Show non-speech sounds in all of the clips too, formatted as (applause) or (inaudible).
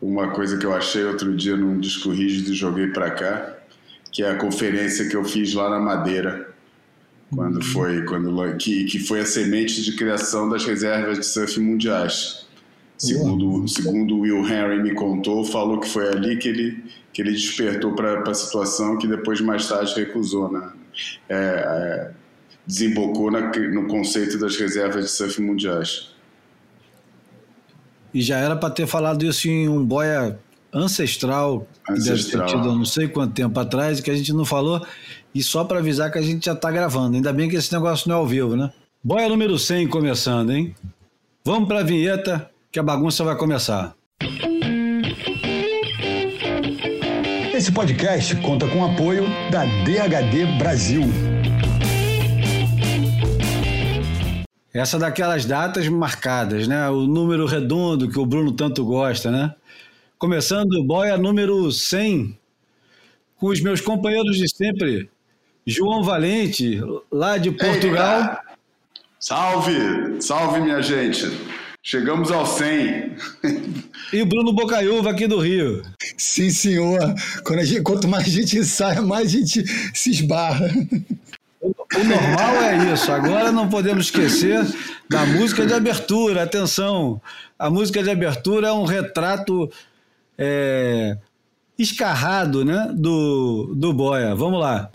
uma coisa que eu achei outro dia num disco rígido e joguei para cá, que é a conferência que eu fiz lá na Madeira, quando uhum. foi quando que, que foi a semente de criação das reservas de surf mundiais. Segundo, segundo Will Henry me contou, falou que foi ali que ele, que ele despertou para a situação que depois mais tarde recusou, né? É, é, desembocou na, no conceito das reservas de surf mundiais. E já era para ter falado isso em um boia ancestral, ancestral. que deve ter tido não sei quanto tempo atrás, que a gente não falou, e só para avisar que a gente já está gravando. Ainda bem que esse negócio não é ao vivo, né? Boia número 100 começando, hein? Vamos para a vinheta que a bagunça vai começar. Esse podcast conta com o apoio da DHD Brasil. Essa daquelas datas marcadas, né? O número redondo que o Bruno tanto gosta, né? Começando o boia número 100, com os meus companheiros de sempre, João Valente, lá de Portugal. Ei, salve! Salve, minha gente! Chegamos ao 100. E o Bruno Bocaiúva aqui do Rio. Sim, senhor. Gente, quanto mais a gente sai, mais a gente se esbarra. O normal é isso. Agora não podemos esquecer da música de abertura. Atenção, a música de abertura é um retrato é, escarrado né, do, do Boia. Vamos lá.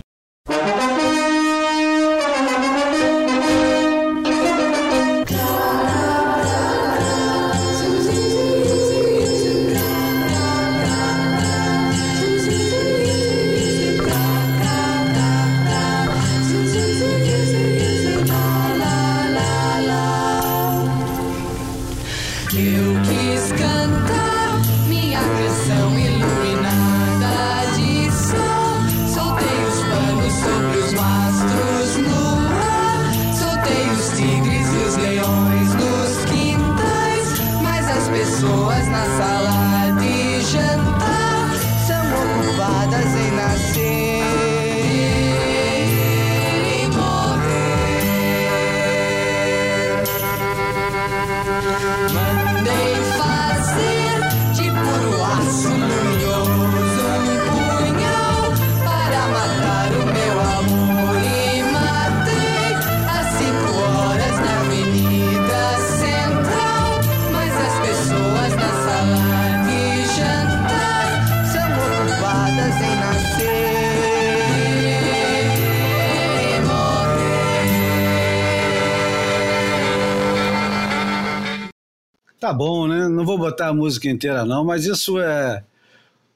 Tá bom, né? Não vou botar a música inteira, não, mas isso é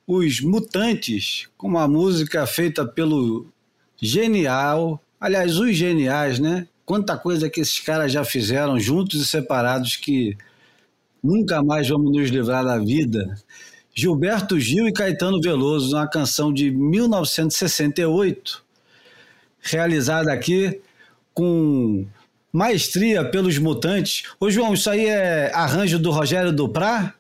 Os Mutantes, com uma música feita pelo genial, aliás, os geniais, né? Quanta coisa que esses caras já fizeram juntos e separados que nunca mais vamos nos livrar da vida. Gilberto Gil e Caetano Veloso, uma canção de 1968, realizada aqui com Maestria pelos Mutantes. Ô, João, isso aí é arranjo do Rogério Duprá?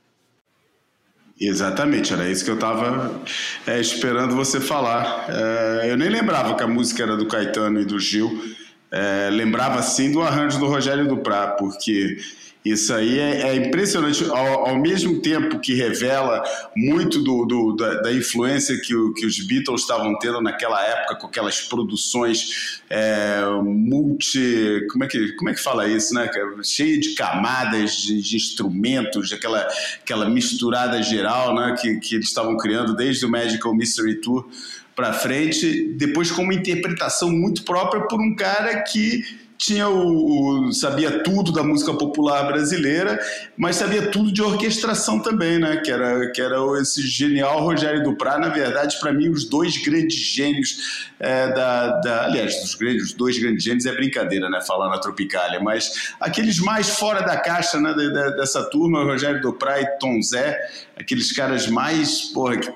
Exatamente, era isso que eu estava é, esperando você falar. É, eu nem lembrava que a música era do Caetano e do Gil. É, lembrava sim do arranjo do Rogério Duprá, porque isso aí é, é impressionante, ao, ao, mesmo tempo que revela muito do, do da, da, influência que, o, que, os Beatles estavam tendo naquela época, com aquelas produções é, multi. Como é, que, como é que fala isso, né? Cheia de camadas, de, de instrumentos, aquela, aquela misturada geral né? que, que eles estavam criando desde o Magical Mystery Tour para frente, depois com uma interpretação muito própria por um cara que tinha o, sabia tudo da música popular brasileira, mas sabia tudo de orquestração também, né? Que era que era esse genial Rogério Duprá, na verdade, para mim os dois grandes gênios é, da, da, aliás, os, grandes, os dois grandes gênios é brincadeira, né? Falar na Tropicália, mas aqueles mais fora da caixa, né? dessa turma, Rogério Duprá e Tom Zé, aqueles caras mais, porra, que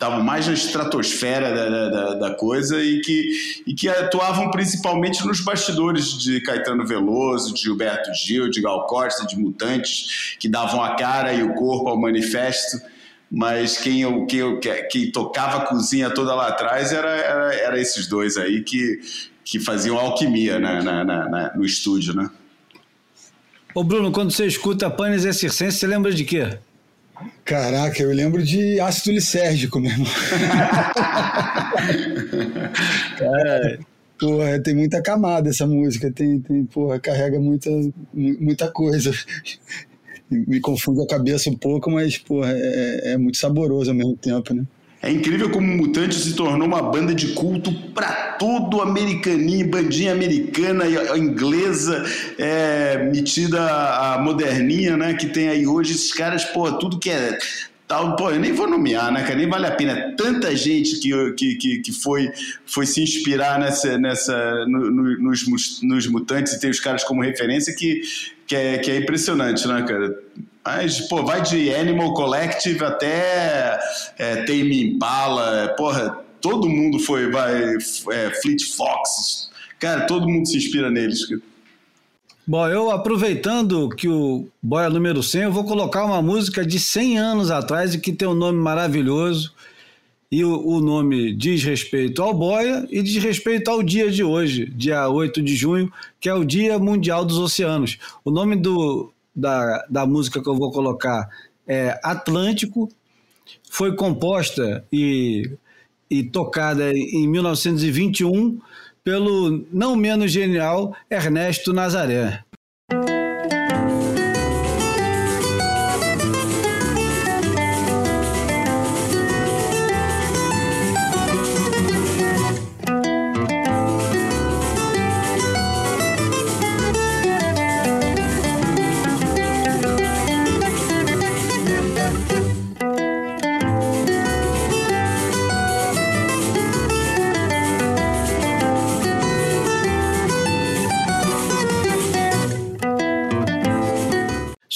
estavam mais na estratosfera da, da, da, coisa e que, e que atuavam principalmente nos bastidores de Caetano Veloso, de Gilberto Gil, de Gal Costa, de Mutantes, que davam a cara e o corpo ao manifesto mas quem, quem, quem tocava a cozinha toda lá atrás era, era, era esses dois aí que, que faziam alquimia né, na, na, na, no estúdio, né? Ô Bruno, quando você escuta Panis e Circense, você lembra de quê? Caraca, eu lembro de ácido lisérgico mesmo. Cara, (laughs) porra, tem muita camada essa música, tem, tem porra, carrega muita, muita coisa. Me confunde a cabeça um pouco, mas porra, é, é muito saboroso ao mesmo tempo, né? É incrível como Mutante se tornou uma banda de culto para todo americaninho, bandinha americana, inglesa, é, metida a moderninha, né? Que tem aí hoje esses caras, pô, tudo que é tal, pô, eu nem vou nomear, né, cara? Nem vale a pena. Tanta gente que, que, que, que foi, foi se inspirar nessa, nessa, no, no, nos, nos mutantes e tem os caras como referência que, que, é, que é impressionante, né, cara? Mas, pô, vai de Animal Collective até é, Tame Impala, porra, todo mundo foi, vai, é, Fleet Foxes, cara, todo mundo se inspira neles. Bom, eu aproveitando que o Boia é número 100, eu vou colocar uma música de 100 anos atrás e que tem um nome maravilhoso. E o, o, nome diz respeito ao Boia e diz respeito ao dia de hoje, dia 8 de junho, que é o Dia Mundial dos Oceanos. O nome do, da, da música que eu vou colocar é Atlântico, foi composta e, e tocada em 1921 pelo não menos genial Ernesto Nazaré.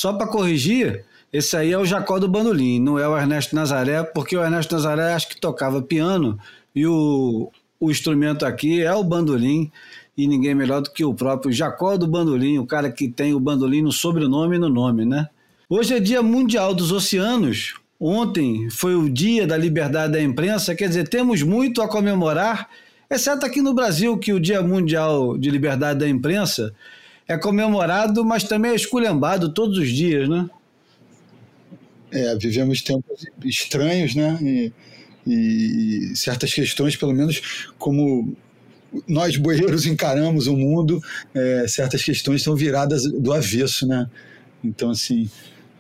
Só para corrigir, esse aí é o Jacó do Bandolim, não é o Ernesto Nazaré, porque o Ernesto Nazaré acho que tocava piano e o, o instrumento aqui é o bandolim e ninguém melhor do que o próprio Jacó do Bandolim, o cara que tem o bandolim no sobrenome e no nome, né? Hoje é Dia Mundial dos Oceanos. Ontem foi o Dia da Liberdade da Imprensa, quer dizer, temos muito a comemorar, exceto aqui no Brasil, que o Dia Mundial de Liberdade da Imprensa é comemorado, mas também é esculhambado todos os dias, né? É, vivemos tempos estranhos, né? E, e certas questões, pelo menos como nós boeiros encaramos o mundo, é, certas questões estão viradas do avesso, né? Então, assim,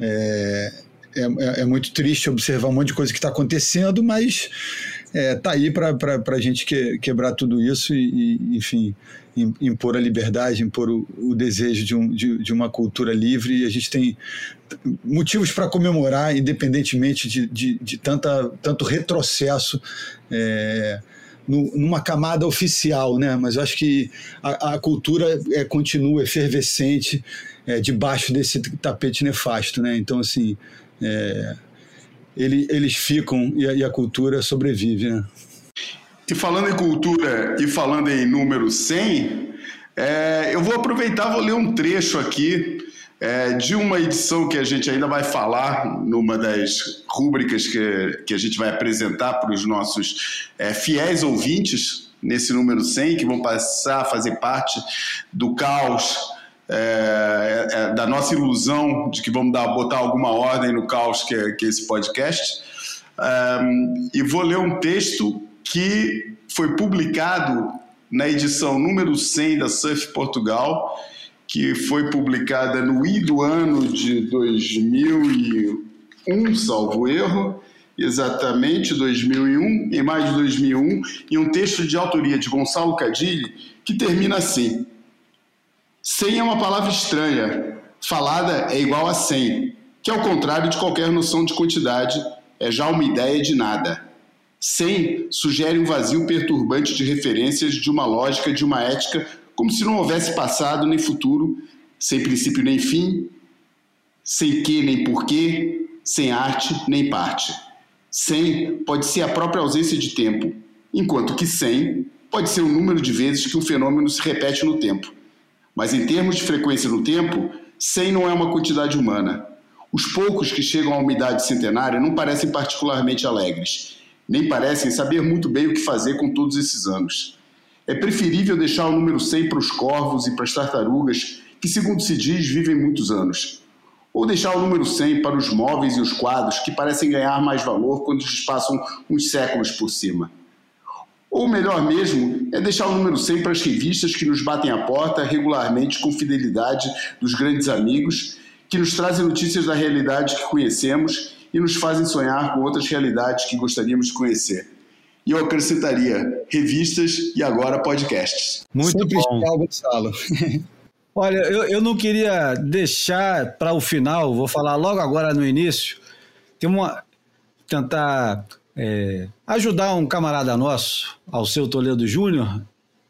é, é, é muito triste observar um monte de coisa que está acontecendo, mas é, tá aí para a gente que, quebrar tudo isso e, e, enfim, impor a liberdade, impor o, o desejo de, um, de, de, uma cultura livre. E a gente tem motivos para comemorar, independentemente de, de, de, tanta, tanto retrocesso. É, numa camada oficial, né? Mas eu acho que a, a cultura é, continua efervescente é, debaixo desse tapete nefasto, né? Então, assim, é, ele, eles ficam e a, e a cultura sobrevive, né? E falando em cultura e falando em número 100, é, eu vou aproveitar, vou ler um trecho aqui é, de uma edição que a gente ainda vai falar numa das rúbricas que, que a gente vai apresentar para os nossos é, fiéis ouvintes nesse número 100, que vão passar a fazer parte do caos, é, é, da nossa ilusão de que vamos dar, botar alguma ordem no caos que é, que é esse podcast. É, e vou ler um texto que foi publicado na edição número 100 da Surf Portugal, que foi publicada no I do ano de 2001, salvo erro, exatamente 2001, em mais de 2001, e um texto de autoria de Gonçalo Cadilli que termina assim: 100 é uma palavra estranha, falada é igual a 100, que ao contrário de qualquer noção de quantidade, é já uma ideia de nada. 100 sugere um vazio perturbante de referências de uma lógica, de uma ética, como se não houvesse passado nem futuro, sem princípio nem fim, sem que nem porquê, sem arte nem parte. 100 pode ser a própria ausência de tempo, enquanto que 100 pode ser o número de vezes que um fenômeno se repete no tempo. Mas em termos de frequência no tempo, 100 não é uma quantidade humana. Os poucos que chegam à umidade centenária não parecem particularmente alegres nem parecem saber muito bem o que fazer com todos esses anos. É preferível deixar o número 100 para os corvos e para as tartarugas, que, segundo se diz, vivem muitos anos. Ou deixar o número 100 para os móveis e os quadros que parecem ganhar mais valor quando eles passam uns séculos por cima. Ou melhor mesmo, é deixar o número 100 para as revistas que nos batem a porta regularmente com fidelidade dos grandes amigos, que nos trazem notícias da realidade que conhecemos e nos fazem sonhar com outras realidades que gostaríamos de conhecer. E eu acrescentaria revistas e agora podcasts. Muito Sempre bom. Gonçalo. (laughs) Olha, eu, eu não queria deixar para o final, vou falar logo agora no início, tem uma tentar é, ajudar um camarada nosso, ao seu Toledo Júnior,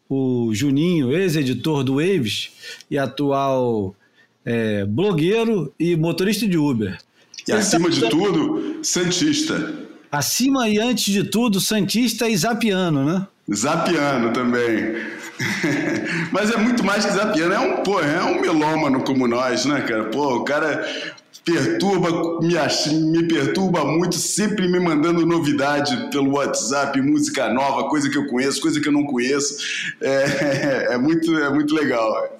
o Juninho, ex-editor do Waves e atual é, blogueiro e motorista de Uber. E Ele acima de tudo, Santista. Acima e antes de tudo, Santista e Zapiano, né? Zapiano também. (laughs) Mas é muito mais que Zapiano, é um, pô, é um melômano como nós, né, cara? Pô, o cara perturba, me, me perturba muito, sempre me mandando novidade pelo WhatsApp, música nova, coisa que eu conheço, coisa que eu não conheço. É, (laughs) é muito, é muito legal.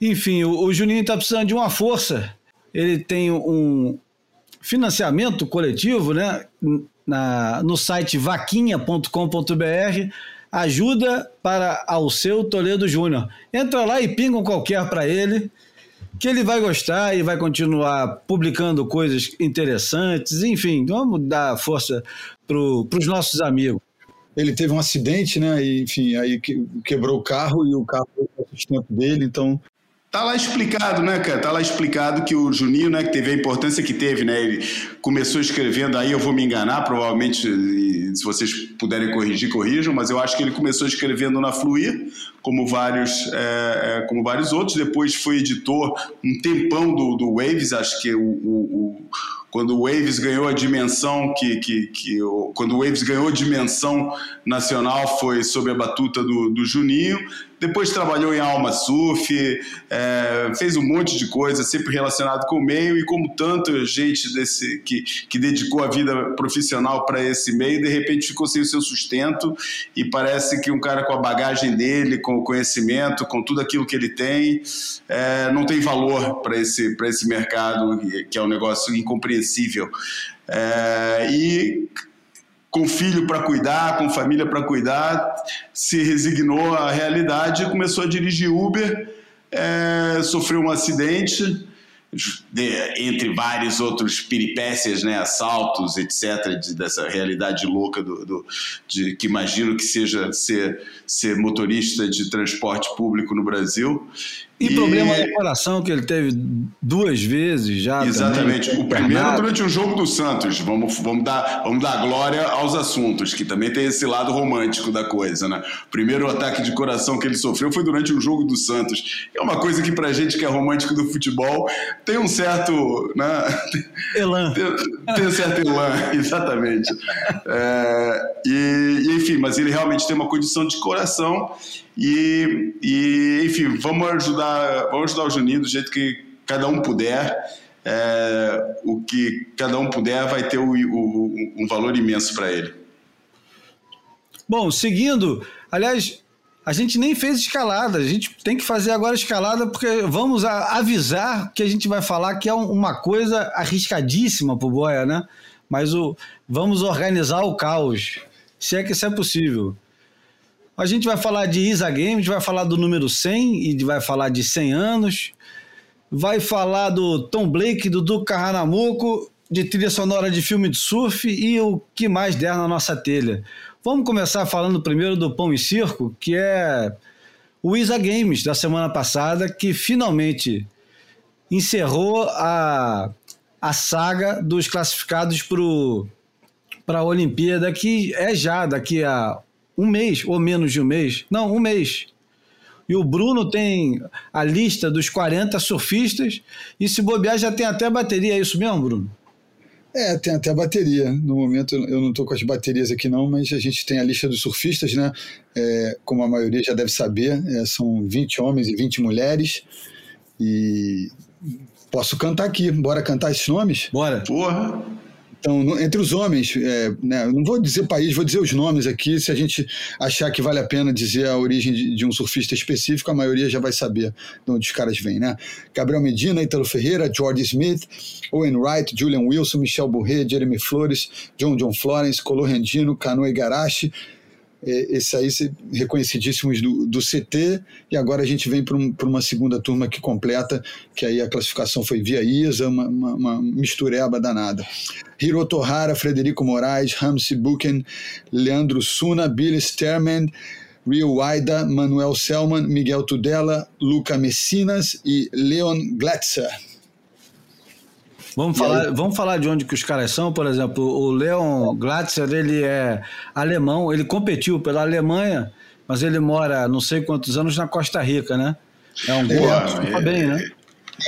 Enfim, o, o Juninho está precisando de uma força. Ele tem um financiamento coletivo, né? Na, no site vaquinha.com.br ajuda para ao seu Toledo Júnior. Entra lá e pinga um qualquer para ele que ele vai gostar e vai continuar publicando coisas interessantes. Enfim, vamos dar força para os nossos amigos. Ele teve um acidente, né? E, enfim, aí quebrou o carro e o carro foi o sustento dele, então Tá lá explicado, né, cara? Tá lá explicado que o Juninho, né, que teve a importância que teve, né? Ele começou escrevendo, aí eu vou me enganar, provavelmente, se vocês puderem corrigir, corrijam, mas eu acho que ele começou escrevendo na Fluir, como vários, é, é como vários outros, depois foi editor um tempão do, do Waves, acho que o, o, o quando o Waves ganhou a dimensão que, que, que quando o Waves ganhou dimensão nacional foi sob a batuta do, do Juninho. Depois trabalhou em Alma Surf, é, fez um monte de coisa, sempre relacionado com o meio, e como tanta gente desse, que, que dedicou a vida profissional para esse meio, de repente ficou sem o seu sustento, e parece que um cara com a bagagem dele, com o conhecimento, com tudo aquilo que ele tem, é, não tem valor para esse, esse mercado, que é um negócio incompreensível. É, e com filho para cuidar, com família para cuidar, se resignou à realidade e começou a dirigir Uber, é, sofreu um acidente, entre vários outros peripécias, né, assaltos, etc., de, dessa realidade louca do, do, de, que imagino que seja ser, ser motorista de transporte público no Brasil. E, e, problema no coração que ele teve duas vezes já. Exatamente. Também, o primeiro durante o jogo do Santos. Vamos, vamos, dar, vamos dar glória aos assuntos, que também tem esse lado romântico da coisa. Né? O primeiro ataque de coração que ele sofreu foi durante o jogo do Santos. É uma coisa que, pra gente que é romântico do futebol, tem um certo. Né? (laughs) Elan. Tem, tem um certo elan, (laughs) exatamente. É, e, e, enfim, mas ele realmente tem uma condição de coração. E, e, enfim, vamos ajudar, vamos ajudar o Juninho do jeito que cada um puder. É, o que cada um puder vai ter o, o, um valor imenso para ele. Bom, seguindo, aliás, a gente nem fez escalada, a gente tem que fazer agora escalada porque vamos avisar que a gente vai falar que é uma coisa arriscadíssima para o Boia, né? Mas o, vamos organizar o caos, se é que isso é possível. A gente vai falar de Isa Games, vai falar do número 100 e vai falar de 100 anos. Vai falar do Tom Blake, do Duke Kahanamoku, de trilha sonora de filme de surf e o que mais der na nossa telha. Vamos começar falando primeiro do Pão e Circo, que é o Isa Games da semana passada, que finalmente encerrou a, a saga dos classificados para a Olimpíada, que é já daqui a um mês, ou menos de um mês. Não, um mês. E o Bruno tem a lista dos 40 surfistas, e se bobear já tem até bateria, é isso mesmo, Bruno? É, tem até bateria. No momento eu não estou com as baterias aqui não, mas a gente tem a lista dos surfistas, né? É, como a maioria já deve saber, é, são 20 homens e 20 mulheres. E posso cantar aqui. Bora cantar esses nomes? Bora. Porra! Então, entre os homens, é, né, não vou dizer país, vou dizer os nomes aqui. Se a gente achar que vale a pena dizer a origem de, de um surfista específico, a maioria já vai saber de onde os caras vêm, né? Gabriel Medina, Italo Ferreira, George Smith, Owen Wright, Julian Wilson, Michel Bourret, Jeremy Flores, John John Florence, Colo Rendino, Canoe Igarashi, é, esses aí reconhecidíssimos do, do CT, e agora a gente vem para um, uma segunda turma que completa, que aí a classificação foi via ISA, uma, uma, uma mistureba danada. Hiroto Hara, Frederico Moraes, Ramsey Buchen, Leandro Suna, Billy Sterman, Rio Waida, Manuel Selman, Miguel Tudela, Luca Messinas e Leon Gletzer. Vamos falar, vamos falar de onde que os caras são, por exemplo, o Leon Glatzer, ele é alemão, ele competiu pela Alemanha, mas ele mora não sei quantos anos na Costa Rica, né? É um gol, é, bem, né?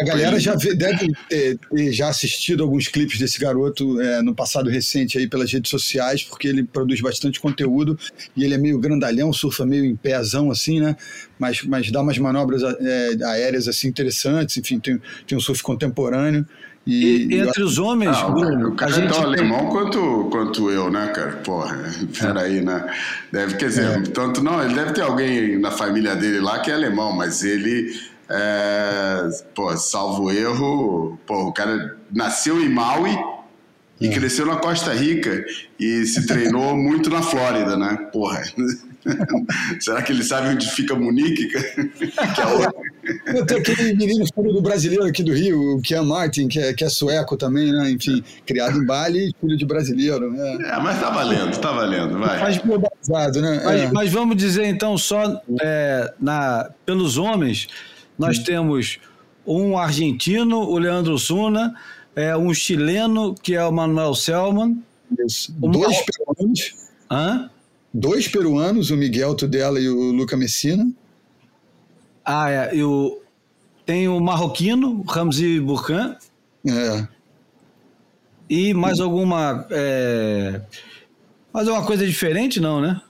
A galera já vê, deve ter, ter, já assistido alguns clipes desse garoto é, no passado recente aí pelas redes sociais, porque ele produz bastante conteúdo e ele é meio grandalhão, surfa meio em pézão assim, né? Mas, mas dá umas manobras é, aéreas assim interessantes, enfim, tem, tem um surf contemporâneo. E, e entre os homens, não, Bruno, o cara a é gente é tão alemão quanto, quanto eu, né, cara? Porra, (laughs) peraí, né? Deve, quer dizer, é. tanto não, ele deve ter alguém na família dele lá que é alemão, mas ele, é, pô, salvo erro, pô, o cara nasceu em Maui e é. cresceu na Costa Rica e se treinou (laughs) muito na Flórida, né? Porra. (laughs) Será que ele sabe onde fica Munique? (laughs) que é outro. Tem aquele menino filho do brasileiro aqui do Rio, o Kian Martin, que é, que é sueco também, né? Enfim, criado em Bali, filho de brasileiro. Né? É, mas tá valendo, tá valendo, vai. Faz globalizado, né? Mas, é. mas, vamos dizer então, só é, na, pelos homens, nós hum. temos um argentino, o Leandro Suna, é, um chileno, que é o Manuel Selman. Um Dois peruanos. Hã? Dois peruanos, o Miguel Tudela e o Luca Messina. Ah, é. Eu, tem o marroquino, o Ramzi Burkan. É. E mais alguma. É, mais alguma coisa diferente, não, né?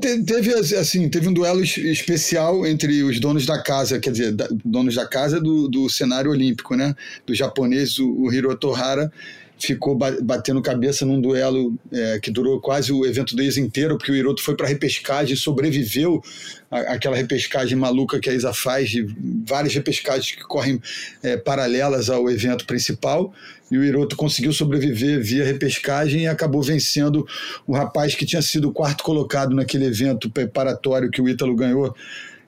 Teve, assim, teve um duelo especial entre os donos da casa, quer dizer, donos da casa do, do cenário olímpico, né? Do japonês, o, o Hiroto Hara, ficou batendo cabeça num duelo é, que durou quase o evento deles inteiro, porque o Hiroto foi para repescagem e sobreviveu àquela repescagem maluca que a Isa faz, de várias repescagens que correm é, paralelas ao evento principal. E o Hiroto conseguiu sobreviver via repescagem e acabou vencendo o rapaz que tinha sido o quarto colocado naquele evento preparatório que o Ítalo ganhou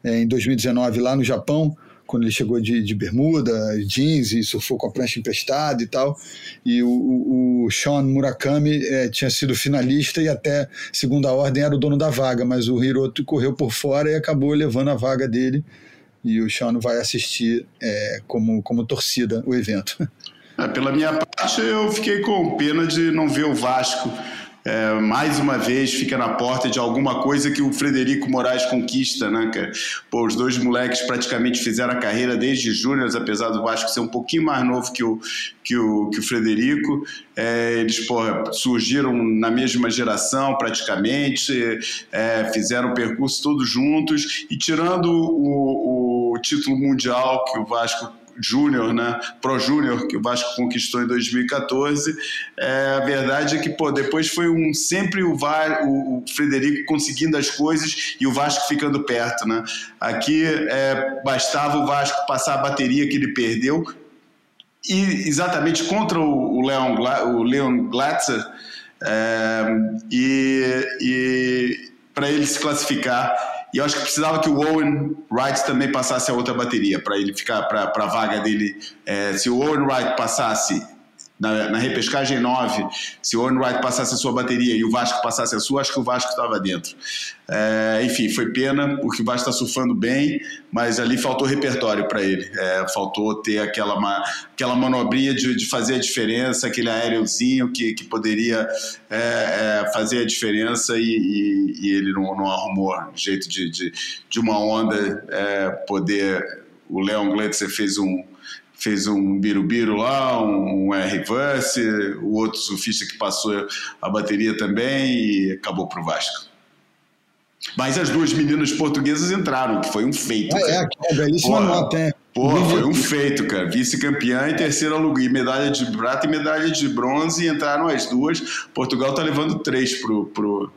é, em 2019 lá no Japão quando ele chegou de, de bermuda, jeans e surfou com a prancha emprestada e tal. E o, o, o Sean Murakami é, tinha sido finalista e até segunda ordem era o dono da vaga, mas o Hiroto correu por fora e acabou levando a vaga dele. E o Sean vai assistir é, como, como torcida o evento. É, pela minha parte, eu fiquei com pena de não ver o Vasco é, mais uma vez fica na porta de alguma coisa que o Frederico Moraes conquista, né, cara? Pô, os dois moleques praticamente fizeram a carreira desde júnior, apesar do Vasco ser um pouquinho mais novo que o, que o, que o Frederico. É, eles porra, surgiram na mesma geração praticamente, é, fizeram o percurso todos juntos e tirando o, o título mundial que o Vasco Júnior, né? Pro Júnior, que o Vasco conquistou em 2014. É, a verdade é que, pô, depois foi um sempre o, VAR, o, o Frederico conseguindo as coisas e o Vasco ficando perto, né? Aqui é, bastava o Vasco passar a bateria que ele perdeu e exatamente contra o, o Leon, o Leon Glatzer é, e, e para ele se classificar e eu acho que precisava que o Owen Wright também passasse a outra bateria para ele ficar para a vaga dele. É, se o Owen Wright passasse na, na, repescagem 9, se o Owen Wright passasse a sua bateria e o Vasco passasse a sua, acho que o Vasco estava dentro. É, enfim, foi pena, porque o Vasco está surfando bem, mas ali faltou repertório para ele. É, faltou ter aquela, aquela manobrinha de, de, fazer a diferença, aquele aéreozinho que, que poderia é, fazer a diferença e, e, e ele não, não, arrumou jeito de, de, de uma onda poder. O Leon Gletzer fez um fez um birubiru lá, um, um R-Verse, o outro surfista que passou a bateria também e acabou para o Vasco. Mas as duas meninas portuguesas entraram, que foi um feito. Ah, é, que é belíssima Porra, nota, é. Pô, foi um feito, cara. Vice-campeã e terceira lugar, e medalha de prata e medalha de bronze, e entraram as duas. Portugal tá levando três pro, pro,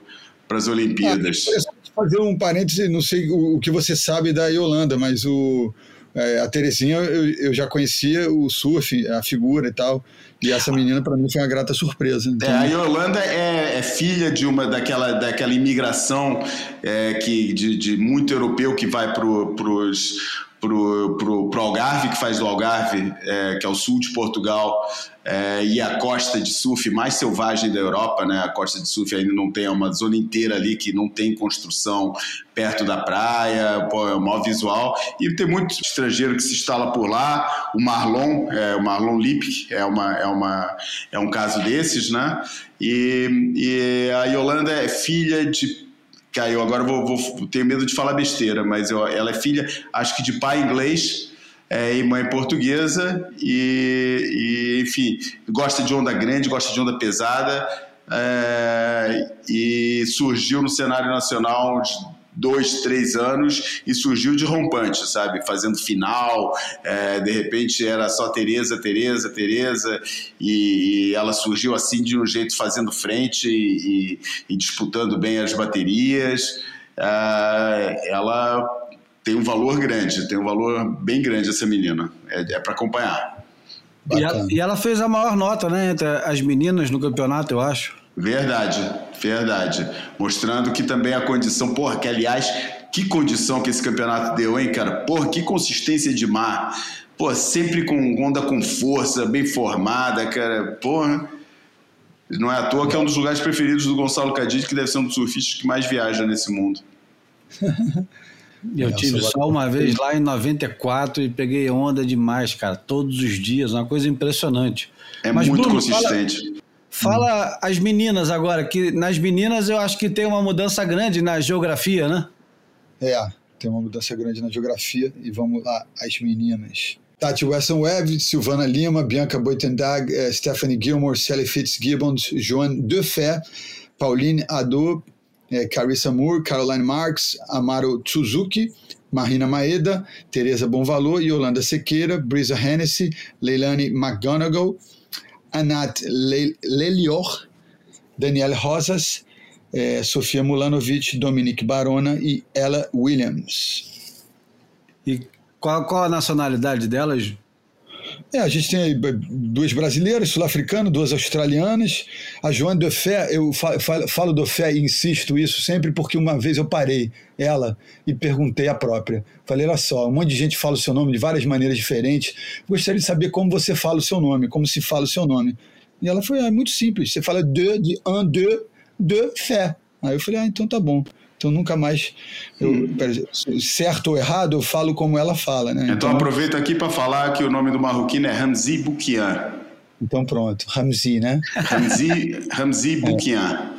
para as Olimpíadas. É, fazer um parêntese, não sei o, o, que você sabe da Yolanda, mas o, é, a Terezinha eu, eu, já conhecia o surf, a figura e tal. E essa menina, para mim, foi uma grata surpresa. Então... É, a Yolanda é, é, filha de uma daquela, daquela imigração é, que, de, de, muito europeu que vai para os pro, pro, pro Algarve, que faz o Algarve, é, que é o sul de Portugal, é, e a costa de surf mais selvagem da Europa, né? A costa de surf ainda não tem é uma zona inteira ali que não tem construção perto da praia, pô, é o maior visual. E tem muito estrangeiro que se instala por lá. O Marlon, é, o Marlon Lipk é, uma, é, uma, é um caso desses, né? E, e a Yolanda é filha de caiu. Agora vou, vou tenho medo de falar besteira, mas eu, ela é filha, acho que de pai inglês é, e mãe portuguesa e, e, enfim, gosta de onda grande, gosta de onda pesada é, e surgiu no cenário nacional dois, três anos e surgiu de rompante, sabe? Fazendo final, é, de repente era só Tereza, Tereza, Tereza, e, e, ela surgiu assim de um jeito fazendo frente e, e, e disputando bem as baterias. É, ela tem um valor grande, tem um valor bem grande essa menina, é, é para acompanhar. E ela, e ela fez a maior nota, né, entre as meninas no campeonato, eu acho. Verdade, verdade. Mostrando que também a condição, porra, que aliás, que condição que esse campeonato deu, hein, cara? Porra, que consistência de mar. Pô, sempre com onda com força, bem formada, cara. Porra. Não é à toa que é um dos lugares preferidos do Gonçalo Cadide, que deve ser um dos surfistas que mais viaja nesse mundo. (laughs) Eu tive só uma vez lá em 94 e peguei onda demais, cara, todos os dias, uma coisa impressionante. É Mas, muito Bruno, consistente. Fala, Fala as meninas agora, que nas meninas eu acho que tem uma mudança grande na geografia, né? É, tem uma mudança grande na geografia. E vamos lá, as meninas. Tati Weston Webb, Silvana Lima, Bianca Boitendag, eh, Stephanie Gilmore, Sally Fitzgibbons, Joan Defé, Pauline Ado, eh, Carissa Moore, Caroline Marks, Amaro Suzuki, Marina Maeda, Teresa Bonvalor, Yolanda Sequeira, Brisa Hennessy, Leilani McGonagall, Anat Lelior, Daniel Rosas, é, Sofia Mulanovic, Dominique Barona e Ella Williams. E qual, qual a nacionalidade delas? É, a gente tem duas brasileiras, sul-africanas, duas australianas. A Joana de Fé, eu falo, falo do Fé e insisto isso sempre porque uma vez eu parei ela e perguntei a própria. Falei, olha só, um monte de gente fala o seu nome de várias maneiras diferentes. Gostaria de saber como você fala o seu nome, como se fala o seu nome. E ela foi, ah, é muito simples. Você fala de, de un, de, de fé. Aí eu falei, ah, então tá bom. Então nunca mais, eu, certo ou errado, eu falo como ela fala. Né? Então, então aproveito aqui para falar que o nome do marroquino é Ramzi Boukian. Então pronto, Ramzi, né? Ramzi, (laughs) Ramzi Boukian.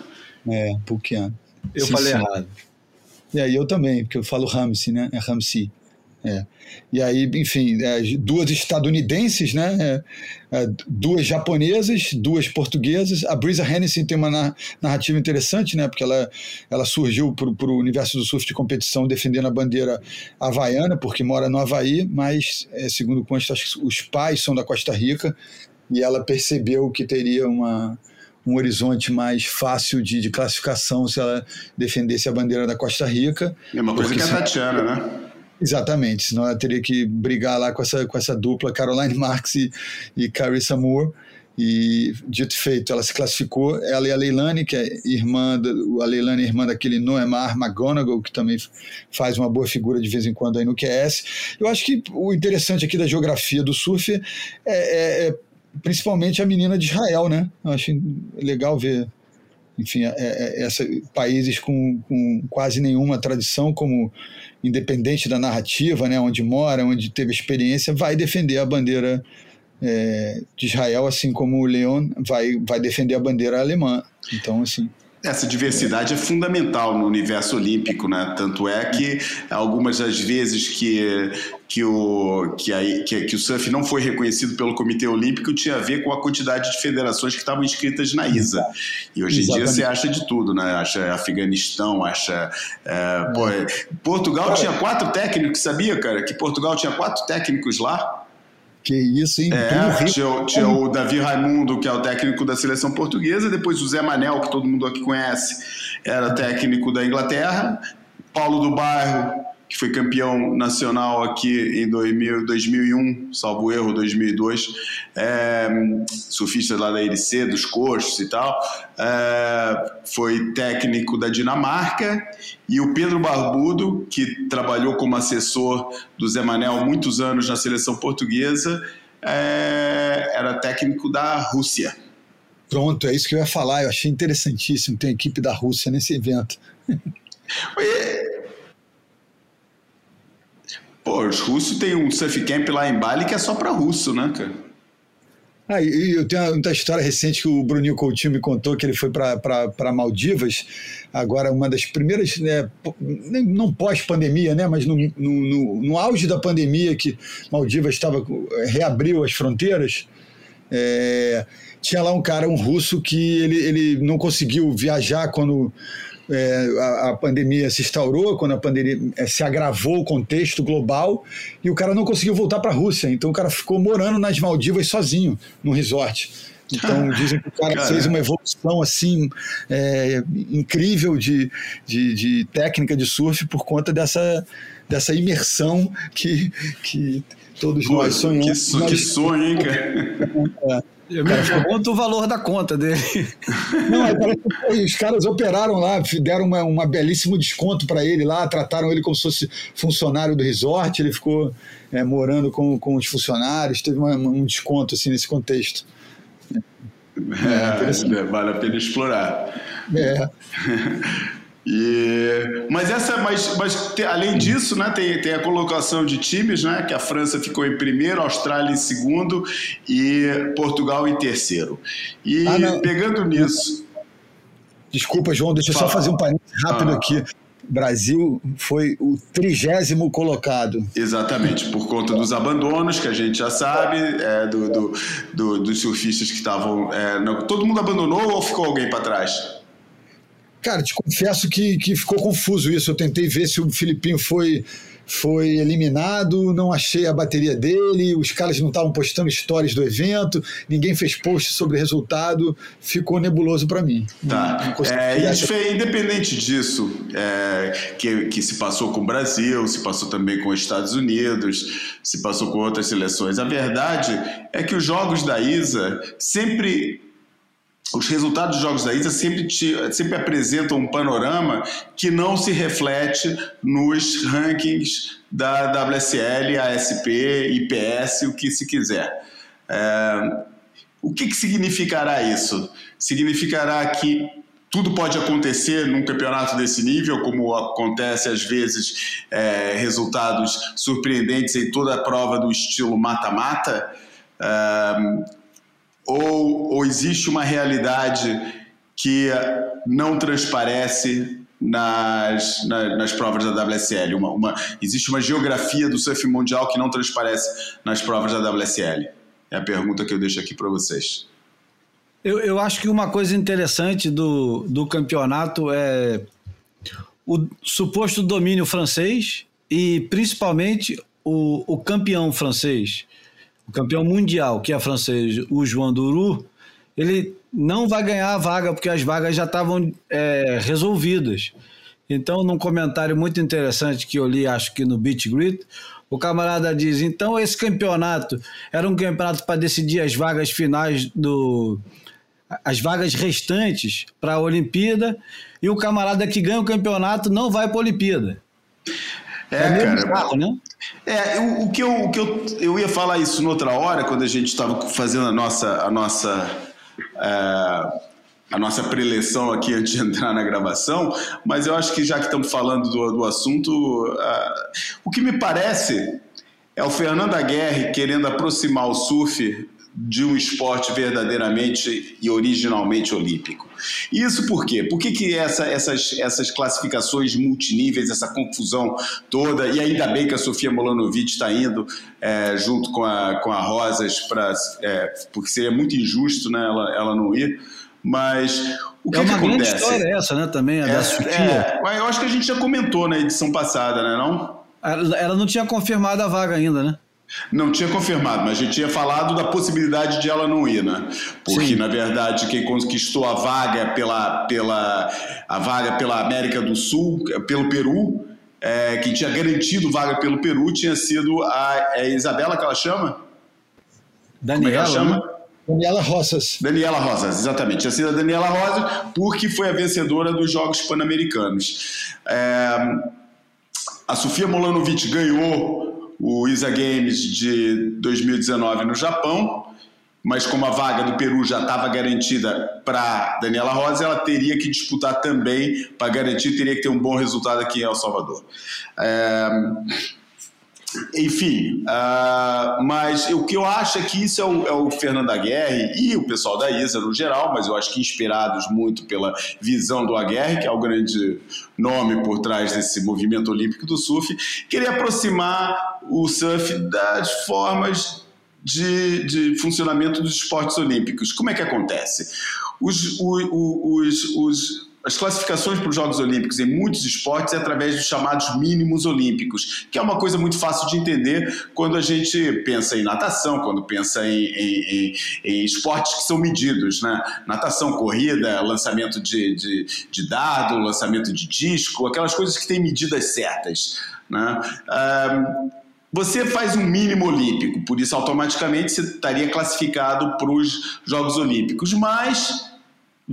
É, é Boukian. Eu sim, falei sim. errado. E aí eu também, porque eu falo Ramsey, né? É Ramsey. É. E aí, enfim, duas estadunidenses, né? É, é duas japonesas, duas portuguesas. A Brisa Hennessy tem uma narrativa interessante, né? Porque ela, ela surgiu para o universo do surf de competição defendendo a bandeira havaiana, porque mora no Havaí, mas, é, segundo consta, os pais são da Costa Rica e ela percebeu que teria uma, um horizonte mais fácil de, de, classificação se ela defendesse a bandeira da Costa Rica. É uma coisa que é a Tatiana, né? Exatamente, senão ela teria que brigar lá com essa, com essa dupla Caroline Marx e, e Carissa Moore. E dito e feito, ela se classificou, ela e a Leilani, que é irmã, a Leilani é irmã daquele Noemar McGonagall, que também faz uma boa figura de vez em quando aí no QS. Eu acho que o interessante aqui da geografia do surf é, é, é principalmente a menina de Israel, né? Eu acho legal ver, enfim, é, é, essa, países com, com quase nenhuma tradição, como independente da narrativa, né, onde mora, onde teve experiência, vai defender a bandeira é, de Israel, assim como o Leon vai, vai defender a bandeira alemã. Então, assim. Essa diversidade é fundamental no universo olímpico, né? Tanto é que algumas das vezes que, que, o, que, a, que, que, o surf não foi reconhecido pelo Comitê Olímpico tinha a ver com a quantidade de federações que estavam inscritas na ISA. E hoje Exatamente. em dia você acha de tudo, né? Acha Afeganistão, acha. É, pô, Portugal tinha quatro técnicos, sabia, cara? Que Portugal tinha quatro técnicos lá? Que isso, hein? É, tinha, tinha, o Davi Raimundo, que é o técnico da seleção portuguesa, depois o Zé Manel, que todo mundo aqui conhece, era técnico da Inglaterra, Paulo do Bairro, que foi campeão nacional aqui em 2000, 2001, salvo erro, 2002, é, surfista lá da LC, dos coxos e tal, é, foi técnico da Dinamarca, e o Pedro Barbudo, que trabalhou como assessor do Zé Manel muitos anos na seleção portuguesa, é, era técnico da Rússia. Pronto, é isso que eu ia falar, eu achei interessantíssimo. Ter a equipe da Rússia nesse evento. (laughs) Pô, os russos têm um surf camp lá em Bali que é só para russo, né, cara? Ah, e eu tenho uma história recente que o Bruninho Coutinho me contou que ele foi para Maldivas, agora uma das primeiras, né, não pós-pandemia, né, mas no, no, no, auge da pandemia que Maldivas estava reabriu as fronteiras, é, tinha lá um cara, um russo, que ele, ele não conseguiu viajar quando é, a, a, pandemia se instaurou, quando a pandemia é, se agravou o contexto global, e o cara não conseguiu voltar para a Rússia. Então o cara ficou morando nas Maldivas sozinho, no resort. Então dizem que o cara, cara, fez uma evolução assim é, incrível de, de, de, técnica de surf por conta dessa, dessa imersão que, que todos Pô, nós sonhamos. Que, que sonho, hein, cara? (laughs) É. Eu me pergunto o valor da conta dele. (laughs) Não, parece os caras operaram lá, deram uma, uma belíssimo desconto para ele lá, trataram ele como se fosse funcionário do resort, ele ficou é, morando com, com os funcionários, teve uma, um desconto assim nesse contexto. É, é, vale a pena explorar. É. (laughs) E, mas essa, mas, mas te, além disso, né, tem, tem a colocação de times, né, que a França ficou em primeiro, a Austrália em segundo e Portugal em terceiro. E ah, pegando nisso. Desculpa, João, deixa eu só fazer um parênteses rápido ah. aqui. Brasil foi o trigésimo colocado. Exatamente, por conta dos abandonos, que a gente já sabe, é, do, do, do, dos surfistas que estavam. É, todo mundo abandonou ou ficou alguém para trás? Cara, te confesso que, que ficou confuso isso. Eu tentei ver se o Filipinho foi, foi eliminado, não achei a bateria dele, os caras não estavam postando stories do evento, ninguém fez post sobre o resultado, ficou nebuloso para mim. Tá. É, foi, independente disso, é, que, que se passou com o Brasil, se passou também com os Estados Unidos, se passou com outras seleções, a verdade é que os jogos da ISA sempre os resultados dos jogos da ISA sempre, te, sempre apresentam um panorama que não se reflete nos rankings da WSL, ASP, IPS, o que se quiser. É, o que, que significará isso? Significará que tudo pode acontecer num campeonato desse nível, como acontece às vezes é, resultados surpreendentes em toda a prova do estilo mata-mata. É, ou, ou existe uma realidade que não transparece nas, nas, nas, provas da WSL? Uma, uma, existe uma geografia do surf mundial que não transparece nas provas da WSL? É a pergunta que eu deixo aqui para vocês. Eu, eu acho que uma coisa interessante do, do campeonato é o suposto domínio francês e principalmente o, o campeão francês o campeão mundial, que é francês, o João Duru, ele não vai ganhar a vaga, porque as vagas já estavam é, resolvidas. Então, num comentário muito interessante que eu li, acho que no Beat Grit, o camarada diz: então esse campeonato era um campeonato para decidir as vagas finais do. as vagas restantes para a Olimpíada, e o camarada que ganha o campeonato não vai para a Olimpíada. É, é cara. Bizarro, né? É, o, o, que, eu, o que eu, eu ia falar isso noutra hora, quando a gente estava fazendo a nossa, a nossa, é, a nossa preleção aqui (laughs) antes de entrar na gravação, mas eu acho que já que estamos falando do, do assunto, o que me parece é o Fernando Aguerre querendo aproximar o surf de um esporte verdadeiramente e originalmente olímpico. Isso por quê? Por que, que essa, essas, essas classificações multiníveis, essa confusão toda, e ainda bem que a Sofia Molanovic está indo é, junto com a, com a Rosas, pra, é, porque seria muito injusto né, ela, ela não ir, mas o que, é uma que acontece? história essa, né, também, a é, da Sofia. É, eu acho que a gente já comentou na edição passada, né, não? Ela não tinha confirmado a vaga ainda, né? Não tinha confirmado, mas a gente tinha falado da possibilidade de ela não ir, né? Porque, Sim. na verdade, quem conquistou a vaga pela, pela, a vaga pela América do Sul, pelo Peru, é, quem tinha garantido vaga pelo Peru tinha sido a é Isabela, que ela chama? Daniela. Como é ela chama? Né? Daniela Rosas. Daniela Rosas, exatamente. Tinha sido a Daniela Rosas porque foi a vencedora dos Jogos Pan-Americanos. É, a Sofia Molanovic ganhou o ISA Games de 2019 no Japão, mas como a vaga do Peru já estava garantida para Daniela Rosa, ela teria que disputar também para garantir, teria que ter um bom resultado aqui em El Salvador. É... Enfim, uh, mas o que eu acho é que isso é o, é o Fernando Aguerre e o pessoal da ISA no geral, mas eu acho que inspirados muito pela visão do Aguerre, que é o grande nome por trás desse movimento olímpico do surf, querer aproximar o surf das formas de, de funcionamento dos esportes olímpicos. Como é que acontece? Os, os, os, as classificações para os Jogos Olímpicos em muitos esportes é através dos chamados mínimos olímpicos, que é uma coisa muito fácil de entender quando a gente pensa em natação, quando pensa em, em, em, em esportes que são medidos, né? Natação, corrida, lançamento de, de, de dado, lançamento de disco, aquelas coisas que têm medidas certas, né? Um, você faz um mínimo olímpico, por isso automaticamente você estaria classificado para os Jogos Olímpicos, mas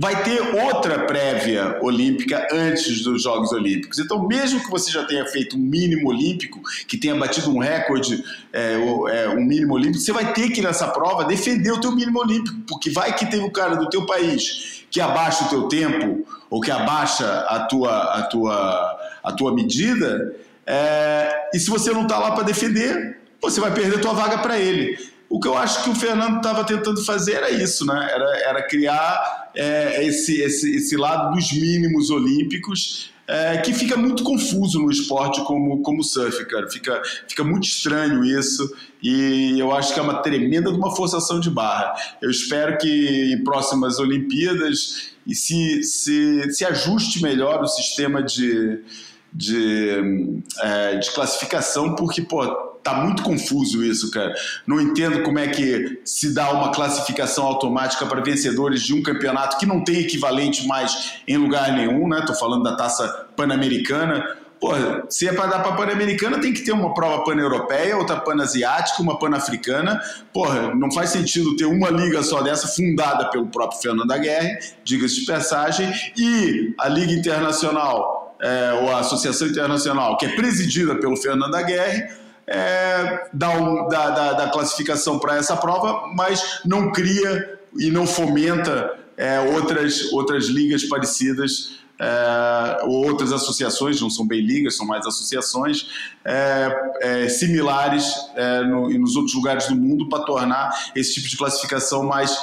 vai ter outra prévia olímpica antes dos Jogos Olímpicos. Então, mesmo que você já tenha feito um mínimo olímpico, que tenha batido um recorde, é, é, um mínimo olímpico, você vai ter que nessa prova defender o teu mínimo olímpico, porque vai que tem um cara do teu país que abaixa o teu tempo ou que abaixa a tua, a tua, a tua medida, é, e se você não está lá para defender, você vai perder a tua vaga para ele. O que eu acho que o Fernando estava tentando fazer era isso, né? Era, era criar é, esse, esse, esse lado dos mínimos olímpicos é, que fica muito confuso no esporte como, como surf, cara. Fica, fica muito estranho isso e eu acho que é uma tremenda de uma forçação de barra. Eu espero que em próximas Olimpíadas se, se, se ajuste melhor o sistema de, de, é, de classificação, porque, pô, Tá muito confuso isso, cara. Não entendo como é que se dá uma classificação automática para vencedores de um campeonato que não tem equivalente mais em lugar nenhum, né? Tô falando da taça pan-americana. Pô, se é para dar para pan-americana, tem que ter uma prova pan-europeia, outra pan-asiática, uma pan-africana. Porra, não faz sentido ter uma liga só dessa, fundada pelo próprio Fernando Aguirre, diga-se de passagem, e a Liga Internacional, é, ou a Associação Internacional, que é presidida pelo Fernando Aguirre, é, da, da, da, classificação para essa prova, mas não cria e não fomenta é, outras, outras ligas parecidas é, ou outras associações, não são bem ligas, são mais associações é, é, similares é, no, nos outros lugares do mundo para tornar esse tipo de classificação mais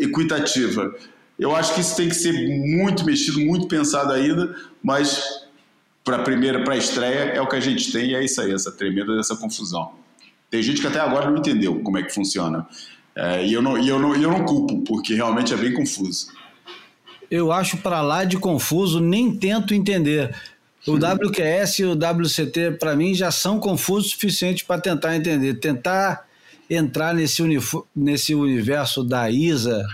equitativa. Eu acho que isso tem que ser muito mexido, muito pensado ainda, mas para a primeira, para a estreia, é o que a gente tem e é isso aí, essa tremenda dessa confusão. Tem gente que até agora não entendeu como é que funciona. É, e eu não, e eu não, eu não culpo, porque realmente é bem confuso. Eu acho para lá de confuso, nem tento entender. O WQS e o WCT, para mim, já são confusos o suficiente para tentar entender. Tentar entrar nesse, nesse universo da ISA.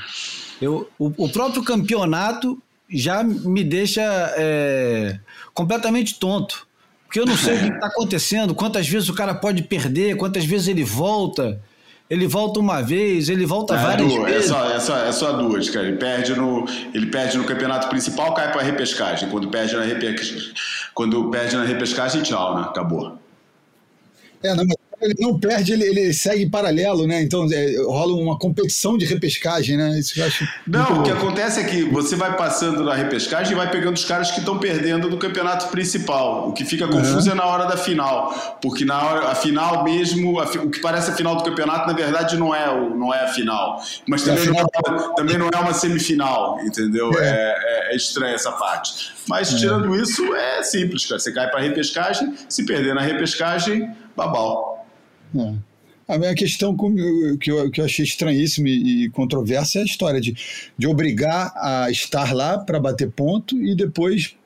Eu, o, o próprio campeonato já me deixa é, completamente tonto. Porque eu não sei o que está acontecendo, quantas vezes o cara pode perder, quantas vezes ele volta. Ele volta uma vez, ele volta é, várias duas, é vezes. É só, é, só, é só duas, cara. Ele perde no, ele perde no campeonato principal, cai para a repescagem. Quando perde na repescagem, quando perde na repescagem, tchau, né? Acabou. É, não, ele não perde, ele, ele segue em paralelo, né? Então é, rola uma competição de repescagem, né? Isso eu acho não, o que acontece é que você vai passando na repescagem e vai pegando os caras que estão perdendo do campeonato principal. O que fica confuso uhum. é na hora da final, porque na hora a final mesmo, a, o que parece a final do campeonato na verdade não é o, não é a final, mas também, é não, é, também não é uma semifinal, entendeu? É, é, é estranha essa parte. Mas é. tirando isso é simples, cara. Você cai para repescagem, se perder na repescagem, babau. É. A minha questão que eu, que eu achei estranhíssima e controversa é a história de, de obrigar a estar lá para bater ponto e depois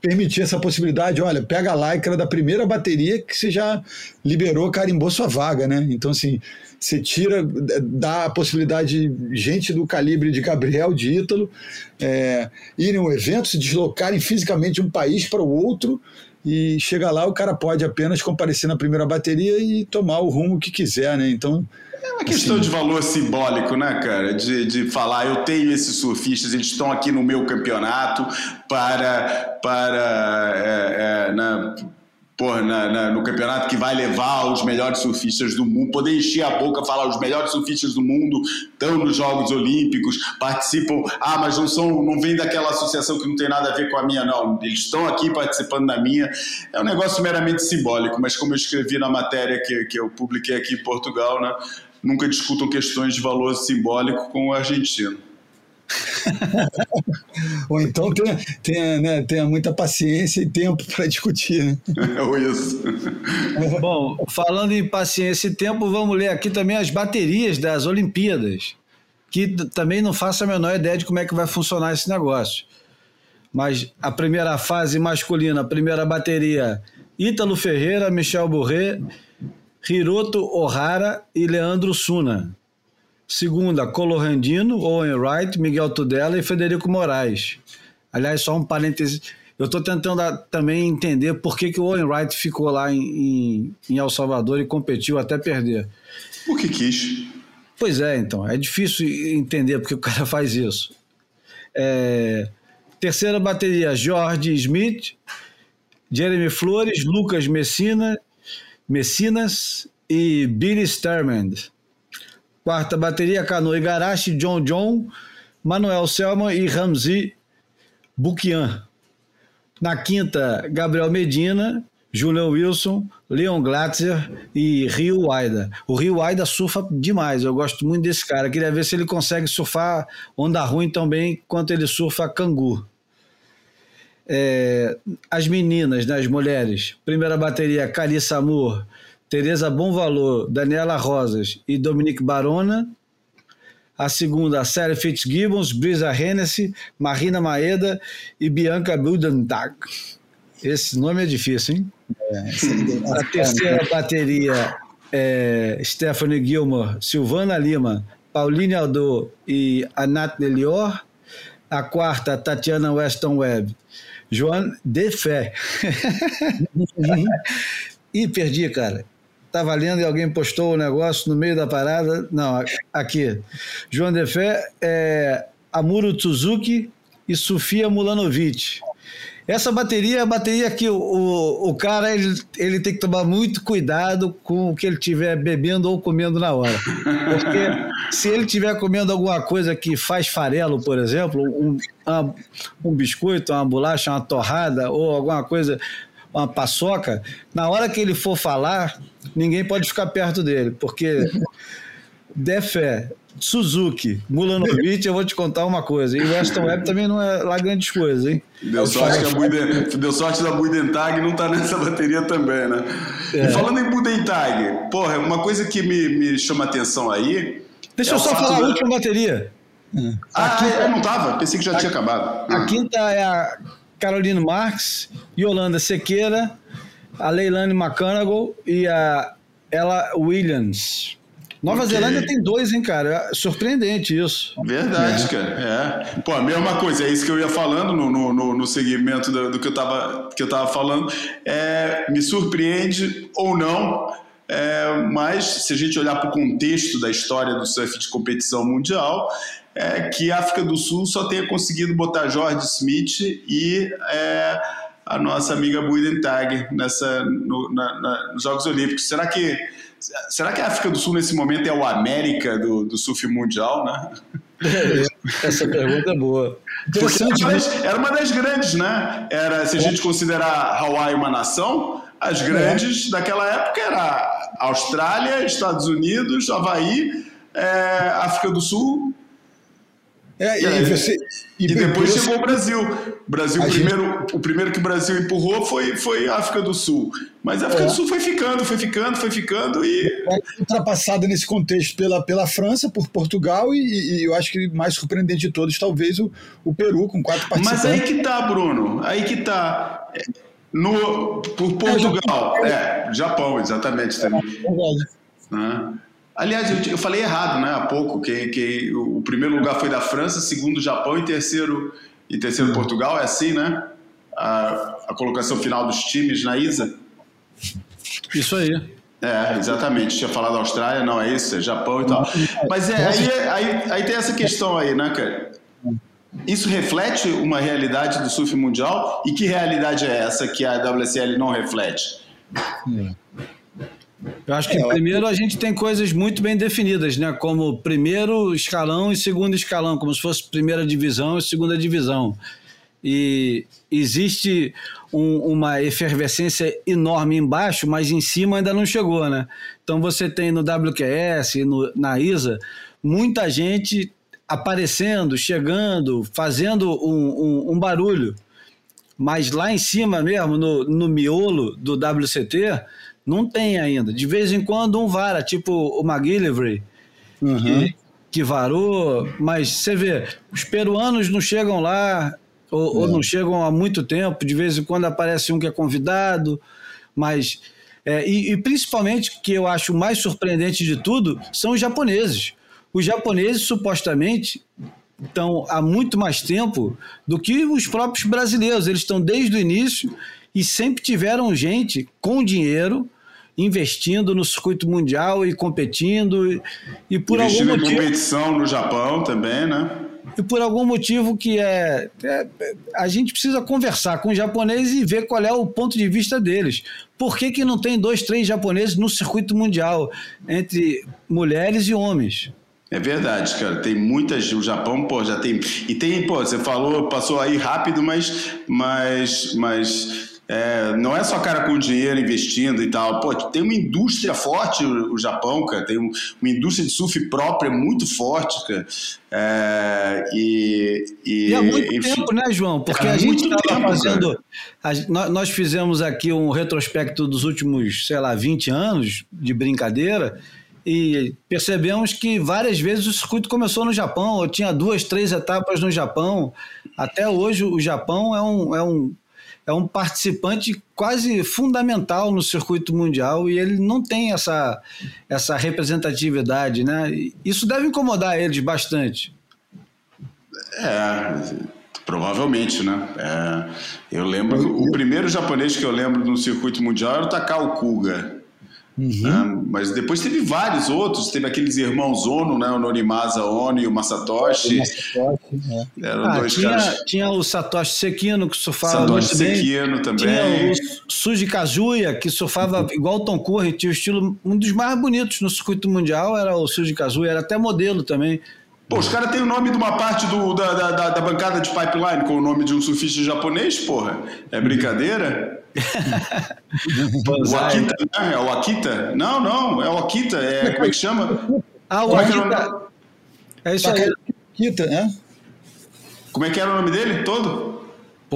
permitir essa possibilidade. Olha, pega a lycra da primeira bateria que você já liberou, carimbou sua vaga, né? Então, assim, você tira, dá a possibilidade de gente do calibre de Gabriel, de Ítalo, é, irem ao evento, se deslocarem fisicamente de um país para o outro e chega lá, o cara pode apenas comparecer na primeira bateria e tomar o rumo que quiser, né? Então. É uma questão assim, de valor simbólico, né, cara? De, de falar, eu tenho esses surfistas, eles estão aqui no meu campeonato para. para é, é, na, porra, na, na, no campeonato que vai levar os melhores surfistas do mundo, poder encher a boca, falar os melhores surfistas do mundo estão nos Jogos Olímpicos, participam, ah, mas não são, não vem daquela associação que não tem nada a ver com a minha, não, eles estão aqui participando da minha, é um negócio meramente simbólico, mas como eu escrevi na matéria que, que eu publiquei aqui em Portugal, né, nunca discutam questões de valor simbólico com o argentino. Ou então tenha, tenha, né, tenha muita paciência e tempo para discutir. Né? Ou isso. Bom, falando em paciência e tempo, vamos ler aqui também as baterias das Olimpíadas, que também não faço a menor ideia de como é que vai funcionar esse negócio. Mas a primeira fase masculina, a primeira bateria, Ítalo Ferreira, Michel Bourret, Hiroto Ohara e Leandro Suna. Segunda, Colorandino, Owen Wright, Miguel Tudela e Federico Moraes. Aliás, só um parêntese. Eu estou tentando também entender por que, que o Owen Wright ficou lá em, em, em El Salvador e competiu até perder. O que quis. Pois é, então. É difícil entender porque o cara (laughs) faz isso. É, terceira bateria, George Smith, Jeremy Flores, Lucas Messina, Messinas e Billy Stermand. Quarta bateria, Cano Igarashi, John John, Manuel Selman e Ramzi Bukian. Na quinta, Gabriel Medina, Julian Wilson, Leon Glatzer e Rio Aida. O Rio Aida surfa demais, eu gosto muito desse cara. Queria ver se ele consegue surfar onda ruim também quanto ele surfa cangu. É, as meninas, né, as mulheres. Primeira bateria, Carissa Amor, Tereza Bom Valor, Daniela Rosas e Dominique Barona. A segunda, Sarah Fitzgibbons, Brisa Hennessy, Marina Maeda e Bianca Budentag. Esse nome é difícil, hein? É, a terceira bateria é Stephanie Gilmore, Silvana Lima, Pauline Aldo e Anat Delior. A quarta, Tatiana Weston Webb, Joan Defé. (laughs) Ih, perdi, cara. Estava lendo e alguém postou o negócio no meio da parada. Não, aqui. João Defé, é, Amuro Tsuzuki e Sofia Mulanovic. Essa bateria é a bateria que o, o, o, cara ele, ele tem que tomar muito cuidado com o que ele estiver bebendo ou comendo na hora. Porque se ele estiver comendo alguma coisa que faz farelo, por exemplo, um, um biscoito, uma bolacha, uma torrada ou alguma coisa uma paçoca, na hora que ele for falar, ninguém pode ficar perto dele, porque (laughs) Defé, Suzuki, Mulanovic, eu vou te contar uma coisa. E o Weston Webb também não é lá grandes coisas, hein? Deu sorte, que a Buden, deu sorte da Budentag não tá nessa bateria também, né? É. E falando em Budentag, porra, uma coisa que me, me chama atenção aí. Deixa é eu só falar da... a última bateria. Ah, a quinta, é, não tava? Pensei que já a, tinha acabado. A quinta é a Caroline Marx, Yolanda Sequeira, a Leilane McConaughey e a Ella Williams. Nova okay. Zelândia tem dois, hein, cara? Surpreendente isso. Verdade, é. cara. É. Pô, a mesma coisa, é isso que eu ia falando no, no, no segmento do, do, que, eu tava, que eu tava falando. É, me surpreende ou não, é, mas se a gente olhar para o contexto da história do surf de competição mundial, é, que a África do Sul só tenha conseguido botar George Smith e é, a nossa amiga Buidentag nessa no, na, na, nos Jogos Olímpicos. Será que será que a África do Sul nesse momento é o América do, do surf mundial, né? (laughs) Essa pergunta é boa. Era uma, das, era uma das grandes, né? Era, se a gente considerar Hawaii uma nação, as grandes é. daquela época era Austrália, Estados Unidos, Havaí, é, África do Sul. É, e, você, e, e depois chegou o Brasil. O Brasil primeiro, gente... o primeiro que o Brasil empurrou foi, foi a África do Sul. Mas a África é. do Sul foi ficando, foi ficando, foi ficando e. Ultrapassada nesse contexto pela, pela França, por Portugal e, e, eu acho que mais surpreendente de todos, talvez o, o Peru, com quatro participantes. Mas aí que tá, Bruno. Aí que tá. No, por Portugal, é, Japão, é, Japão exatamente também. É né? Aliás, eu, eu, falei errado, né, há pouco, que, que o primeiro lugar foi da França, segundo Japão e terceiro e terceiro Portugal, é assim, né? A, a colocação final dos times na ISA. Isso aí. É, exatamente. Tinha falado Austrália, não é isso, é Japão e tal. Mas é, aí, aí, aí tem essa questão aí, né, cara? Isso reflete uma realidade do surf mundial? E que realidade é essa que a WSL não reflete? Eu acho que é, primeiro a gente tem coisas muito bem definidas, né? Como primeiro escalão e segundo escalão, como se fosse primeira divisão e segunda divisão. E existe um, uma efervescência enorme embaixo, mas em cima ainda não chegou, né? Então você tem no WQS, no, na ISA, muita gente aparecendo, chegando, fazendo um, um, um barulho. Mas lá em cima mesmo, no, no miolo do WCT, não tem ainda. De vez em quando um vara, tipo o McGillivray, uhum. que, que, varou, mas você vê, os peruanos não chegam lá, ou, ou, não chegam há muito tempo, de vez em quando aparece um que é convidado, mas. É, e, e principalmente, que eu acho mais surpreendente de tudo, são os japoneses. Os japoneses, supostamente, estão há muito mais tempo do que os próprios brasileiros. Eles estão desde o início e sempre tiveram gente com dinheiro investindo no circuito mundial e competindo e, e por Investindo algum motivo competição no Japão também, né? E por algum motivo que é, é, a gente precisa conversar com os japoneses e ver qual é o ponto de vista deles. Por que, que não tem dois, três japoneses no circuito mundial entre mulheres e homens? É verdade, cara. Tem muitas. O Japão, pô, já tem. E tem, pô, você falou, passou aí rápido, mas. mas, mas é, não é só cara com dinheiro investindo e tal. Pô, tem uma indústria forte o, o Japão, cara. Tem um, uma indústria de surf própria muito forte, cara. É, e, e, e há muito enfim, tempo, né, João? Porque a gente estava fazendo. A, nós fizemos aqui um retrospecto dos últimos, sei lá, 20 anos de brincadeira e percebemos que várias vezes o circuito começou no Japão, eu tinha duas, três etapas no Japão. Até hoje o Japão é um, é um é um participante quase fundamental no circuito mundial e ele não tem essa, essa representatividade, né? Isso deve incomodar eles bastante. É, provavelmente, né? É, eu lembro, o primeiro japonês que eu lembro no circuito mundial era o Takao Kuga. Uhum. Né? Mas depois teve vários outros, teve aqueles irmãos Ono, né? o Norimasa Ono e o Masatoshi. O Masatoshi é. Eram ah, dois tinha, caras. Tinha o Satoshi Sekino, que surfava Satoshi Sekino bem. também. Tinha o Suji Kazuya, que surfava igual o Tom Curry, tinha o estilo, um dos mais bonitos no circuito mundial era o Suji Kazuya, era até modelo também. Pô, os caras têm o nome de uma parte do, da, da, da, bancada de pipeline com o nome de um surfista japonês, porra. É brincadeira? O Akita, né? É o Akita? Não, não, é o Akita. É, como é que chama? Ah, o é Akita. É isso aí. Akita, né? Como é que era o nome dele todo?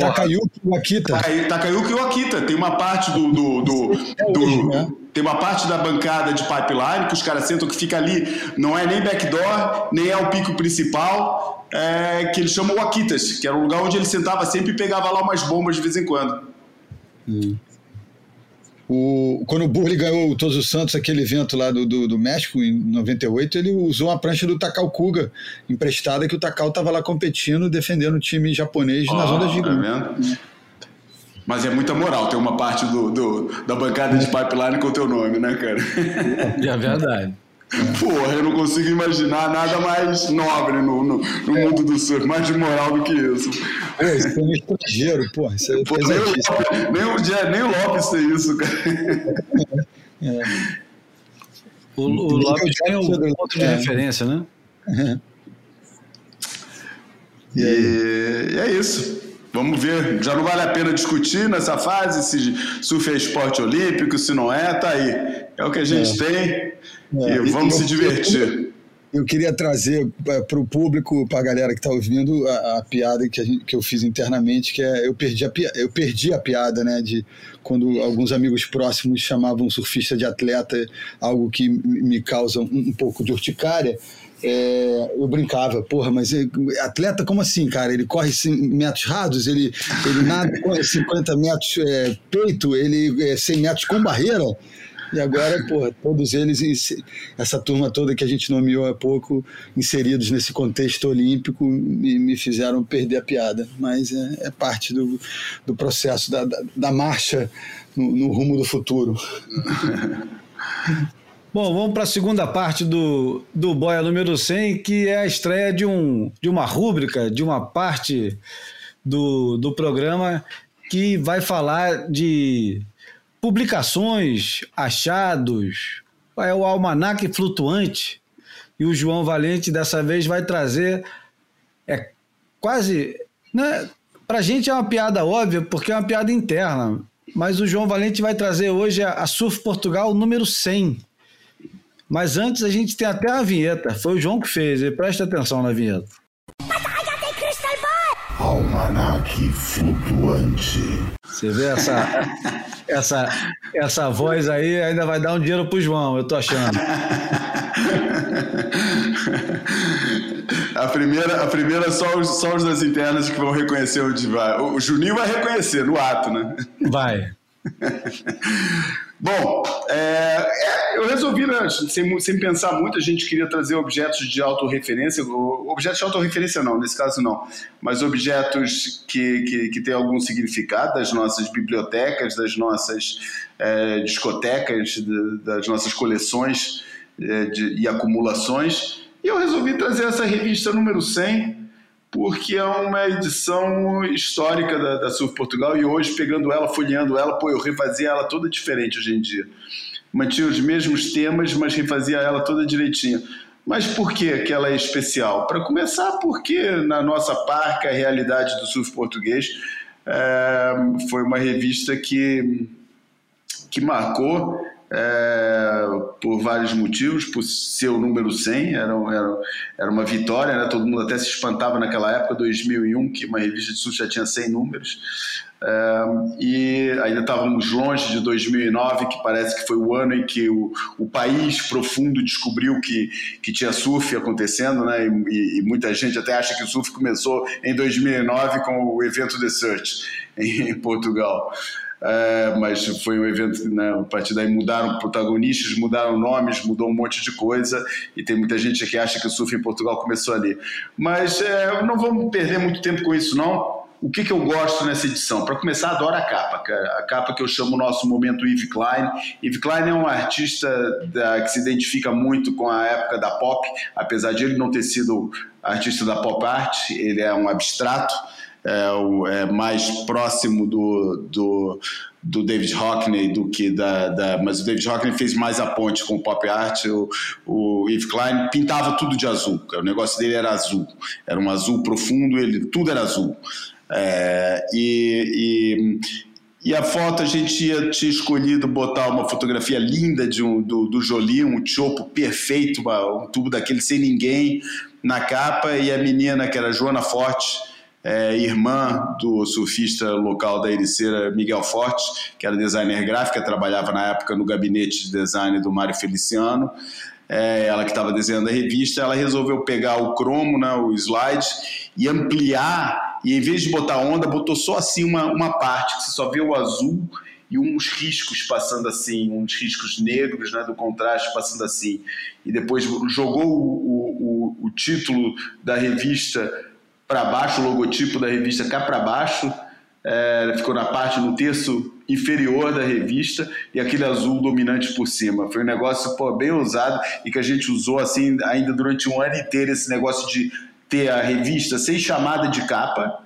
Takayuki Wakita. Takayuki Wakita. Tem uma parte do. do, do, é do né? Tem uma parte da bancada de pipeline que os caras sentam que fica ali, não é nem backdoor, nem é o pico principal, é, que eles chamam Wakitas, que era o lugar onde ele sentava sempre e pegava lá umas bombas de vez em quando. Hum. O, quando o Burley ganhou Todos os Santos, aquele evento lá do, do, do, México, em 98, ele usou uma prancha do Takao Kuga, emprestada, que o Takao estava lá competindo, defendendo o time japonês oh, nas ondas de tá Mas é muita moral ter uma parte do, do, da bancada de pipeline com o teu nome, né, cara? É (laughs) verdade. (laughs) Porra, eu não consigo imaginar nada mais nobre no, no, no mundo do surf, mais de moral do que isso. Pô, isso é um estrangeiro, porra, isso é Pô, nem, o Lopes, nem, o, nem o Lopes tem isso, cara. É. O, o Lopes tem um ponto de referência, né? E, e é isso. Vamos ver. Já não vale a pena discutir nessa fase se surf é esporte olímpico, se não é, tá aí. É o que a gente é. tem é. e vamos e se divertir. Eu queria trazer é, para o público, para a galera que está ouvindo, a, a, piada que, a gente, que eu fiz internamente, que é eu perdi a, eu perdi a piada, né? De quando alguns amigos próximos chamavam surfista de atleta, algo que me causa um, um pouco de urticária. É, eu brincava, porra, mas atleta como assim, cara? Ele corre 100 metros rasos, ele, ele nada 50 metros é, peito, ele é 100 metros com barreira. E agora, porra, todos eles, essa turma toda que a gente nomeou há pouco, inseridos nesse contexto olímpico, me, me fizeram perder a piada. Mas é, é parte do, do processo, da, da, da marcha no, no rumo do futuro. (laughs) Bom, vamos para a segunda parte do, do Boia número 100, que é a estreia de, um, de uma rúbrica, de uma parte do, do programa que vai falar de publicações, achados, é o almanaque flutuante. E o João Valente dessa vez vai trazer é quase, né, para a gente é uma piada óbvia porque é uma piada interna, mas o João Valente vai trazer hoje a, a Surf Portugal número 100 mas antes a gente tem até a vinheta. Foi o João que fez, e presta atenção na vinheta. Almanac flutuante. Você vê essa, essa, essa voz aí, ainda vai dar um dinheiro pro João, eu tô achando. A primeira, a primeira só, os, só os das internas que vão reconhecer onde vai. O Juninho vai reconhecer no ato, né? Vai. (laughs) Bom, é, é, eu resolvi, né, sem, sem pensar muito, a gente queria trazer objetos de autorreferência, objetos de autorreferência não, nesse caso não, mas objetos que, que, que têm algum significado das nossas bibliotecas, das nossas é, discotecas, de, das nossas coleções é, de, e acumulações, e eu resolvi trazer essa revista número 100, porque é uma edição histórica da, da Surf Portugal e hoje, pegando ela, folheando ela, pô, eu refazia ela toda diferente hoje em dia. Mantinha os mesmos temas, mas refazia ela toda direitinho. Mas por que, que ela é especial? Para começar, porque na nossa parca, realidade do surf português é, foi uma revista que, que marcou é, por vários motivos, por ser o número 100, era, era, era uma vitória, né? todo mundo até se espantava naquela época, 2001, que uma revista de surf já tinha 100 números, é, e ainda estávamos longe de 2009, que parece que foi o ano em que o, o país profundo descobriu que, que tinha surf acontecendo, né? E, e, muita gente até acha que o surf começou em 2009 com o evento The Search em Portugal. É, mas foi um evento né, a partir daí mudaram protagonistas, mudaram nomes, mudou um monte de coisa e tem muita gente que acha que o surf em Portugal começou ali. Mas é, não vamos perder muito tempo com isso não. O que, que eu gosto nessa edição? Para começar, adoro a capa, cara. A capa que eu chamo o nosso momento Yves Klein. Yves Klein é um artista da, que se identifica muito com a época da pop, apesar de ele não ter sido artista da pop art, ele é um abstrato é, o, é mais próximo do, do, do, David Hockney do que da, da, Mas o David Hockney fez mais a ponte com o pop art. O, o Yves Klein pintava tudo de azul. O negócio dele era azul. Era um azul profundo, ele tudo era azul. É, e, e, e, a foto a gente tinha, tinha, escolhido botar uma fotografia linda de um, do, do Jolie, um chopo perfeito, um tubo daquele sem ninguém na capa, e a menina que era Joana Forte é, irmã do surfista local da Ericeira, Miguel Forte, que era designer gráfica, trabalhava na época no gabinete de design do Mário Feliciano. É, ela que estava desenhando a revista, ela resolveu pegar o cromo, né, o slide, e ampliar, e em vez de botar onda, botou só assim uma, uma parte, que você só vê o azul e uns riscos passando assim, uns riscos negros né, do contraste passando assim. E depois jogou o, o, o título da revista para baixo, o logotipo da revista cá para baixo, é, ficou na parte, no terço inferior da revista e aquele azul dominante por cima. Foi um negócio pô, bem ousado e que a gente usou assim ainda durante um ano inteiro esse negócio de ter a revista sem chamada de capa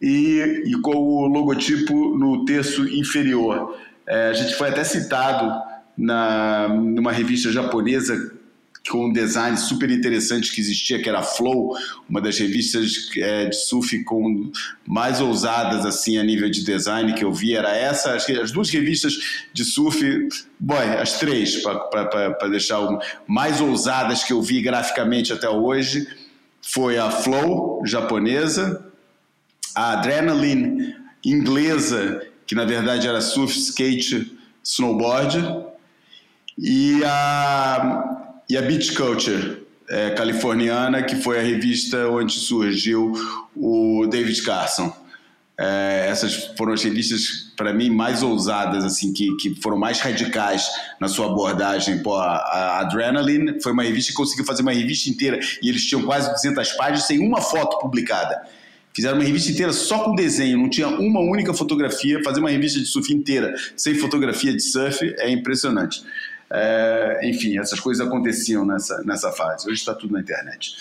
e, e com o logotipo no terço inferior. É, a gente foi até citado na, numa revista japonesa com um design super interessante que existia, que era Flow, uma das revistas é, de surf com mais ousadas assim a nível de design que eu vi era essa. As, as duas revistas de surf, boy, as três para deixar mais ousadas que eu vi graficamente até hoje foi a Flow japonesa, a Adrenaline inglesa, que na verdade era surf, skate, snowboard, e a e a Beach Culture é, californiana, que foi a revista onde surgiu o David Carson. É, essas foram as revistas, para mim, mais ousadas, assim, que, que foram mais radicais na sua abordagem. Pô, a, a Adrenaline foi uma revista que conseguiu fazer uma revista inteira e eles tinham quase 200 páginas sem uma foto publicada. Fizeram uma revista inteira só com desenho, não tinha uma única fotografia. Fazer uma revista de surf inteira sem fotografia de surf é impressionante. É, enfim, essas coisas aconteciam nessa, nessa fase. Hoje está tudo na internet.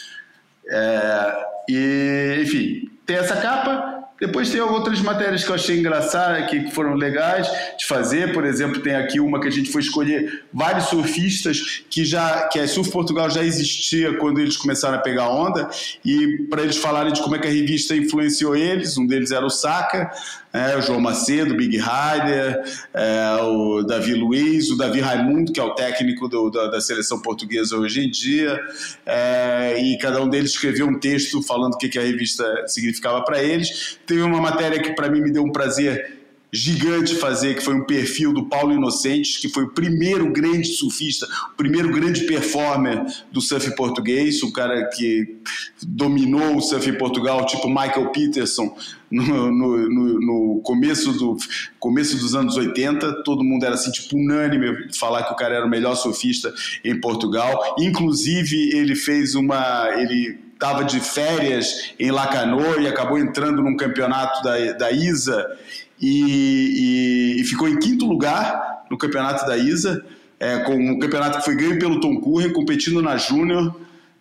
É, e, enfim, tem essa capa. Depois tem outras matérias que eu achei engraçadas, que foram legais de fazer. Por exemplo, tem aqui uma que a gente foi escolher vários surfistas que já que a Surf Portugal já existia quando eles começaram a pegar onda e para eles falarem de como é que a revista influenciou eles. Um deles era o Saca, é, o João Macedo, Big Rider, é, o Davi Luiz, o Davi Raimundo, que é o técnico do, da, da, seleção portuguesa hoje em dia, é, e cada um deles escreveu um texto falando o que, que a revista significava para eles. Teve uma matéria que para mim me deu um prazer gigante fazer, que foi um perfil do Paulo Inocentes, que foi o primeiro grande surfista, o primeiro grande performer do surf português, o cara que dominou o surf em Portugal, tipo Michael Peterson, no, no, no, começo, do, começo dos anos 80, todo mundo era assim, tipo, unânime falar que o cara era o melhor surfista em Portugal. Inclusive, ele fez uma. Ele estava de férias em Lacanau e acabou entrando num campeonato da, da ISA e, e, e ficou em quinto lugar no campeonato da ISA, é, com um campeonato que foi ganho pelo Tom Curren, competindo na Júnior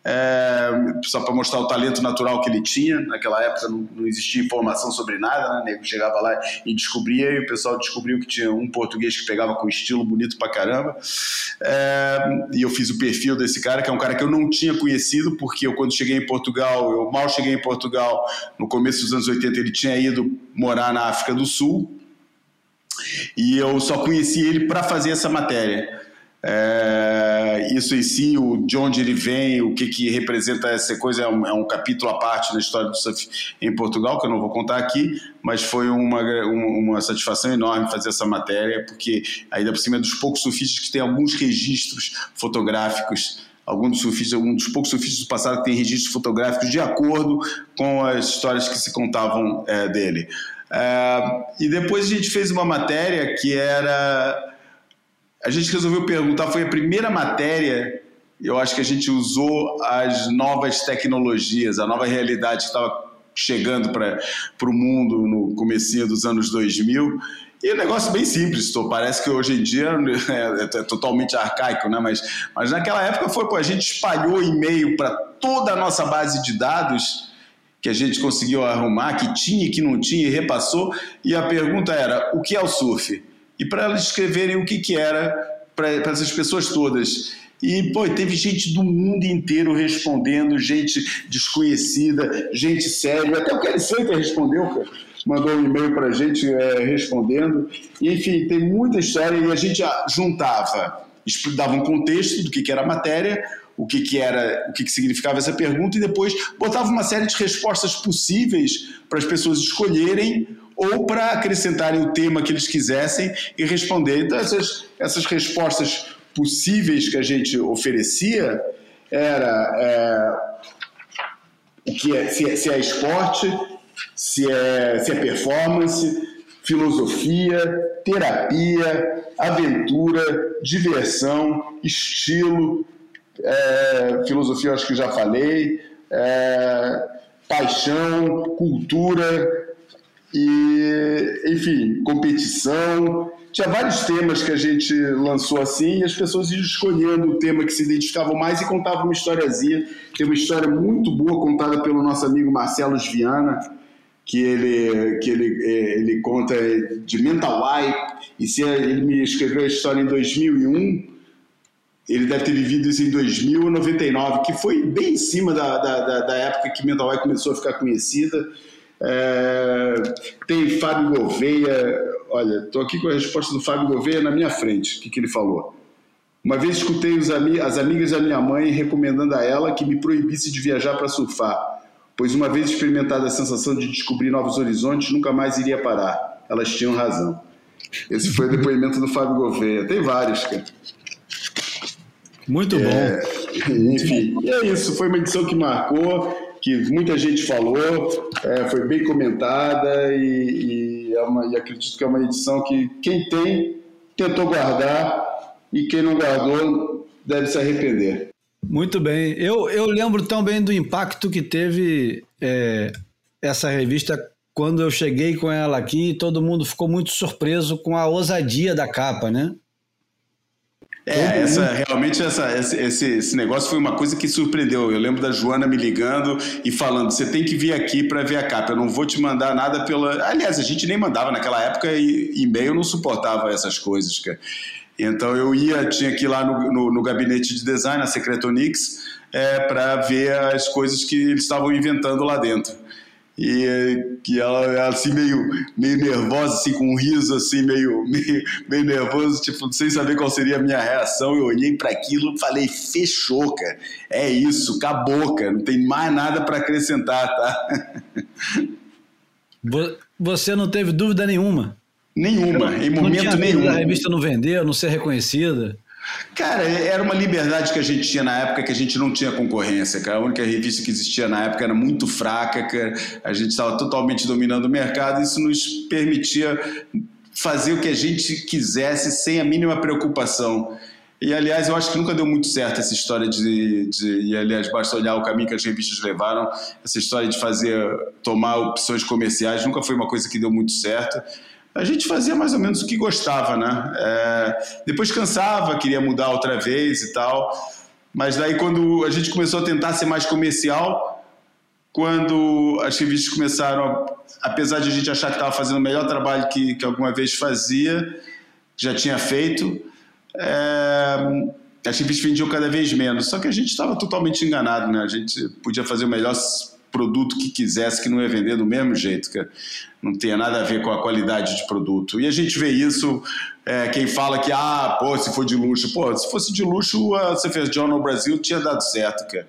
é, só para mostrar o talento natural que ele tinha. Naquela época não, não existia informação sobre nada, né? Nego chegava lá e descobria, e o pessoal descobriu que tinha um português que pegava com estilo bonito pra caramba. É, e eu fiz o perfil desse cara, que é um cara que eu não tinha conhecido, porque eu, quando cheguei em Portugal, eu mal cheguei em Portugal, no começo dos anos 80, ele tinha ido morar na África do Sul. E eu só conheci ele para fazer essa matéria. É, isso em si, o, de onde ele vem, o que, que representa essa coisa, é um, é um, capítulo à parte na história do surf em Portugal, que eu não vou contar aqui, mas foi uma, uma satisfação enorme fazer essa matéria, porque ainda por cima é dos poucos surfistas que tem alguns registros fotográficos alguns dos surfistas, um dos poucos surfistas do passado que tem registros fotográficos de acordo com as histórias que se contavam é, dele. É, e depois a gente fez uma matéria que era a gente resolveu perguntar, foi a primeira matéria, eu acho que a gente usou as novas tecnologias, a nova realidade que estava chegando para o mundo no comecinho dos anos 2000. E é um negócio bem simples, tô, parece que hoje em dia (laughs) é, é, totalmente arcaico, né? mas, mas naquela época foi, pô, a gente espalhou e-mail para toda a nossa base de dados que a gente conseguiu arrumar, que tinha e que não tinha, e repassou, e a pergunta era, o que é o surf? E para elas escreverem o que, que era para essas pessoas todas. E, pô, teve gente do mundo inteiro respondendo, gente desconhecida, gente séria. Até o Kelly Slater respondeu, cara. Mandou um e-mail para a gente é, respondendo. E, enfim, tem muita história e a gente juntava, dava um contexto do que, que era a matéria, o que, que era, o que, que significava essa pergunta e depois botava uma série de respostas possíveis para as pessoas escolherem ou para acrescentarem o tema que eles quisessem e responder. Então, essas, essas respostas possíveis que a gente oferecia era é, o que é, se, é, se é esporte, se é, se é performance, filosofia, terapia, aventura, diversão, estilo, é, filosofia acho que já falei, é, paixão, cultura, e, enfim, competição. Tinha vários temas que a gente lançou assim e as pessoas iam escolhendo o tema que se identificavam mais e contavam uma historiazinha. Tem uma história muito boa contada pelo nosso amigo Marcelo Viana, que ele, que ele, é, ele conta de mental wipe, e se ele me escreveu a história em 2001, ele deve ter vivido isso em 2099, que foi bem em cima da, da, da época que mental wipe começou a ficar conhecida. É, tem Fábio Gouveia, olha, estou aqui com a resposta do Fábio Gouveia na minha frente, o que, que ele falou? Uma vez escutei as amigas da minha mãe recomendando a ela que me proibisse de viajar para surfar pois uma vez experimentada a sensação de descobrir novos horizontes, nunca mais iria parar. Elas tinham razão. Esse foi o depoimento do Fábio Gouveia. Tem vários, cara. Muito bom. É, (laughs) enfim, é isso. Foi uma edição que marcou, que muita gente falou, é, foi bem comentada e, e, é uma, e acredito que é uma edição que quem tem tentou guardar e quem não guardou deve se arrepender. Muito bem. Eu, eu lembro também do impacto que teve é, essa revista quando eu cheguei com ela aqui. Todo mundo ficou muito surpreso com a ousadia da capa, né? É, essa, realmente essa, esse, esse negócio foi uma coisa que surpreendeu. Eu lembro da Joana me ligando e falando: você tem que vir aqui para ver a capa. Eu não vou te mandar nada pela. Aliás, a gente nem mandava naquela época e e-mail não suportava essas coisas, cara. Então eu ia, tinha que ir lá no, no, no gabinete de design, na Secretonix, é, para ver as coisas que eles estavam inventando lá dentro. E que ela assim meio, meio nervosa, assim, com um riso assim, meio, (laughs) meio, meio nervoso, tipo, sem saber qual seria a minha reação. Eu olhei para aquilo e falei, fechou, cara. É isso, acabou, cara. Não tem mais nada para acrescentar, tá? (laughs) Você não teve dúvida nenhuma. Nenhuma, em momento nenhum. A revista não vender, não ser reconhecida. Cara, era uma liberdade que a gente tinha na época que a gente não tinha concorrência, cara. A única revista que existia na época era muito fraca, cara. A gente estava totalmente dominando o mercado isso nos permitia fazer o que a gente quisesse sem a mínima preocupação. E, aliás, eu acho que nunca deu muito certo essa história de, de. E, aliás, basta olhar o caminho que as revistas levaram. Essa história de fazer, tomar opções comerciais nunca foi uma coisa que deu muito certo a gente fazia mais ou menos o que gostava, né? É, depois cansava, queria mudar outra vez e tal. Mas daí quando a gente começou a tentar ser mais comercial, quando as revistas começaram, apesar de a gente achar que estava fazendo o melhor trabalho que, que alguma vez fazia, já tinha feito, é, as revistas vendiam cada vez menos. Só que a gente estava totalmente enganado, né? A gente podia fazer o melhor produto que quisesse que não ia vender do mesmo jeito, cara. Não tinha nada a ver com a qualidade de produto. E a gente vê isso, é, quem fala que, ah, pô, se for de luxo. Pô, se fosse de luxo, a John no Brasil tinha dado certo, cara.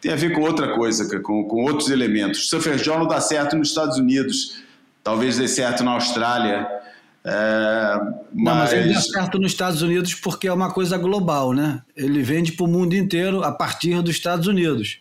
Tem a ver com outra coisa, cara, com, com outros elementos. Surface John não dá certo nos Estados Unidos, talvez dê certo na Austrália. É, mas... Não, mas ele dá certo nos Estados Unidos porque é uma coisa global, né? Ele vende para o mundo inteiro a partir dos Estados Unidos.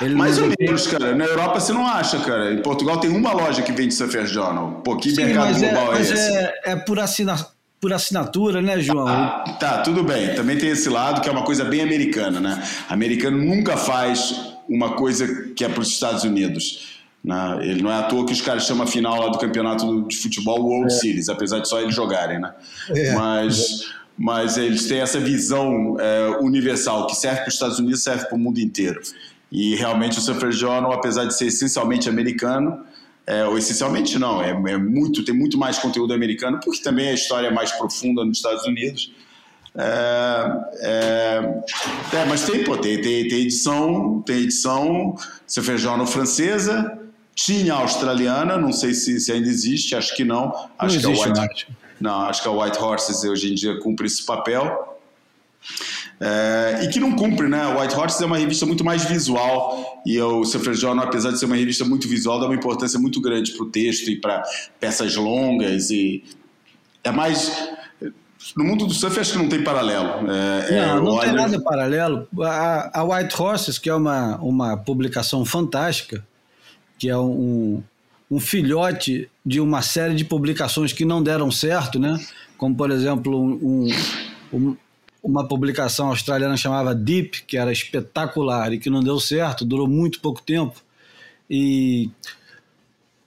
Ele Mais ou menos, cara. Na Europa você não acha, cara. Em Portugal tem uma loja que vende Surfer Journal. Pô, que Sim, mercado é- global é, mas é esse? É, é por, assina, por assinatura, né, João? Ah, tá, tudo bem. Também tem esse lado que é uma coisa bem americana, né? Americano nunca faz uma coisa que é para os Estados Unidos. Né? Ele não é à toa que os caras chamam a final lá do campeonato de futebol World é. Series, apesar de só eles jogarem, né? É. Mas, mas eles têm essa visão é, universal que serve para os Estados Unidos, serve para o mundo inteiro. E realmente o Surfer Journal, apesar de ser essencialmente americano, é, ou essencialmente não, é, é, muito, tem muito mais conteúdo americano, porque também a história é mais profunda nos Estados Unidos. É, é, é mas tem, pô, tem, tem, tem, edição, tem edição Surfer Journal francesa, tinha australiana, não sei se, se ainda existe, acho que não. Acho não que a White, não, acho que a White Horses hoje em dia cumpre esse papel. É, e que não cumpre, né? White Horse é uma revista muito mais visual e o Surfer Journal, apesar de ser uma revista muito visual, dá uma importância muito grande para o texto e para peças longas e é mais no mundo do surf acho que não tem paralelo. É, é não, não tem nada paralelo. A, a, White Horses, que é uma, uma publicação fantástica, que é um, um filhote de uma série de publicações que não deram certo, né? Como, por exemplo, um, um, uma publicação australiana chamava Deep, que era espetacular e que não deu certo, durou muito pouco tempo. E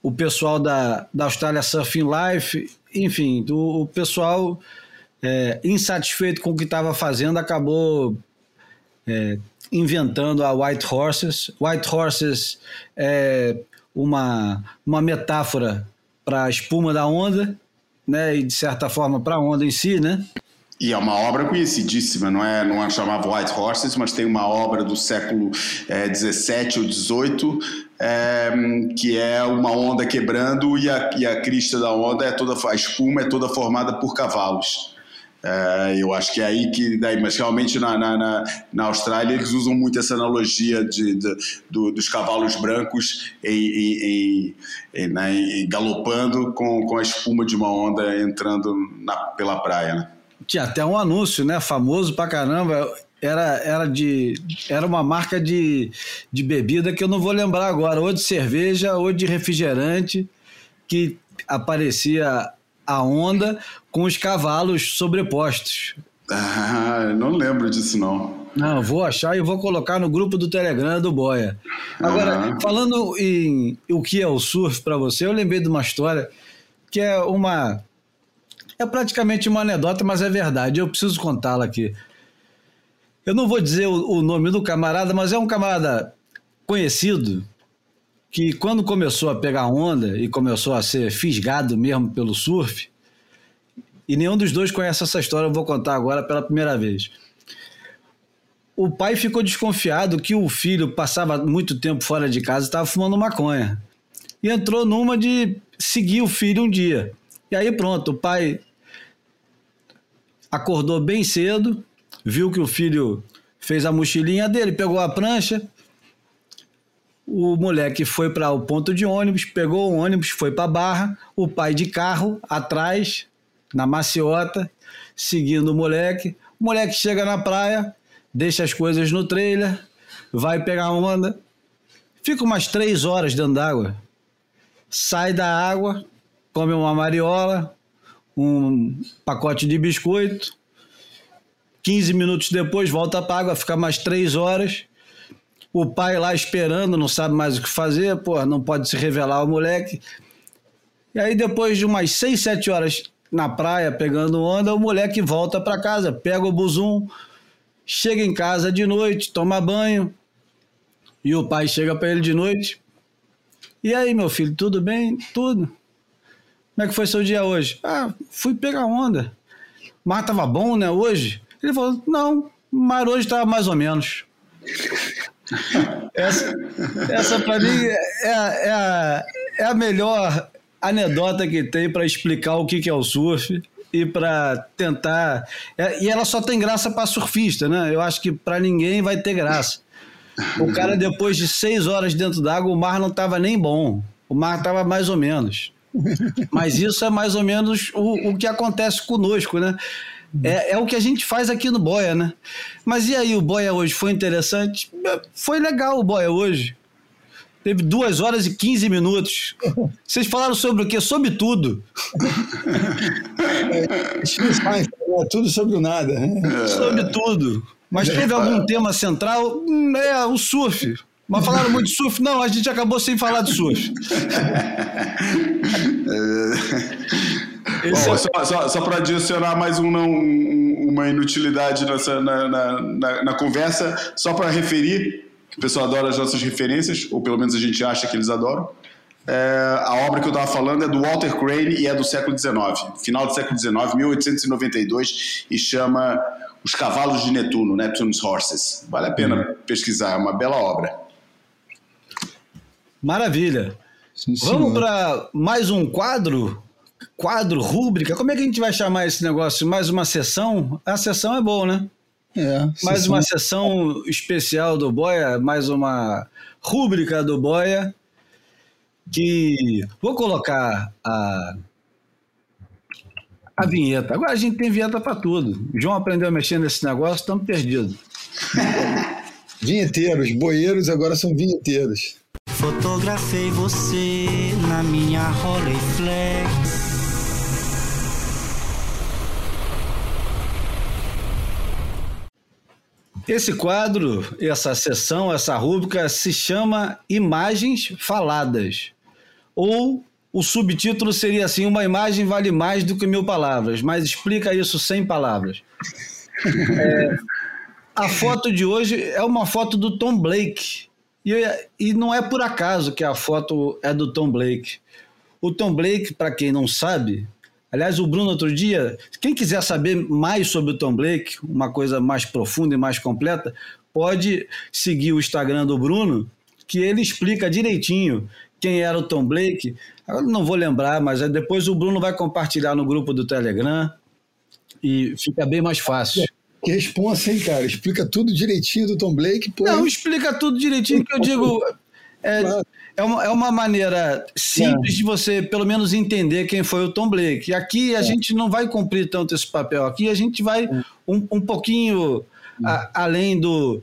o pessoal da, da Austrália Surfing Life, enfim, o, o pessoal é, insatisfeito com o que estava fazendo acabou é, inventando a White Horses. White Horses é uma, uma metáfora para a espuma da onda, né? E de certa forma para a onda em si, né? E é uma obra conhecidíssima, não é? Não é chamava White Horses, mas tem uma obra do século XVII é, ou XVIII é, que é uma onda quebrando e a, e a crista da onda é toda a espuma é toda formada por cavalos. É, eu acho que é aí que daí, mas realmente na, na, na, Austrália eles usam muito essa analogia de, de do, dos cavalos brancos em, em, em, né, galopando com, com a espuma de uma onda entrando na, pela praia. Né? Tinha até um anúncio, né? Famoso pra caramba. Era, era, de, era uma marca de, de bebida que eu não vou lembrar agora, ou de cerveja ou de refrigerante, que aparecia a onda com os cavalos sobrepostos. Ah, não lembro disso não. Não, vou achar e vou colocar no grupo do Telegram do Boia. Agora, uhum. falando em o que é o surf para você, eu lembrei de uma história que é uma é praticamente uma anedota, mas é verdade. Eu preciso contá-la aqui. Eu não vou dizer o, nome do camarada, mas é um camarada conhecido que quando começou a pegar onda e começou a ser fisgado mesmo pelo surf, e nenhum dos dois conhece essa história, eu vou contar agora pela primeira vez. O pai ficou desconfiado que o filho passava muito tempo fora de casa e estava fumando maconha. E entrou numa de seguir o filho um dia. E aí pronto, o pai acordou bem cedo, viu que o filho fez a mochilinha dele, pegou a prancha. O moleque foi para o ponto de ônibus, pegou o ônibus, foi para a barra. O pai de carro atrás, na maciota, seguindo o moleque. O moleque chega na praia, deixa as coisas no trailer, vai pegar onda, fica umas três horas dentro d'água, sai da água, come uma mariola, um pacote de biscoito. 15 minutos depois volta para água, fica mais três horas. O pai lá esperando, não sabe mais o que fazer, pô, não pode se revelar o moleque. E aí, depois de umas 6, 7 horas na praia pegando onda, o moleque volta para casa, pega o buzum, chega em casa de noite, toma banho. E o pai chega para ele de noite. E aí, meu filho, tudo bem? Tudo. Como é que foi seu dia hoje? Ah, fui pegar onda. Mas tava bom, né, hoje? Ele falou, não, mas hoje tava mais ou menos. (laughs) essa, essa para mim é, é, é, a, é a melhor anedota que tem para explicar o que, que é o surf e para tentar. É, e ela só tem graça para surfista, né? Eu acho que para ninguém vai ter graça. O cara, depois de seis horas dentro d'água, o mar não estava nem bom. O mar estava mais ou menos. Mas isso é mais ou menos o, o que acontece conosco, né? É, é o que a gente faz aqui no Boia, né? Mas e aí, o Boia hoje foi interessante? Foi legal o Boia hoje. Teve duas horas e 15 minutos. Vocês falaram sobre o quê? Sobre tudo. É, tudo sobre o nada. Né? Sobre tudo. Mas teve algum tema central? É, o surf. Mas falaram muito de surf? Não, a gente acabou sem falar de surf. Bom, é... Só, só, só para adicionar mais uma, uma inutilidade nessa, na, na, na, na conversa, só para referir, o pessoal adora as nossas referências, ou pelo menos a gente acha que eles adoram. É, a obra que eu estava falando é do Walter Crane e é do século XIX, final do século XIX, 1892, e chama Os Cavalos de Netuno, Neptune's Horses. Vale a pena uhum. pesquisar, é uma bela obra. Maravilha. Sim, Vamos para mais um quadro? Quadro, rúbrica? Como é que a gente vai chamar esse negócio? Mais uma sessão? A sessão é boa, né? É, mais sessão... uma sessão especial do Boia, mais uma rúbrica do Boia. Que vou colocar a, a vinheta. Agora a gente tem vinheta para tudo. O João aprendeu a mexer nesse negócio, estamos perdidos. (laughs) vinheteiros, boeiros agora são vinheteiros. Fotografei você na minha Rolleiflex. Esse quadro, essa sessão, essa rúbrica se chama Imagens Faladas. Ou o subtítulo seria assim: Uma imagem vale mais do que mil palavras, mas explica isso sem palavras. É, a foto de hoje é uma foto do Tom Blake, E, e não é por acaso que a foto é do Tom Blake. O Tom Blake, para quem não sabe, aliás, o Bruno outro dia, quem quiser saber mais sobre o Tom Blake, uma coisa mais profunda e mais completa, pode seguir o Instagram do Bruno, que ele explica direitinho quem era o Tom Blake. Eu não vou lembrar, mas depois o Bruno vai compartilhar no grupo do Telegram e fica bem mais fácil. Que responsa, hein, cara? Explica tudo direitinho do Tom Blake. Pô. Não, explica tudo direitinho, que eu digo. É, é, uma, é uma maneira simples é. de você, pelo menos, entender quem foi o Tom Blake. E aqui a é. gente não vai cumprir tanto esse papel. Aqui a gente vai é. um, um pouquinho a, além do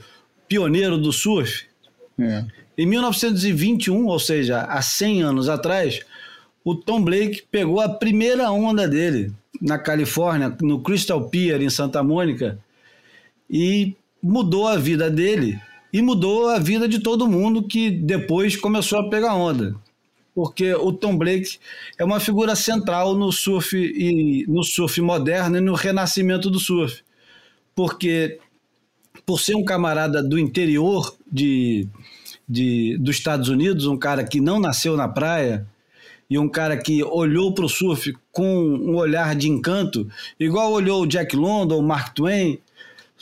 pioneiro do surf. É. Em 1921, ou seja, há 100 anos atrás, o Tom Blake pegou a primeira onda dele na Califórnia, no Crystal Pier, em Santa Mônica, e mudou a vida dele e mudou a vida de todo mundo que depois começou a pegar onda. Porque o Tom Blake é uma figura central no surf e no surf moderno e no renascimento do surf. Porque por ser um camarada do interior de, de, dos Estados Unidos, um cara que não nasceu na praia e um cara que olhou para o surf com um olhar de encanto, igual olhou o Jack London, o Mark Twain,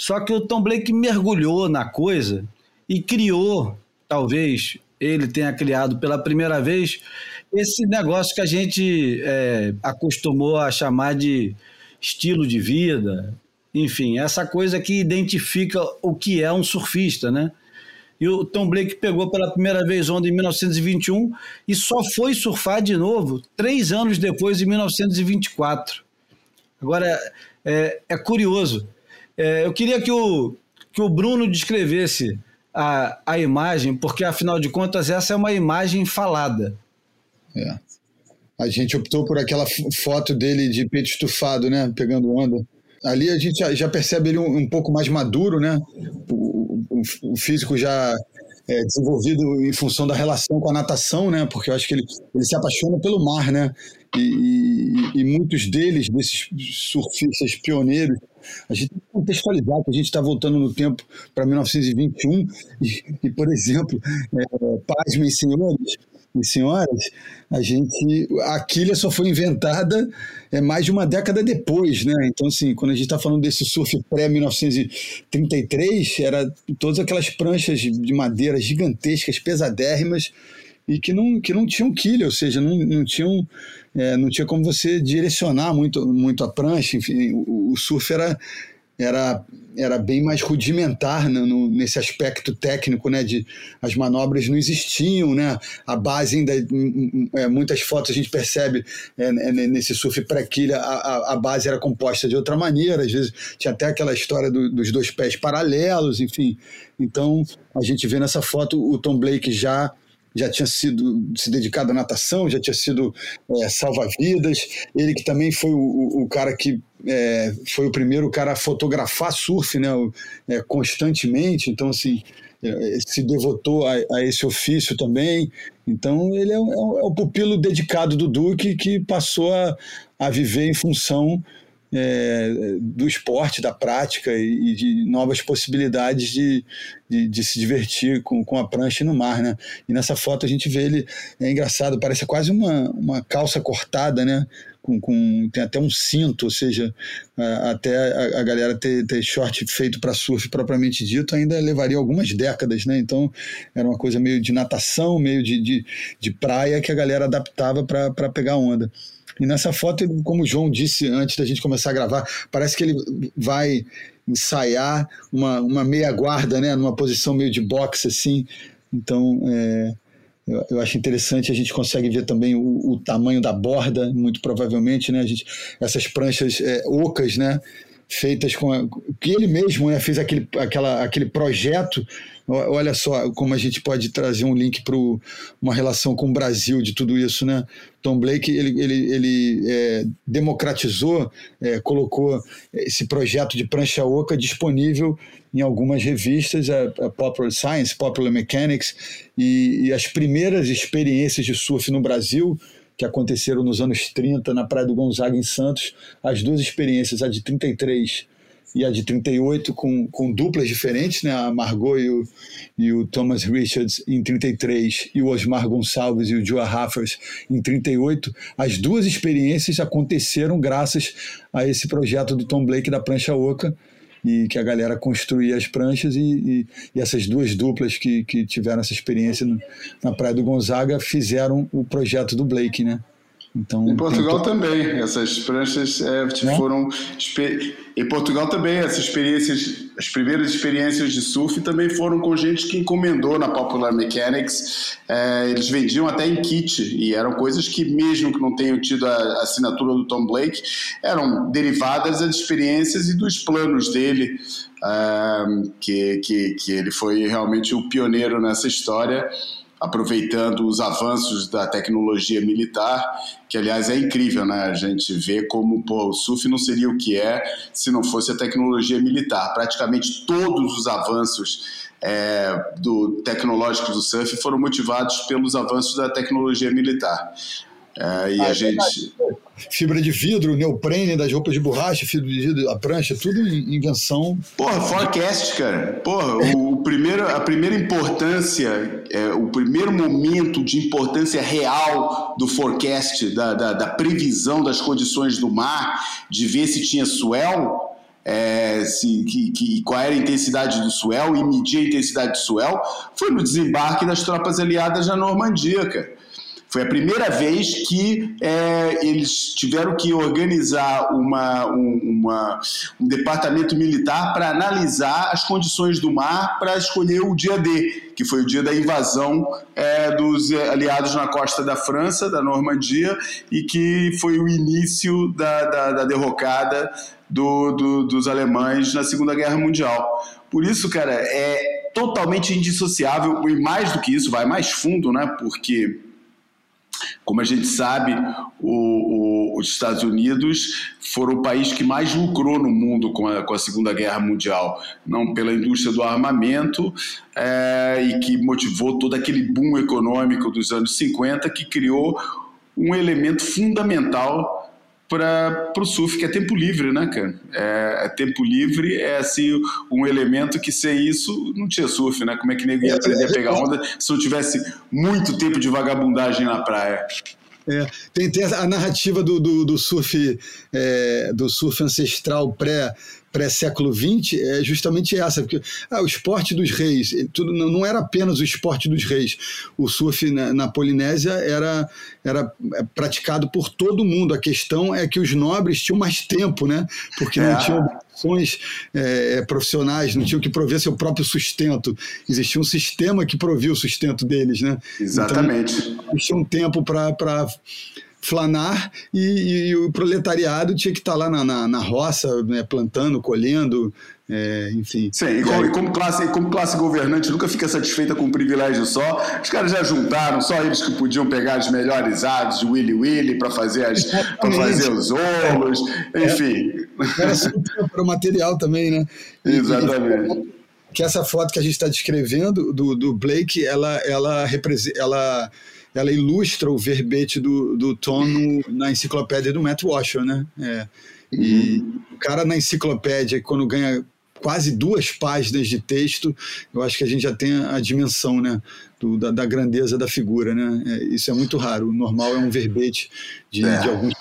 só que o Tom Blake mergulhou na coisa e criou, talvez ele tenha criado pela primeira vez, esse negócio que a gente é, acostumou a chamar de estilo de vida, enfim, essa coisa que identifica o que é um surfista, né? E o Tom Blake pegou pela primeira vez onda em 1921 e só foi surfar de novo três anos depois, em 1924. Agora, é, é curioso, é, eu queria que o, que o Bruno descrevesse a, a imagem, porque afinal de contas essa é uma imagem falada. É. A gente optou por aquela foto dele de peito estufado, né? Pegando onda. Ali a gente já, já percebe ele um, um, pouco mais maduro, né? O, o, o físico já é, desenvolvido em função da relação com a natação, né? Porque eu acho que ele, ele se apaixona pelo mar, né? E, e, e muitos deles, desses surfistas pioneiros, a gente tem que contextualizar que a gente está voltando no tempo para 1921 e, e, por exemplo, é, pasmem senhores e senhoras, a gente a quilha só foi inventada é mais de uma década depois, né? Então assim, quando a gente está falando desse surf pré 1933, era todas aquelas pranchas de madeira gigantescas, pesadérrimas e que não, que não tinham quilha, ou seja, não, não tinham é, não tinha como você direcionar muito, muito a prancha, enfim, o, o surf era, era, era bem mais rudimentar né, no, nesse aspecto técnico, né, de as manobras não existiam, né, a base ainda, é, muitas fotos a gente percebe é, nesse surf pré-quilha, a, a, base era composta de outra maneira, às vezes tinha até aquela história do, dos dois pés paralelos, enfim, então a gente vê nessa foto o Tom Blake já já tinha sido se dedicado à natação, já tinha sido é, salva-vidas. Ele que também foi o, o cara que é, foi o primeiro cara a fotografar surf, né, é, constantemente. Então assim é, se devotou a, a, esse ofício também. Então ele é, o, é é pupilo dedicado do Duque que passou a, a viver em função é, do esporte, da prática e, de novas possibilidades de, de, de, se divertir com, com a prancha no mar, né? E nessa foto a gente vê ele, é engraçado, parece quase uma, uma calça cortada, né? Com, com, tem até um cinto, ou seja, a, até a, a, galera ter, ter short feito para surf propriamente dito ainda levaria algumas décadas, né? Então era uma coisa meio de natação, meio de, de, de praia que a galera adaptava para pegar onda. E nessa foto, como o João disse antes da gente começar a gravar, parece que ele vai ensaiar uma, uma meia guarda, né, numa posição meio de boxe assim. Então, é, eu, eu, acho interessante, a gente consegue ver também o, o, tamanho da borda, muito provavelmente, né, a gente, essas pranchas é, ocas, né, feitas com que ele mesmo né, fez aquele, aquela, aquele projeto Olha só como a gente pode trazer um link para uma relação com o Brasil de tudo isso, né? Tom Blake ele, ele, ele é, democratizou, é, colocou esse projeto de prancha oca disponível em algumas revistas, a, a Popular Science, Popular Mechanics, e, e as primeiras experiências de surf no Brasil que aconteceram nos anos 30 na Praia do Gonzaga, em Santos, as duas experiências, a de 33 e a de 38 com, com duplas diferentes, né? a Margot e o, e o Thomas Richards em 33 e o Osmar Gonçalves e o Joe Raffers em 38. As duas experiências aconteceram graças a esse projeto do Tom Blake da Prancha Oca, e que a galera construía as pranchas e, e, e essas duas duplas que, que tiveram essa experiência no, na Praia do Gonzaga fizeram o projeto do Blake, né? Então, em Portugal também, essas pranchas é, né? foram. Em Portugal também, essas experiências, as primeiras experiências de surf também foram com gente que encomendou na Popular Mechanics. É, eles vendiam até em kit e eram coisas que, mesmo que não tenham tido a assinatura do Tom Blake, eram derivadas das experiências e dos planos dele. É, que, que, que ele foi realmente o pioneiro nessa história aproveitando os avanços da tecnologia militar, que aliás é incrível, né? A gente vê como pô, o surf não seria o que é se não fosse a tecnologia militar. Praticamente todos os avanços é, do tecnológicos do surf foram motivados pelos avanços da tecnologia militar. É, e ah, a gente. Fibra de vidro, neoprene das roupas de borracha, fibra de vidro, a prancha, tudo invenção. Porra, forecast, cara. Porra, o, primeiro, a primeira importância, é, o primeiro momento de importância real do forecast, da, da, da previsão das condições do mar, de ver se tinha swell, é, se, que, que, qual era a intensidade do swell e medir a intensidade do swell, foi no desembarque das tropas aliadas na Normandia, cara. Foi a primeira vez que é, eles tiveram que organizar uma, um, uma, um departamento militar para analisar as condições do mar para escolher o dia D, que foi o dia da invasão é, dos aliados na costa da França, da Normandia, e que foi o início da, da, da derrocada do, do, dos alemães na Segunda Guerra Mundial. Por isso, cara, é totalmente indissociável, e mais do que isso, vai mais fundo, né? Porque como a gente sabe, o, o, os Estados Unidos foram o país que mais lucrou no mundo com a, com a Segunda Guerra Mundial, não pela indústria do armamento, é, e que motivou todo aquele boom econômico dos anos 50 que criou um elemento fundamental para o surf, que é tempo livre, né, cara? É, é, tempo livre é assim um elemento que sem isso não tinha surf, né? Como é que nego ia aprender a pegar onda se não tivesse muito tempo de vagabundagem na praia? É, tem, tem a narrativa do, do, do surf é, do surf ancestral pré pré-século XX é justamente essa, porque ah, o esporte dos reis, tudo não era apenas o esporte dos reis. O surf na, na Polinésia era, era é, praticado por todo mundo. A questão é que os nobres tinham mais tempo, né? Porque não é. tinham obrigações é, profissionais, não tinham que prover seu próprio sustento. Existia um sistema que provia o sustento deles, né? Exatamente. Então, tinham tempo para flanar e, e, o proletariado tinha que estar tá lá na, na, na roça, né, plantando, colhendo, é, enfim. Sim, e como, e como, classe, como classe governante nunca fica satisfeita com um privilégio só, os caras já juntaram, só eles que podiam pegar as melhores aves de Willy Willy para fazer, as, fazer os olos, é. enfim. Era para o material também, né? E, Exatamente. Que essa foto que a gente está descrevendo do, do Blake, ela, ela, representa, ela ela ilustra o verbete do, do Tom na enciclopédia do Matt Washer, né? É. E uhum. o cara na enciclopédia, quando ganha quase duas páginas de texto, eu acho que a gente já tem a dimensão, né? Do, da, da, grandeza da figura, né? É, isso é muito raro. O normal é um verbete de, é. de alguns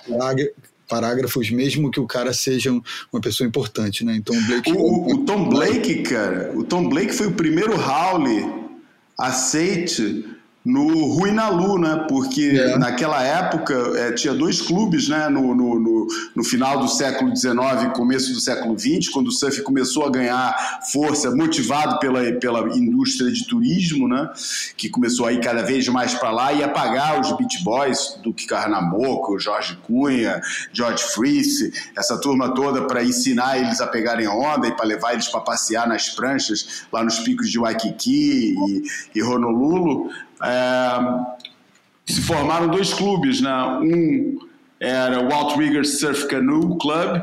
parágrafos, mesmo que o cara seja uma pessoa importante, né? Então o Blake. O, o Tom Blake, cara, o Tom Blake foi o primeiro Howley aceite no Ruinalu, né? Porque é. naquela época é, tinha dois clubes, né? No, no, no, no, final do século XIX e começo do século XX, quando o surf começou a ganhar força, motivado pela, pela indústria de turismo, né? Que começou a ir cada vez mais para lá e a pagar os beach boys, do Carnamoco, Jorge Cunha, George Freese, essa turma toda para ensinar eles a pegarem onda e para levar eles para passear nas pranchas lá nos picos de Waikiki e, e Honolulu é, se formaram dois clubes, né? Um era o Outrigger Surf Canoe Club,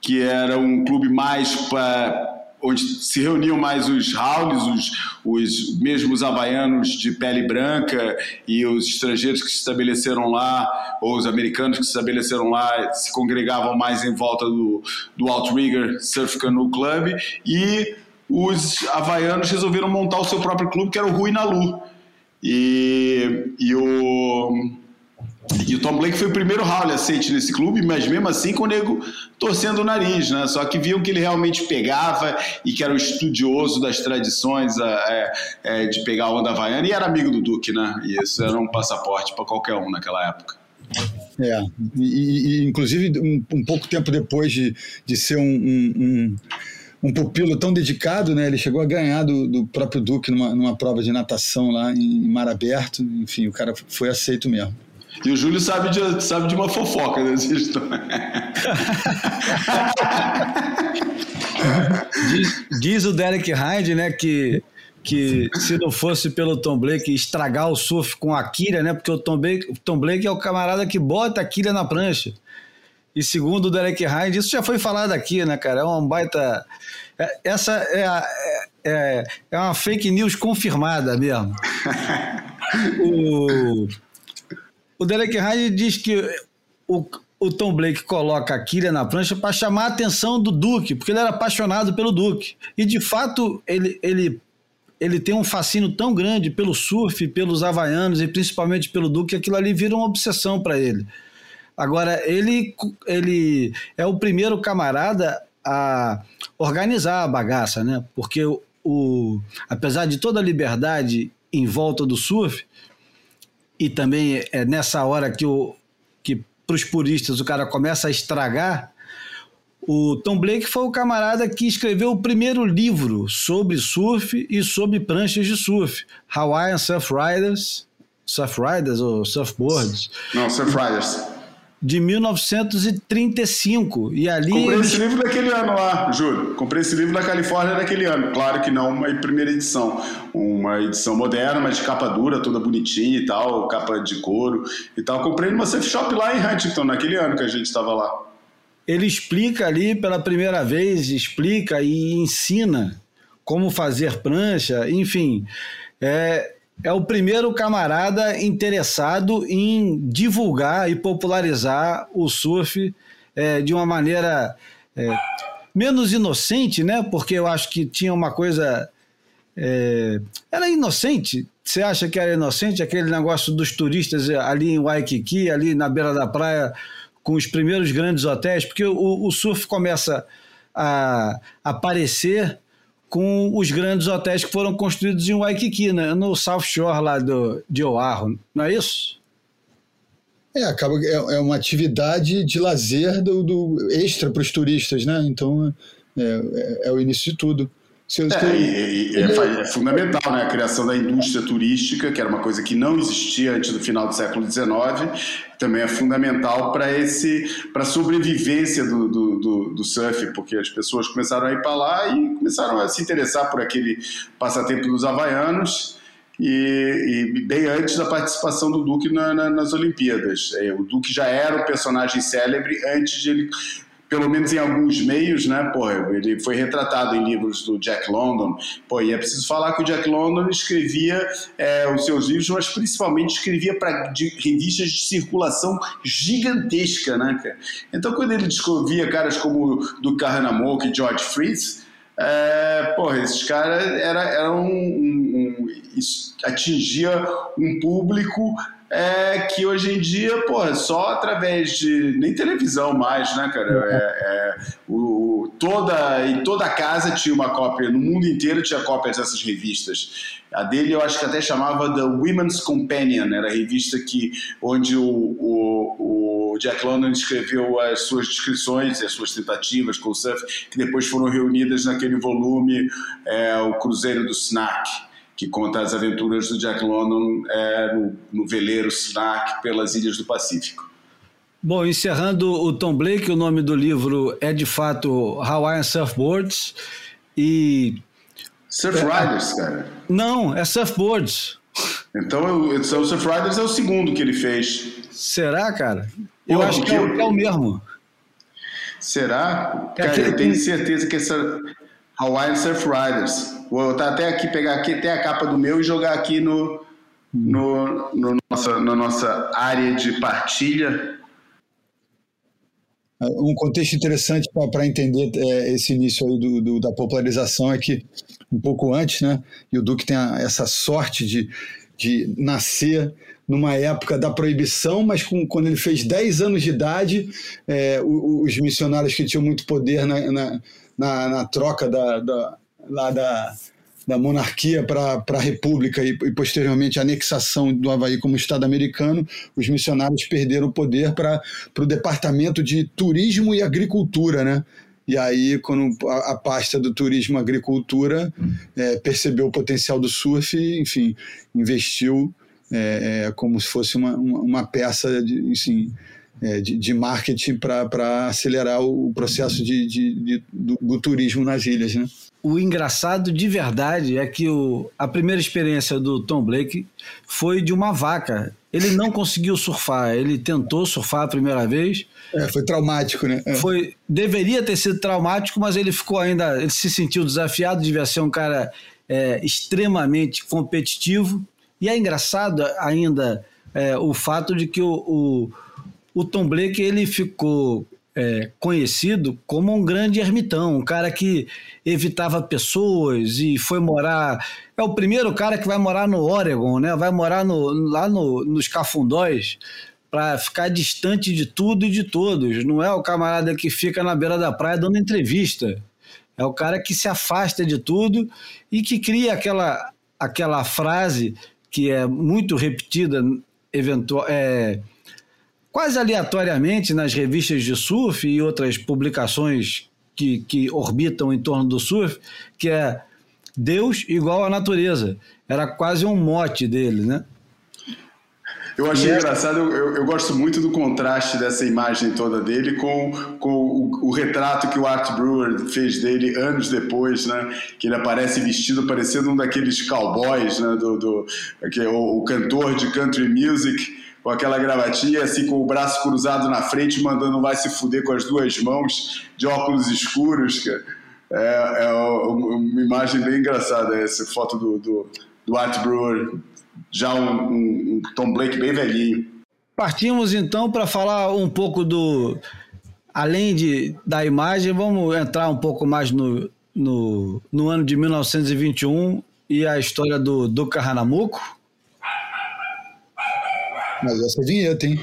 que era um clube mais para onde se reuniam mais os Raulis, os, os mesmos havaianos de pele branca e os estrangeiros que se estabeleceram lá, ou os americanos que se estabeleceram lá, se congregavam mais em volta do, do Outrigger Surf Canoe Club, e os havaianos resolveram montar o seu próprio clube, que era o Rui Nalu. E, e o e o Tom Blake foi o primeiro Howley aceite nesse clube, mas mesmo assim com o nego torcendo o nariz, né? Só que viam que ele realmente pegava e que era um estudioso das tradições é, é, de pegar a onda havaiana e era amigo do Duque, né? E isso era um passaporte para qualquer um naquela época. É, e, e inclusive um, um, pouco tempo depois de, de ser um, um, um, pupilo tão dedicado, né? Ele chegou a ganhar do, do próprio Duque numa, numa prova de natação lá em Mar Aberto. Enfim, o cara foi aceito mesmo. E o Júlio sabe de, sabe de uma fofoca dessa história. diz, diz, o Derek Hyde, né, que, que se não fosse pelo Tom Blake estragar o surf com a quilha, né, porque o Tom Blake, o Tom Blake é o camarada que bota a quilha na prancha. E segundo o Derek Hyde, isso já foi falado aqui, né, cara? É um baita. É, essa é, a, é, é uma fake news confirmada mesmo. (laughs) o, o Derek Hyde diz que o, o Tom Blake coloca a quilha na prancha para chamar a atenção do Duque, porque ele era apaixonado pelo Duque. E de fato, ele, ele, ele tem um fascínio tão grande pelo surf, pelos havaianos e principalmente pelo Duque, que aquilo ali vira uma obsessão para ele. Agora, ele, ele é o primeiro camarada a organizar a bagaça, né? Porque o, o apesar de toda a liberdade em volta do surf, e também é nessa hora que, o, que para os puristas o cara começa a estragar, o Tom Blake foi o camarada que escreveu o primeiro livro sobre surf e sobre pranchas de surf, Hawaiian Surf Riders, Surf Riders ou Surfboards? Não, Surf Riders de 1935. E ali. Comprei esse livro daquele ano lá, Júlio. Comprei esse livro da Califórnia daquele ano. Claro que não uma primeira edição. Uma edição moderna, mas de capa dura, toda bonitinha e tal, capa de couro e tal. Comprei numa safe shop lá em Huntington, naquele ano que a gente estava lá. Ele explica ali pela primeira vez, explica e ensina como fazer prancha, enfim. É, é o primeiro camarada interessado em divulgar e popularizar o surf é, de uma maneira é, menos inocente, né? Porque eu acho que tinha uma coisa. É, era inocente. Você acha que era inocente aquele negócio dos turistas ali em Waikiki, ali na beira da praia, com os primeiros grandes hotéis? Porque o, o surf começa a aparecer com os grandes hotéis que foram construídos em Waikiki, né? no South Shore lá do, de Oahu, não é isso? É, acaba, é, é uma atividade de lazer do, do extra para os turistas, né? Então é, é, é, o início de tudo. Se, é, e, e é, é, fundamental, né? A criação da indústria turística, que era uma coisa que não existia antes do final do século XIX, também é fundamental para esse para a sobrevivência do, do, do, do, surf, porque as pessoas começaram a ir para lá e começaram a se interessar por aquele passatempo dos havaianos. E, e, bem antes da participação do Duque na, na, nas Olimpíadas. É, o Duque já era um personagem célebre antes de ele pelo menos em alguns meios, né? Pô, ele foi retratado em livros do Jack London. Pô, e é preciso falar que o Jack London escrevia é, os seus livros, mas principalmente escrevia para revistas de circulação gigantesca, né, cara? Então, quando ele descrevia caras como do Carnamoke e George Fritz, é, porra, esses caras era, era um, um, um, atingia um público é que hoje em dia, porra, só através de. nem televisão mais, né, cara? É, é, o, toda, em toda casa tinha uma cópia, no mundo inteiro tinha cópias dessas revistas. A dele eu acho que até chamava The Women's Companion, era a revista que, onde o, o, o Jack London escreveu as suas descrições, as suas tentativas com o surf, que depois foram reunidas naquele volume, é, O Cruzeiro do Snack que conta as aventuras do Jack London é, no, no veleiro Snack pelas ilhas do Pacífico. Bom, encerrando o Tom Blake, o nome do livro é de fato Hawaiian Surfboards e. Surf Riders, cara. Não, é Surfboards. Então, o Surf Riders é o segundo que ele fez. Será, cara? Eu Pô, acho que é, é, o mesmo. Será? É cara, eu tenho certeza que essa Hawaiian Surf Riders. Vou botar até aqui, pegar aqui até a capa do meu e jogar aqui no, no, no nossa, na nossa área de partilha. Um contexto interessante para entender é, esse início do, do, da popularização é que um pouco antes, né? E o Duque tem a, essa sorte de, de nascer numa época da proibição, mas com, quando ele fez 10 anos de idade, é, os, os, missionários que tinham muito poder na, na, na, na troca da, da, lá da, da monarquia para a república e, e, posteriormente a anexação do Havaí como Estado americano, os missionários perderam o poder para o departamento de turismo e agricultura, né? E aí, quando a, pasta do turismo e agricultura é, percebeu o potencial do surf, enfim, investiu é, é, como se fosse uma, uma, uma peça de, assim, é, de, de, marketing para acelerar o processo de, de, do, do, turismo nas ilhas. Né? O engraçado de verdade é que o, a primeira experiência do Tom Blake foi de uma vaca. Ele não (laughs) conseguiu surfar, ele tentou surfar a primeira vez. É, foi traumático, né? É. Foi, deveria ter sido traumático, mas ele ficou ainda, ele se sentiu desafiado, devia ser um cara é, extremamente competitivo e é engraçado ainda é, o fato de que o, o, o Tom Blake ele ficou é, conhecido como um grande ermitão, um cara que evitava pessoas e foi morar. É o primeiro cara que vai morar no Oregon, né? Vai morar no, lá no, nos Cafundóis para ficar distante de tudo e de todos. Não é o camarada que fica na beira da praia dando entrevista. É o cara que se afasta de tudo e que cria aquela, aquela frase que é muito repetida eventual, é, quase aleatoriamente nas revistas de surf e outras publicações que, que orbitam em torno do surf, que é Deus igual à natureza. Era quase um mote dele, né? Eu achei engraçado, eu, eu, gosto muito do contraste dessa imagem toda dele com, com o, o, retrato que o Art Brewer fez dele anos depois, né? Que ele aparece vestido parecendo um daqueles cowboys, né? Do, do, que é o, o cantor de country music com aquela gravatinha, assim, com o braço cruzado na frente, mandando vai se fuder com as duas mãos, de óculos escuros. É, é uma imagem bem engraçada essa foto do, do, do Art Brewer já um, um, um Tom Blake bem velhinho. Partimos então para falar um pouco do. Além de, da imagem, vamos entrar um pouco mais no, no, no ano de 1921 e a história do Duca Hanamuco. Mas essa é vinheta, hein?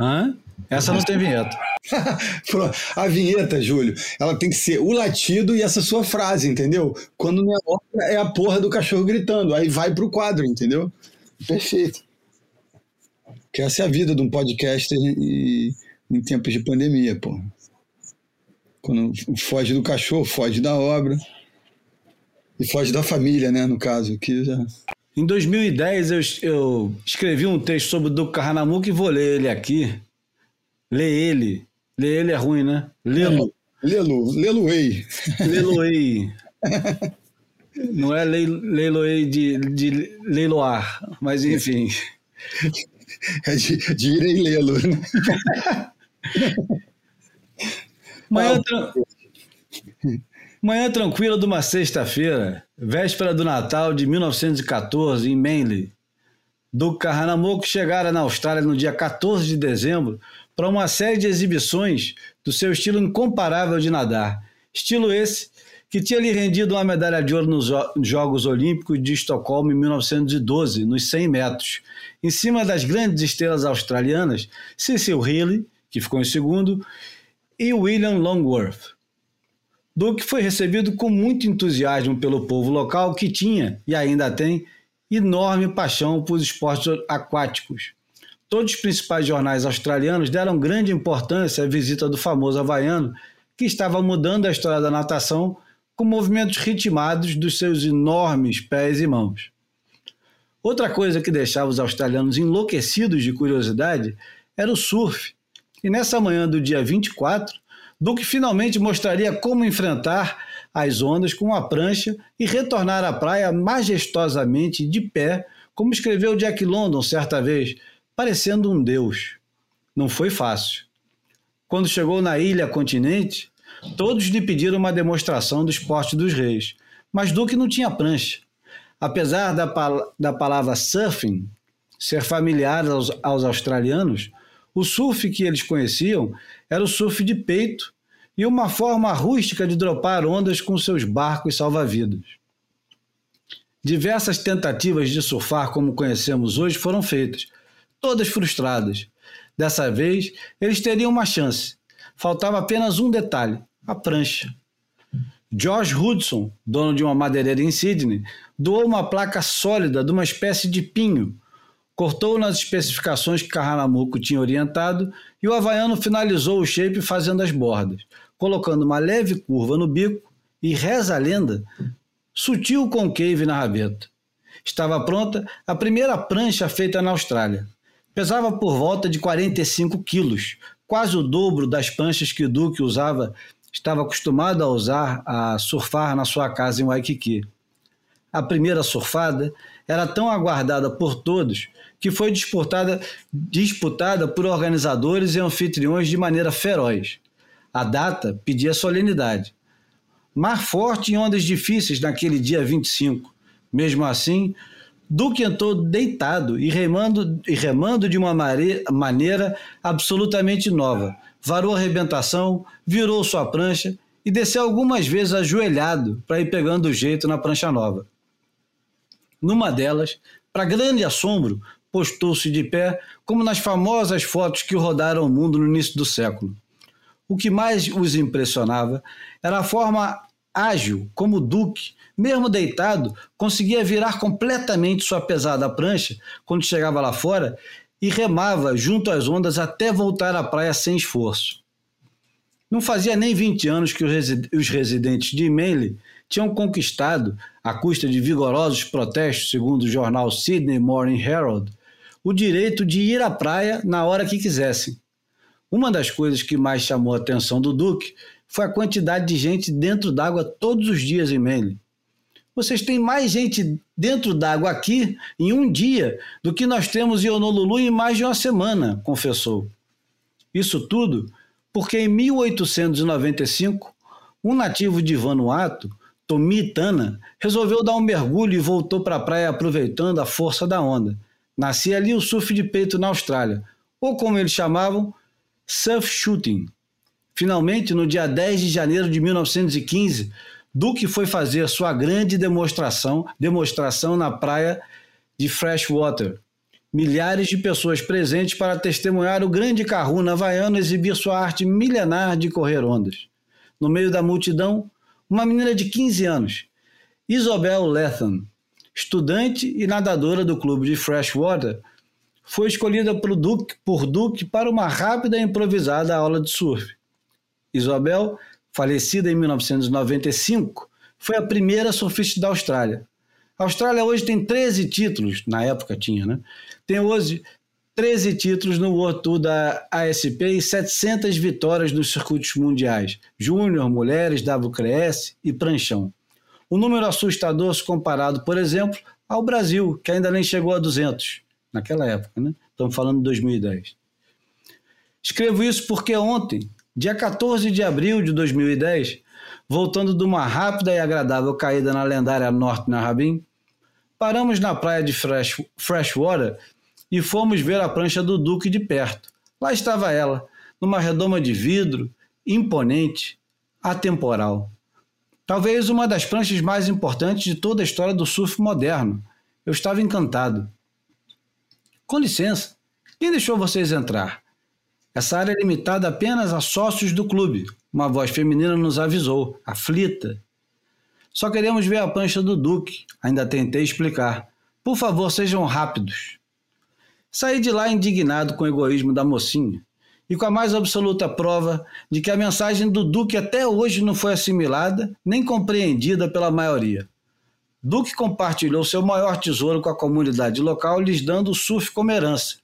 Hã? Essa não tem vinheta. (laughs) a vinheta, Júlio, ela tem que ser o latido e essa sua frase, entendeu? Quando não é ópera, é a porra do cachorro gritando. Aí vai pro quadro, entendeu? Perfeito. Que essa é a vida de um podcaster e, em tempos de pandemia, pô. Quando foge do cachorro, foge da obra. E foge da família, né, no caso. Que já... Em 2010, eu, eu escrevi um texto sobre o Duque Carnamuco e vou ler ele aqui. Lê ele. Lê ele é ruim, né? Lê-lo. É, Lê-lo. Lê-lo-ei. Lê-lo-ei. Não é leiloei de, de leiloar, mas enfim. É de, de ir em lê-lo. Né? Manhã, tra... Manhã tranquila de uma sexta-feira, véspera do Natal de 1914, em Manly. Duke Kahanamoku chegara na Austrália no dia 14 de dezembro para uma série de exibições do seu estilo incomparável de nadar. Estilo esse que tinha lhe rendido uma medalha de ouro nos Jogos Olímpicos de Estocolmo em 1912, nos 100 metros, em cima das grandes estrelas australianas Cecil Healy, que ficou em segundo, e William Longworth. Duke foi recebido com muito entusiasmo pelo povo local que tinha, e ainda tem, enorme paixão por esportes aquáticos. Todos os principais jornais australianos deram grande importância à visita do famoso havaiano, que estava mudando a história da natação com movimentos ritmados dos seus enormes pés e mãos. Outra coisa que deixava os australianos enlouquecidos de curiosidade era o surf. E nessa manhã do dia 24, Duke finalmente mostraria como enfrentar as ondas com uma prancha e retornar à praia majestosamente de pé, como escreveu Jack London certa vez, parecendo um deus. Não foi fácil. Quando chegou na ilha continente, Todos lhe pediram uma demonstração do esporte dos reis, mas Duque não tinha prancha. Apesar da, da palavra surfing ser familiar aos, aos australianos, o surf que eles conheciam era o surf de peito e uma forma rústica de dropar ondas com seus barcos salva-vidas. Diversas tentativas de surfar como conhecemos hoje foram feitas, todas frustradas. Dessa vez, eles teriam uma chance. Faltava apenas um detalhe: a prancha. George Hudson, dono de uma madeireira em Sydney, doou uma placa sólida de uma espécie de pinho, cortou nas especificações que Carranamuco tinha orientado e o havaiano finalizou o shape fazendo as bordas, colocando uma leve curva no bico e, reza a lenda, sutil concave na rabeta. Estava pronta a primeira prancha feita na Austrália. Pesava por volta de 45 quilos, quase o dobro das pranchas que o Duque usava estava acostumado a usar a surfar na sua casa em Waikiki. A primeira surfada era tão aguardada por todos que foi disputada, disputada por organizadores e anfitriões de maneira feroz. A data pedia solenidade. Mar forte e ondas difíceis naquele dia 25. Mesmo assim, Duque entrou deitado e remando, e remando de uma maneira absolutamente nova, varou a arrebentação, virou sua prancha e desceu algumas vezes ajoelhado para ir pegando o jeito na prancha nova. Numa delas, para grande assombro, postou-se de pé, como nas famosas fotos que rodaram o mundo no início do século. O que mais os impressionava era a forma ágil como o Duque, mesmo deitado, conseguia virar completamente sua pesada prancha quando chegava lá fora e remava junto às ondas até voltar à praia sem esforço. Não fazia nem 20 anos que os residentes de Manly tinham conquistado, à custa de vigorosos protestos, segundo o jornal Sydney Morning Herald, o direito de ir à praia na hora que quisessem. Uma das coisas que mais chamou a atenção do Duque foi a quantidade de gente dentro d'água todos os dias em Manly. Vocês têm mais gente dentro d'água aqui em um dia do que nós temos em Honolulu em mais de uma semana, confessou. Isso tudo porque em 1895, um nativo de Vanuatu, Tomi Tana, resolveu dar um mergulho e voltou para a praia aproveitando a força da onda. Nascia ali o surf de peito na Austrália, ou como eles chamavam, surf shooting. Finalmente, no dia 10 de janeiro de 1915, Duque foi fazer sua grande demonstração, demonstração na praia de Freshwater. Milhares de pessoas presentes para testemunhar o grande Kahuna havaiano exibir sua arte milenar de correr ondas. No meio da multidão, uma menina de 15 anos, Isabel Lethan, estudante e nadadora do clube de Freshwater, foi escolhida por Duke, por Duke para uma rápida e improvisada aula de surf. Isabel falecida em 1995, foi a primeira surfista da Austrália. A Austrália hoje tem 13 títulos, na época tinha, né? Tem hoje 13 títulos no World Tour da ASP e 700 vitórias nos circuitos mundiais, júnior, mulheres, WCS e pranchão. Um número assustador se comparado, por exemplo, ao Brasil, que ainda nem chegou a 200 naquela época, né? Estamos falando de 2010. Escrevo isso porque ontem Dia 14 de abril de 2010, voltando de uma rápida e agradável caída na lendária Norte Narrabim, paramos na praia de Fresh, Freshwater e fomos ver a prancha do Duque de perto. Lá estava ela, numa redoma de vidro, imponente, atemporal. Talvez uma das pranchas mais importantes de toda a história do surf moderno. Eu estava encantado. Com licença, quem deixou vocês entrar? Essa área é limitada apenas a sócios do clube. Uma voz feminina nos avisou, aflita. Só queremos ver a prancha do Duque. Ainda tentei explicar. Por favor, sejam rápidos. Saí de lá indignado com o egoísmo da mocinha e com a mais absoluta prova de que a mensagem do Duque até hoje não foi assimilada nem compreendida pela maioria. Duque compartilhou seu maior tesouro com a comunidade local, lhes dando o surf como herança.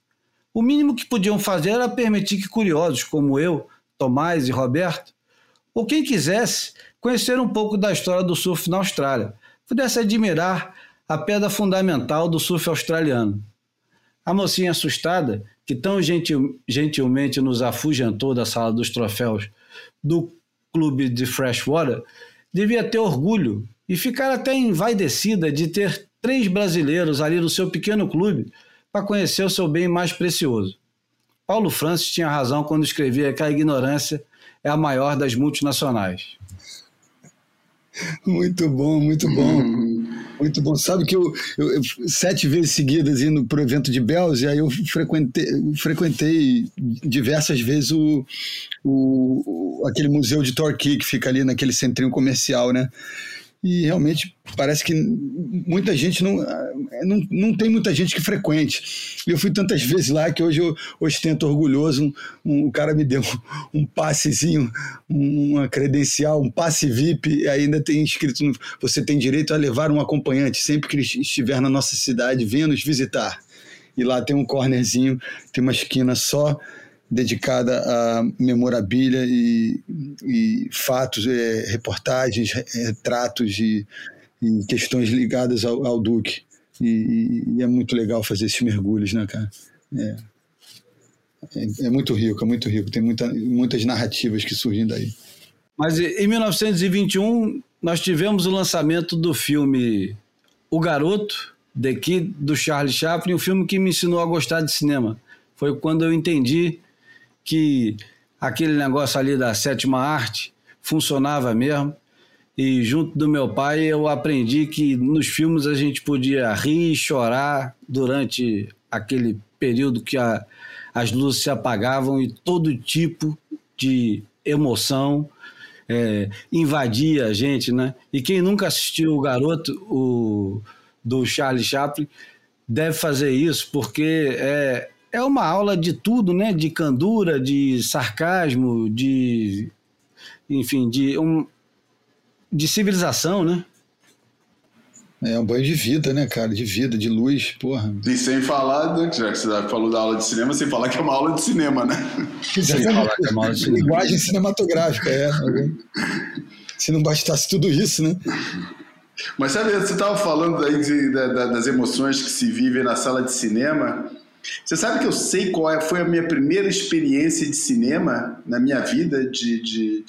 O mínimo que podiam fazer era permitir que curiosos como eu, Tomás e Roberto, ou quem quisesse conhecer um pouco da história do surf na Austrália, pudesse admirar a pedra fundamental do surf australiano. A mocinha assustada, que tão gentil, gentilmente nos afugentou da sala dos troféus do clube de Freshwater, devia ter orgulho e ficar até envaidecida de ter três brasileiros ali no seu pequeno clube para conhecer o seu bem mais precioso. Paulo Francis tinha razão quando escrevia que a ignorância é a maior das multinacionais. Muito bom, muito bom. (laughs) Muito bom. Sabe que eu, eu, eu sete vezes seguidas indo para o evento de Bells, e aí eu frequentei, frequentei diversas vezes o, o, aquele museu de Torquay que fica ali naquele centrinho comercial, né? E realmente parece que muita gente não, não, não tem muita gente que frequente. Eu fui tantas vezes lá que hoje eu ostento orgulhoso. Um, um, o cara me deu um, um passezinho, uma credencial, um passe VIP, e ainda tem escrito: você tem direito a levar um acompanhante sempre que estiver na nossa cidade, venha nos visitar. E lá tem um cornerzinho, tem uma esquina só dedicada a memorabilia e, e fatos, é, reportagens, retratos e, e, questões ligadas ao, ao Duque. E, e, é muito legal fazer esses mergulhos, né, cara? É, é, é, muito rico, é muito rico. Tem muita, muitas narrativas que surgem daí. Mas em 1921 nós tivemos o lançamento do filme O Garoto, The Kid, do Charlie Chaplin, um filme que me ensinou a gostar de cinema. Foi quando eu entendi que aquele negócio ali da sétima arte funcionava mesmo. E junto do meu pai eu aprendi que nos filmes a gente podia rir e chorar durante aquele período que a, as luzes se apagavam e todo tipo de emoção é, invadia a gente, né? E quem nunca assistiu o Garoto, o, do Charlie Chaplin, deve fazer isso, porque é, é uma aula de tudo, né? De candura, de sarcasmo, de enfim, de um de civilização, né? É um banho de vida, né, cara? De vida, de luz, porra. E sem falar, né, já que você falou da aula de cinema, sem falar que é uma aula de cinema, né? Sem falar que é uma aula de cinema. Linguagem cinematográfica, é. Se não bastasse tudo isso, né? Mas sabe, você estava falando aí de, das emoções que se vivem na sala de cinema. Você sabe que eu sei qual é, foi a minha primeira experiência de cinema na minha vida, de, de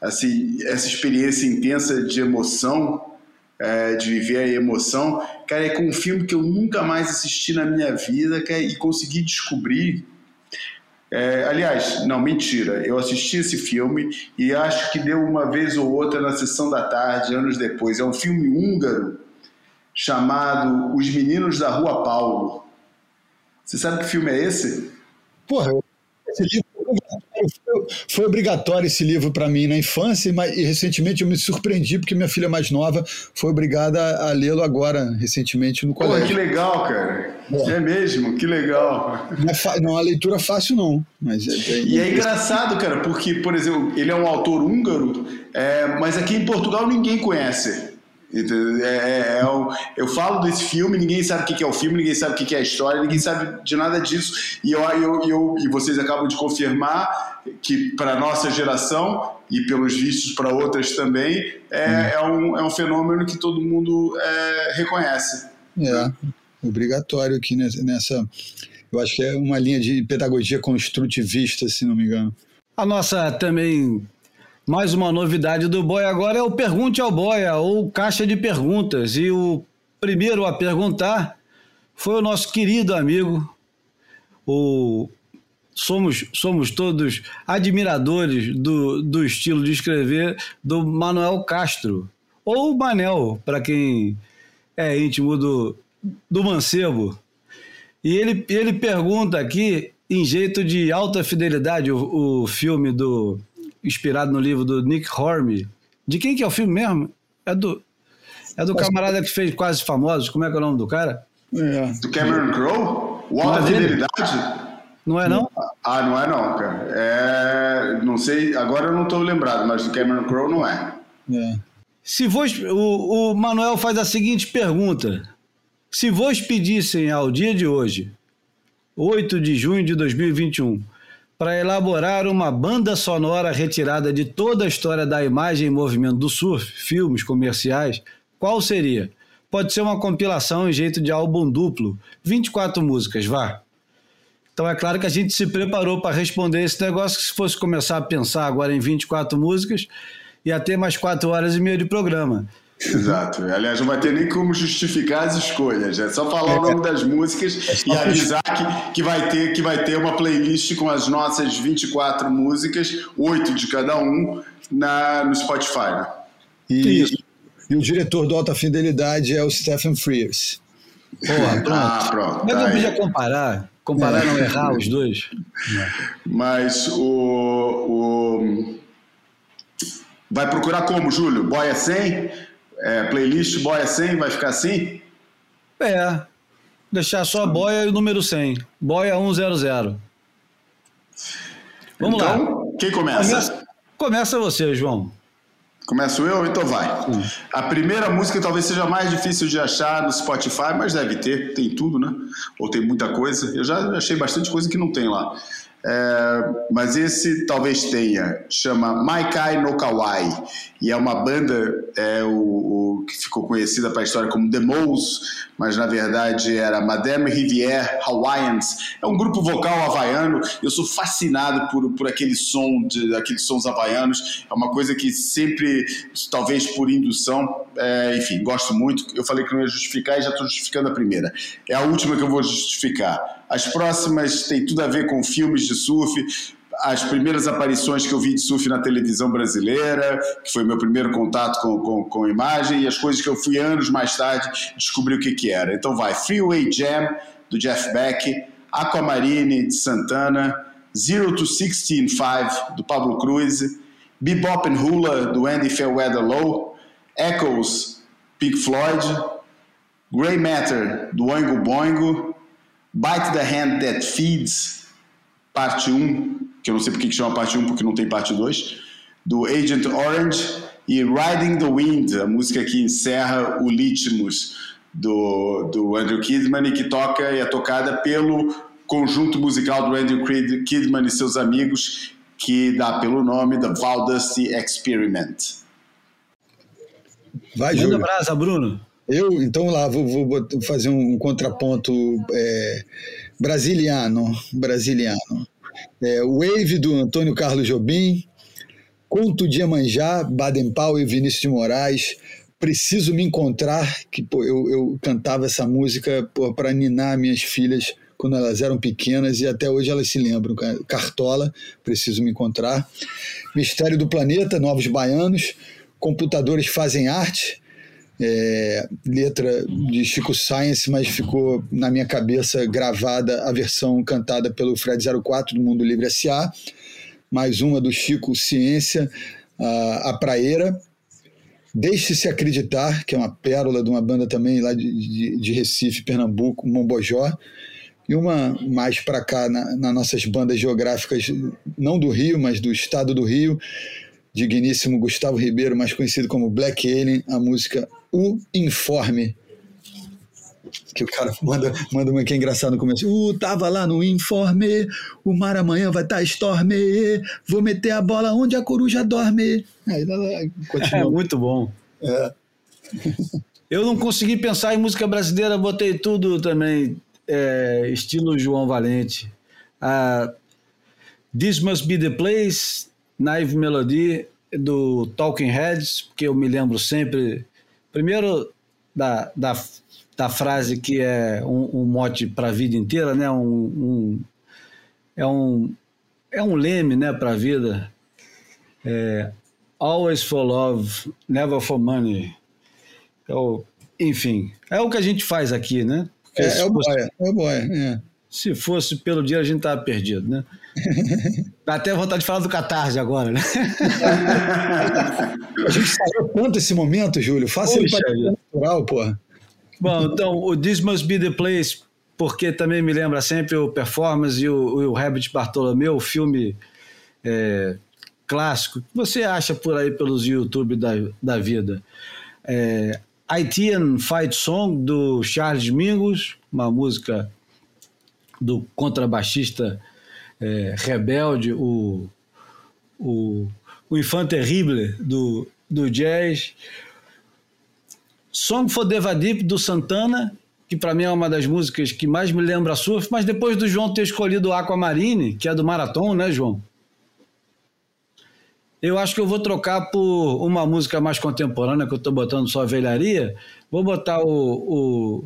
assim, essa experiência intensa de emoção, é, de viver a emoção, cara, é com um filme que eu nunca mais assisti na minha vida cara, e consegui descobrir. É, aliás, não, mentira, eu assisti esse filme e acho que deu uma vez ou outra na sessão da tarde, anos depois. É um filme húngaro chamado Os Meninos da Rua Paulo. Você sabe que filme é esse? Porra, esse livro foi obrigatório esse livro para mim na infância, mas e recentemente eu me surpreendi porque minha filha mais nova foi obrigada a lê-lo agora, recentemente no colégio. Pô, que legal, cara. É, é mesmo, que legal. Não é, não é uma leitura fácil, não. Mas é, é e é engraçado, cara, porque, por exemplo, ele é um autor húngaro, é, mas aqui em Portugal ninguém conhece. É, é, é um, eu falo desse filme, ninguém sabe o que é o filme, ninguém sabe o que é a história, ninguém sabe de nada disso. E, eu, eu, eu e vocês acabam de confirmar que, para a nossa geração, e pelos vistos para outras também, é, hum. é, um, é um fenômeno que todo mundo é, reconhece. É, obrigatório aqui nessa. Eu acho que é uma linha de pedagogia construtivista, se não me engano. A nossa também mais uma novidade do Boia agora é o Pergunte ao Boia, ou Caixa de Perguntas. E o primeiro a perguntar foi o nosso querido amigo, o somos, somos todos admiradores do, do estilo de escrever do Manuel Castro, ou Manel, para quem é íntimo do, do Mancebo. E ele, ele pergunta aqui, em jeito de alta fidelidade, o, o filme do inspirado no livro do Nick Hornby. De quem que é o filme mesmo? É do, é do camarada que fez Quase Famosos. Como é que é o nome do cara? É. Do Cameron Crowe? O Alta é Fidelidade? Não é não? Ah, não é não, cara. É, não sei, agora eu não estou lembrado, mas do Cameron Crowe não é. é. Se vos, o, o Manuel faz a seguinte pergunta. Se vos pedissem ao dia de hoje, 8 de junho de 2021, para elaborar uma banda sonora retirada de toda a história da imagem e movimento do surf, filmes, comerciais, qual seria? Pode ser uma compilação em jeito de álbum duplo, 24 músicas, vá. Então é claro que a gente se preparou para responder esse negócio, que se fosse começar a pensar agora em 24 músicas, ia ter mais quatro horas e meia de programa. Exato. Aliás, não vai ter nem como justificar as escolhas. É só falar o nome das músicas e avisar que, que, vai ter, que vai ter uma playlist com as nossas 24 músicas, oito de cada um, na, no Spotify. Né? E, e, o diretor do Alta Fidelidade é o Stephen Frears. Porra, pronto. Ah, pronto. Mas tá não podia comparar. Comparar é. não errar os dois. Mas o, o. Vai procurar como, Júlio? Boia 100? É, playlist Boia 100 vai ficar assim? É. Deixar só boia e o número 100. Boia 100. Vamos então, lá. Quem começa? começa? Começa você, João. Começo eu? Então vai. A primeira música talvez seja mais difícil de achar no Spotify, mas deve ter, tem tudo, né? Ou tem muita coisa. Eu já achei bastante coisa que não tem lá. É, mas esse talvez tenha, chama Maikai no Kawaii, e é uma banda é, o, o que ficou conhecida para a história como The Moles, mas na verdade era Madame Rivière Hawaiians. É um grupo vocal havaiano. Eu sou fascinado por, por aquele som, de, aqueles sons havaianos. É uma coisa que sempre, talvez por indução, é, enfim, gosto muito. Eu falei que não ia justificar e já estou justificando a primeira. É a última que eu vou justificar. As próximas têm tudo a ver com filmes de surf, as primeiras aparições que eu vi de surf na televisão brasileira, que foi meu primeiro contato com, com, com imagem, e as coisas que eu fui anos mais tarde descobrir o que, que era. Então vai, Freeway Jam, do Jeff Beck, Aquamarine, de Santana, Zero to Sixteen Five, do Pablo Cruz, Bebop and Hula, do Andy Fairweather Low, Echoes, Pink Floyd, Grey Matter, do Oingo Boingo, Bite the Hand That Feeds, parte 1, que eu não sei porque que chama parte 1, porque não tem parte 2, do Agent Orange, e Riding the Wind, a música que encerra o Litmus do, do Andrew Kidman e que toca e é tocada pelo conjunto musical do Andrew Kidman e seus amigos, que dá pelo nome The Valdusty Experiment. Vai, Manda brasa, Bruno. Eu, então lá, vou, vou fazer um contraponto é, brasiliano, brasiliano. É, Wave do Antônio Carlos Jobim, Conto de Iemanjá, Baden Powell e Vinícius de Moraes, Preciso Me Encontrar, que pô, eu, eu cantava essa música para ninar minhas filhas quando elas eram pequenas e até hoje elas se lembram. Cartola, Preciso Me Encontrar. Mistério do Planeta, Novos Baianos, Computadores Fazem Arte, é, letra de Chico Science, mas ficou na minha cabeça gravada a versão cantada pelo Fred 04 do Mundo Livre S.A., mais uma do Chico Ciência, a, a Praeira, Deixe-se Acreditar, que é uma pérola de uma banda também lá de, de, de Recife, Pernambuco, Mombojó, e uma mais para cá na, nas nossas bandas geográficas, não do Rio, mas do estado do Rio, digníssimo Gustavo Ribeiro, mais conhecido como Black Alien, a música O Informe. Que o cara manda, manda uma que é engraçado no começo. Uh, tava lá no informe, o mar amanhã vai estar tá storme, vou meter a bola onde a coruja dorme. Aí, lá, É muito bom. É. (laughs) Eu não consegui pensar em música brasileira, botei tudo também, é, estilo João Valente. This Must Be the Place, Naive Melody do Talking Heads, que eu me lembro sempre, primeiro da, da, da frase que é um, um mote para a vida inteira, né? Um, um, é, um, é um leme né, para a vida. É, Always for love, never for money. É o, enfim, é o que a gente faz aqui, né? é, é o boia, é o boia, é. Se fosse pelo dia, a gente estava perdido, né? (laughs) Dá até vontade de falar do Catarse agora, né? (laughs) a gente saiu tanto esse momento, Júlio. Faça ele natural, porra. Bom, então, o This Must Be the Place, porque também me lembra sempre o Performance e o, o Herbert Bartolomeu, o filme é, clássico, que você acha por aí pelos YouTube da, da vida. É, Haitian Fight Song, do Charles Mingus, uma música do contrabaixista é, rebelde, o, o, o Infant Terrible do, do jazz. Song for Devadip do Santana, que para mim é uma das músicas que mais me lembra surf, mas depois do João ter escolhido Aquamarine, que é do Marathon, né, João? Eu acho que eu vou trocar por uma música mais contemporânea, que eu estou botando só velharia. Vou botar o, o,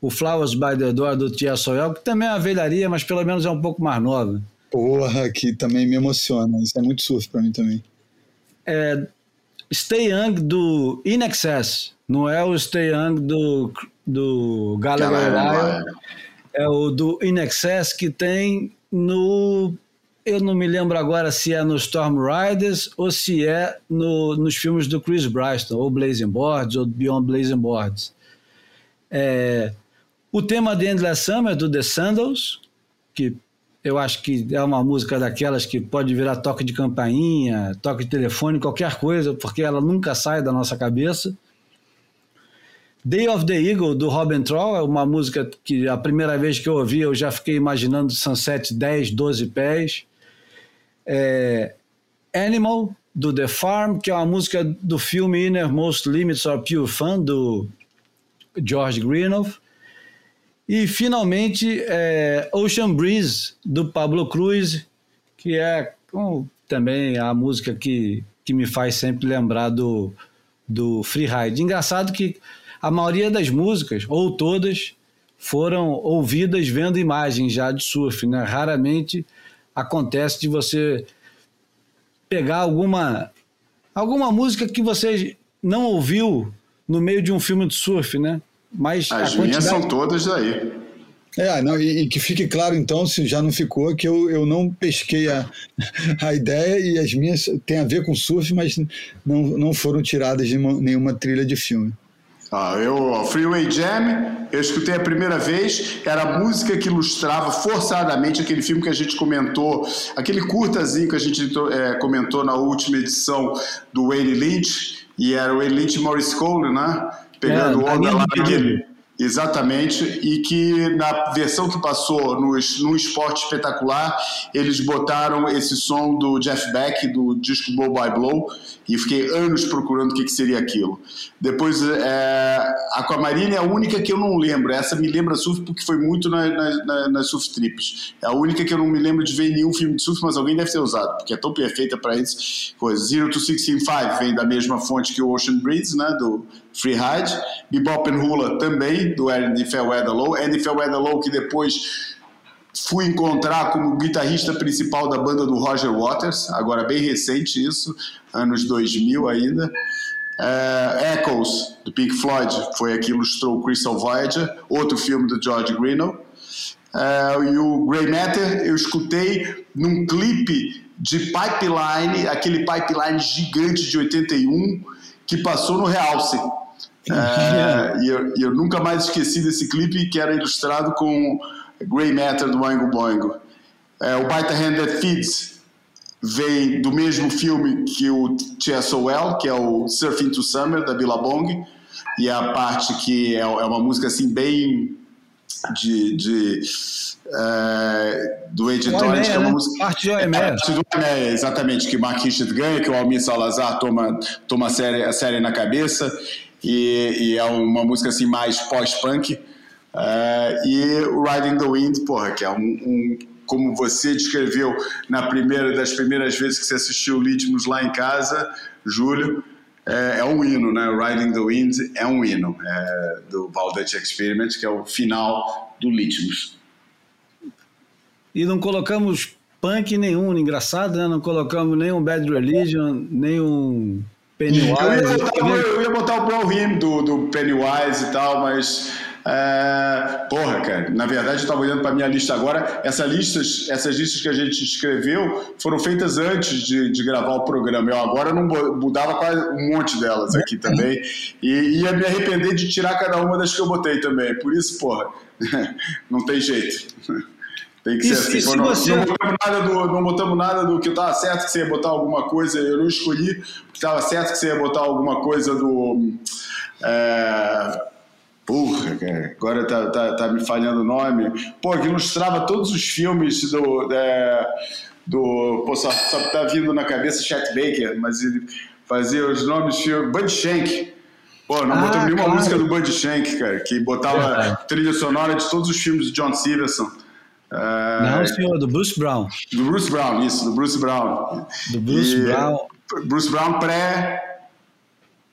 o Flowers by the Door do Tia Soel, que também é uma velharia, mas pelo menos é um pouco mais nova. Porra, que também me emociona. Isso é muito surf para mim também. É Stay Young do In Excess. Não é o Stay Young do, do Lyle. É o do In Excess que tem no eu não me lembro agora se é no Storm Riders ou se é no, nos filmes do Chris Bryston, ou Blazing Boards, ou Beyond Blazing Boards. É, o tema de Endless Summer, do The Sandals, que eu acho que é uma música daquelas que pode virar toque de campainha, toque de telefone, qualquer coisa, porque ela nunca sai da nossa cabeça. Day of the Eagle, do Robin Troll, é uma música que a primeira vez que eu ouvi eu já fiquei imaginando Sunset 10, 12 pés é, Animal, do The Farm, que é uma música do filme Innermost Limits of Pure Fun, do George Greenough. E, finalmente, é, Ocean Breeze, do Pablo Cruz, que é um, também a música que, que me faz sempre lembrar do, do Freeride. Engraçado que a maioria das músicas, ou todas, foram ouvidas vendo imagens já de surf, né? Raramente acontece de você pegar alguma alguma música que você não ouviu no meio de um filme de surf, né? Mas as minhas quantidade... são todas daí. É, não, e, e, que fique claro então, se já não ficou, que eu, eu não pesquei a, (laughs) a ideia e as minhas têm a ver com surf, mas não, não foram tiradas de uma, nenhuma trilha de filme. Ah, eu, Freeway Jam, eu escutei a primeira vez, era a música que ilustrava forçadamente aquele filme que a gente comentou, aquele curtazinho que a gente é, comentou na última edição do Wayne Lynch, e era o Wayne Lynch e Maurice Cole, né? Pegando é, onda lá naquele Exatamente, e que na versão que passou no, no Esporte Espetacular, eles botaram esse som do Jeff Beck, do disco Blow by Blow, e fiquei anos procurando o que, que seria aquilo. Depois, é, Aquamarine é a única que eu não lembro, essa me lembra surf porque foi muito na, na, na, nas surf trips. É a única que eu não me lembro de ver nenhum filme de surf, mas alguém deve ter usado, porque é tão perfeita para isso. Coisa. Zero to Sixteen Five vem da mesma fonte que o Ocean Breeze, né, do Freeride. Bebop and Hula também, do Andy Fairweather Low. Andy Fairweather Low que depois fui encontrar como guitarrista principal da banda do Roger Waters, agora bem recente isso, anos 2000 ainda. Uh, Echoes, do Pink Floyd, foi aqui que ilustrou Crystal Voyager, outro filme do George Greenough. Uh, e o Grey Matter eu escutei num clipe de Pipeline, aquele Pipeline gigante de 81, que passou no Realce. (laughs) É, e, eu, eu, nunca mais esqueci desse clipe que era ilustrado com Grey Matter do Oingo Boingo. É, o Bite the Hand That Feeds vem do mesmo filme que o TSOL, que é o Surfing to Summer, da Billabong, e é a parte que é, é uma música assim bem de, de é, do editor que é uma né? música parte Oemé. parte do Oemé, exatamente que Mark Richard ganha que o Almir Salazar toma toma a série, a série na cabeça e, e é uma música assim mais pós-punk é, e o Riding the Wind porra que é um, um como você descreveu na primeira das primeiras vezes que você assistiu Litmus lá em casa Júlio é, é, um hino, né? Riding the Wind é um hino é, do Valdez Experiment, que é o final do Litmus. E não colocamos punk nenhum, engraçado, né? Não colocamos nenhum Bad Religion, nenhum Pennywise. Eu ia botar, eu ia botar o Brown Hymn do, do Pennywise e tal, mas é, porra, cara, na verdade eu estava olhando para minha lista agora. Essas listas, essas listas que a gente escreveu foram feitas antes de, de gravar o programa. Eu agora não mudava quase um monte delas aqui também. E ia me arrepender de tirar cada uma das que eu botei também. Por isso, porra, (laughs) não tem jeito. Tem que ser assim. Não, você... não, botamos nada do, não botamos nada do que estava certo que você ia botar alguma coisa. Eu não escolhi, porque estava certo que você ia botar alguma coisa do. É, Porra, cara, agora tá, tá, tá, me falhando o nome. Pô, que ilustrava todos os filmes do. É, do pô, só, só tá vindo na cabeça Chet Baker, mas ele fazia os nomes de filme. Bud Shank. Pô, não Ah, botou nenhuma claro. música do Bud Shank, cara, que botava Verdade. trilha sonora de todos os filmes do John Stevenson. É, Não, senhor, do Bruce Brown. do Bruce Brown, isso, do Bruce Brown. Do Bruce E- Brown. Bruce Brown pré.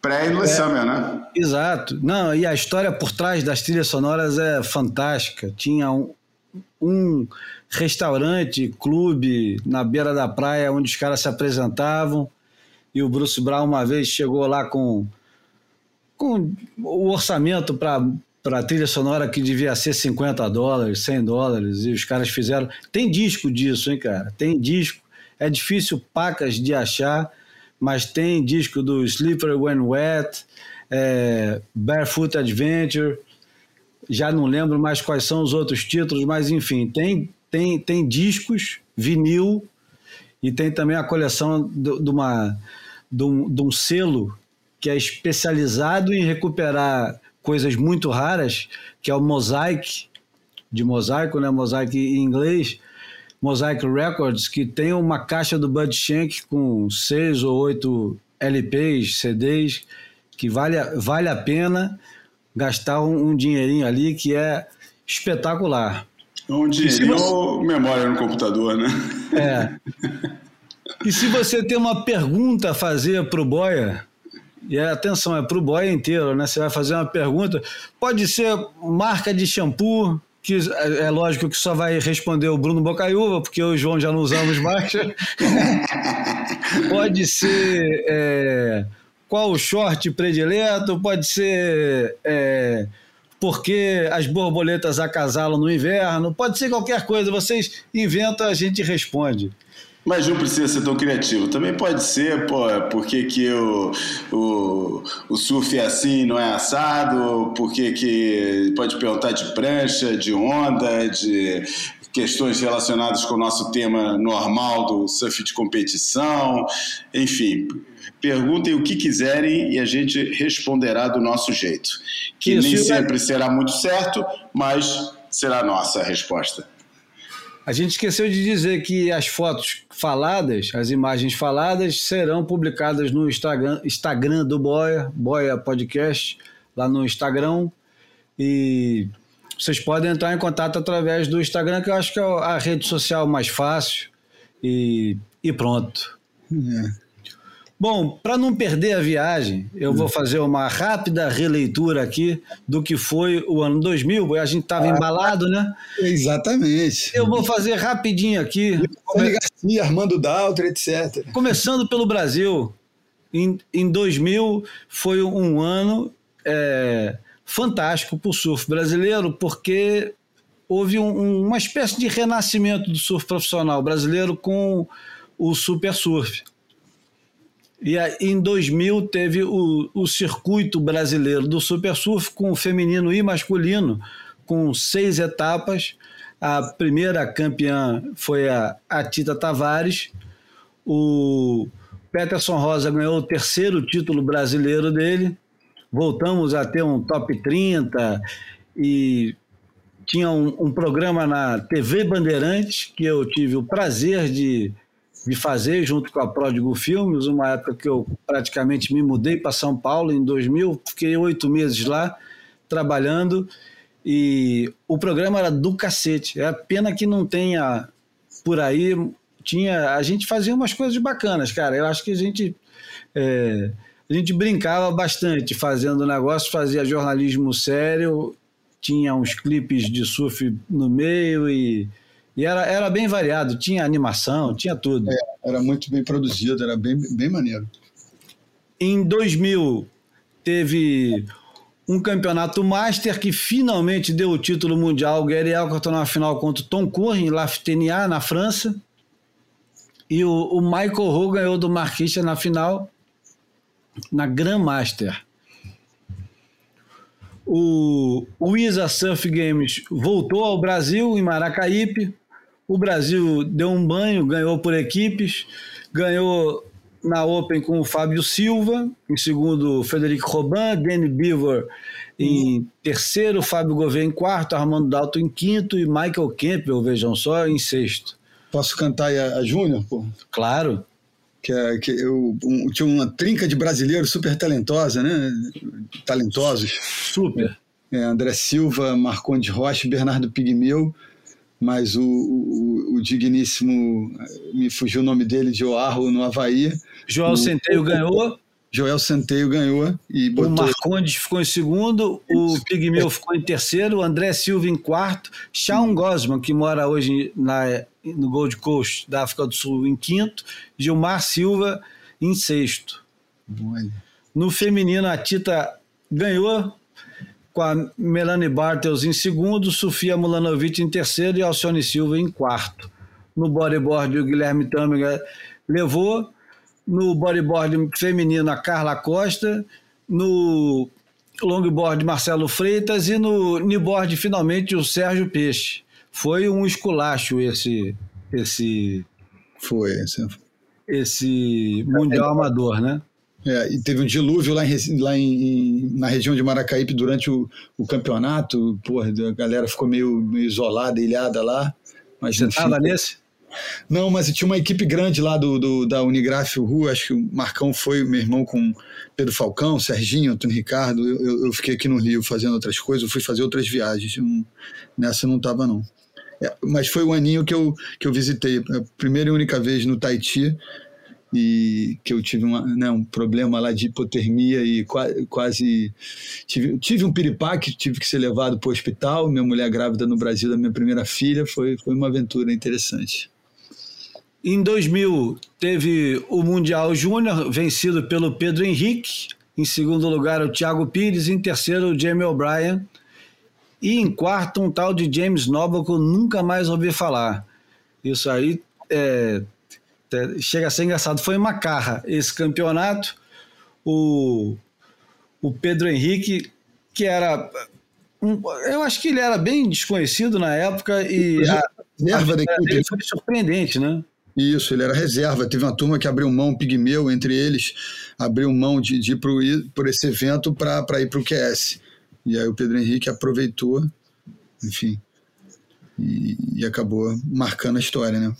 Pré-Endless Summer, né? Exato. Não, e a história por trás das trilhas sonoras é fantástica. Tinha um, um restaurante, clube na beira da praia onde os caras se apresentavam. E o Bruce Brown uma vez chegou lá com, com o orçamento para para trilha sonora que devia ser 50 dólares, 100 dólares, e os caras fizeram. Tem disco disso, hein, cara? Tem disco. É difícil pacas de achar, mas tem disco do Slippery When Wet, é, Barefoot Adventure, já não lembro mais quais são os outros títulos, mas enfim, tem, tem, tem discos, vinil, e tem também a coleção de, de uma, de, um, de um selo que é especializado em recuperar coisas muito raras, que é o Mosaic, de mosaico, né? Mosaic em inglês, Mosaic Records, que tem uma caixa do Bud Shank com seis ou oito LPs, CDs, que vale, a- vale a pena gastar um, um dinheirinho ali que é espetacular. Um dinheirinho ou memória no computador, né? É. (laughs) E se você tem uma pergunta a fazer para o Boia, e é, atenção, é para o Boia inteiro, né? Você vai fazer uma pergunta, pode ser marca de shampoo, que é é lógico que só vai responder o Bruno Bocaiúva, porque eu e o João já não usamos mais. (laughs) pode ser é, qual o short predileto, pode ser é, porque as borboletas acasalam no inverno, pode ser qualquer coisa, vocês inventam, a gente responde. Mas não precisa ser tão criativo. Também pode ser, pô, por que, que o, o, o surf é assim não é assado? Por que, que pode perguntar de prancha, de onda, de questões relacionadas com o nosso tema normal do surf de competição. Enfim, perguntem o que quiserem e a gente responderá do nosso jeito. Que Isso, nem sempre será muito certo, mas será nossa a resposta. A gente esqueceu de dizer que as fotos faladas, as imagens faladas, serão publicadas no Instagram, Instagram do Boia, Boia Podcast, lá no Instagram. E vocês podem entrar em contato através do Instagram, que eu acho que é a rede social mais fácil. E, e pronto. Bom, para não perder a viagem, eu vou fazer uma rápida releitura aqui do que foi o ano 2000. A gente estava embalado, né? Exatamente. Eu vou fazer rapidinho aqui, Rony Garcia, Armando Daltro, etc. começando pelo Brasil. Em, em 2000 foi um ano é, fantástico para o surf brasileiro, porque houve um- uma espécie de renascimento do surf profissional brasileiro com o super surf. E aí, em 2000 teve o, o circuito brasileiro do super surf com feminino e masculino, com seis etapas. A primeira campeã foi a, a Tita Tavares. O Peterson Rosa ganhou o terceiro título brasileiro dele. Voltamos a ter um top 30 e tinha um, um programa na TV Bandeirantes que eu tive o prazer de, de fazer junto com a Pródigo Filmes, uma época que eu praticamente me mudei para São Paulo em 2000, fiquei oito meses lá trabalhando e o programa era do cacete. É pena que não tenha por aí tinha a gente fazia umas coisas bacanas, cara. Eu acho que a gente é, a gente brincava bastante fazendo negócio, fazia jornalismo sério, tinha uns clipes de surf no meio e, e era, era bem variado, tinha animação, tinha tudo. Era muito bem produzido, era bem, bem maneiro. Em 2000 teve um campeonato master que finalmente deu o título mundial. O Gary Elkerton na final contra o Tom Curry em Laftenia, na França. E o, o Michael Ho ganhou do Marquista na final, na Grandmaster. O, o ISA Surf Games voltou ao Brasil, em Maracaípe. O Brasil deu um banho, ganhou por equipes, ganhou na Open com o Fábio Silva, em segundo o Federico Robin, Danny Beaver em terceiro, Fábio Gouveia em quarto, Armando Dalton em quinto e Michael Campbell, vejam só, em sexto. Posso cantar aí a, a Júnior? Claro. que, é, que eu, um, tinha uma trinca de brasileiros super talentosa, né? Talentosos. Super. É, André Silva, Marcondes Rocha, Bernardo Pigmeu, mas o, o, o, digníssimo, me fugiu o nome dele, de Oahu, no Havaí. João Centeio ganhou. Joel Centeio ganhou e botou... O Marcondes ficou em segundo, o Pigmeu ficou em terceiro, o André Silva em quarto, Shawn Gosman, que mora hoje na, no Gold Coast da África do Sul, em quinto, Gilmar Silva em sexto. Olha. No feminino, a Tita ganhou com a Melanie Bartels em segundo, Sofia Mulanovic em terceiro e Alcione Silva em quarto. No bodyboard, o Guilherme Tâmega levou no bodyboard feminino a Carla Costa, no longboard Marcelo Freitas e no kneeboard finalmente o Sérgio Peixe. Foi um esculacho esse esse foi esse, esse mundial amador, né? É, e teve um dilúvio lá, em, lá em, na região de Maracaípe durante o, o campeonato. Porra, a galera ficou meio, meio isolada, ilhada lá. Mas, Você estava nesse? Não, mas tinha uma equipe grande lá do, do da Unigraf Rua, acho que o Marcão foi, meu irmão com Pedro Falcão, Serginho, Antônio Ricardo. Eu, eu fiquei aqui no Rio fazendo outras coisas, eu fui fazer outras viagens. Não, nessa não estava, não. É, mas foi o aninho que eu, que eu visitei, a primeira e única vez no Tahiti, e que eu tive uma, né, um problema lá de hipotermia e quase, quase tive, tive um piripaque, tive que ser levado para o hospital. Minha mulher grávida no Brasil da minha primeira filha, foi, foi uma aventura interessante. Em 2000, teve o Mundial Júnior, vencido pelo Pedro Henrique. Em segundo lugar, o Thiago Pires. Em terceiro, o Jamie O'Brien. E em quarto, um tal de James Noble que eu nunca mais ouvi falar. Isso aí é, é, chega a ser engraçado. Foi em Macarra esse campeonato. O, o Pedro Henrique, que era. Um, eu acho que ele era bem desconhecido na época e a, a dele foi surpreendente, né? Isso, ele era reserva. Teve uma turma que abriu mão, pigmeu, entre eles, abriu mão de, de ir pro, por esse evento para ir para o QS. E aí o Pedro Henrique aproveitou, enfim, e, e, acabou marcando a história, né?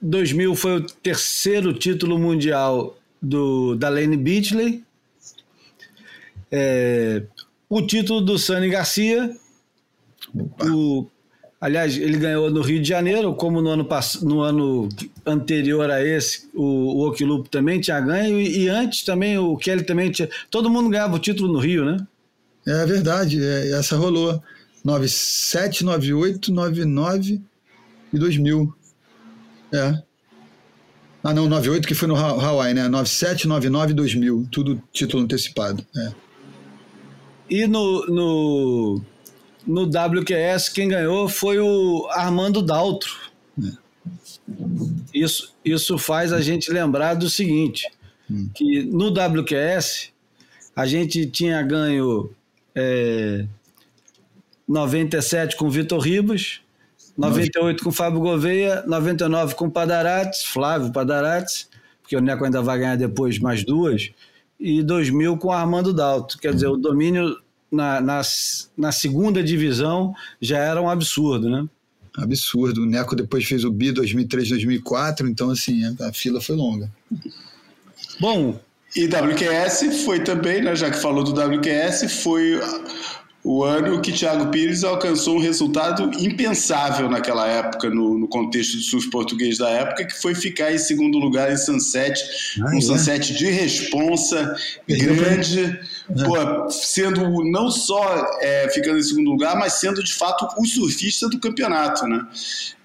2000 foi o terceiro título mundial do, da Lane Beachley. É, o título do Sani Garcia. O, Aliás, ele ganhou no Rio de Janeiro, como no ano, no ano anterior a esse, o, o Oquilupo também tinha ganho, e, e, antes também o Kelly também tinha. Todo mundo ganhava o título no Rio, né? É verdade, é, essa rolou. 97, 98, 99 e 2000. É. Ah, não, 98 que foi no Hawaii, né? 97, 99 e 2000. Tudo título antecipado. É. E no, no no WQS quem ganhou foi o Armando Daltro. É. Isso, isso faz a gente lembrar do seguinte, hum. que no WQS a gente tinha ganho é, 97 com Vitor Ribas, 98 com Fábio Gouveia, 99 com Padarates, Flávio Padarates, porque o Neco ainda vai ganhar depois mais duas, e 2000 com Armando Dalto. Quer dizer, o domínio na, na, na segunda divisão já era um absurdo, né? Absurdo. O Neco depois fez o BI 2003, 2004, então assim, a, a fila foi longa. Bom, e WQS foi também, né, já que falou do WQS, foi o ano que Thiago Pires alcançou um resultado impensável naquela época, no, no contexto do surf português da época, que foi ficar em segundo lugar em Sunset, ah, um é? Sunset de responsa, grande, é. pô, sendo não só é, ficando em segundo lugar, mas sendo de fato o surfista do campeonato, né?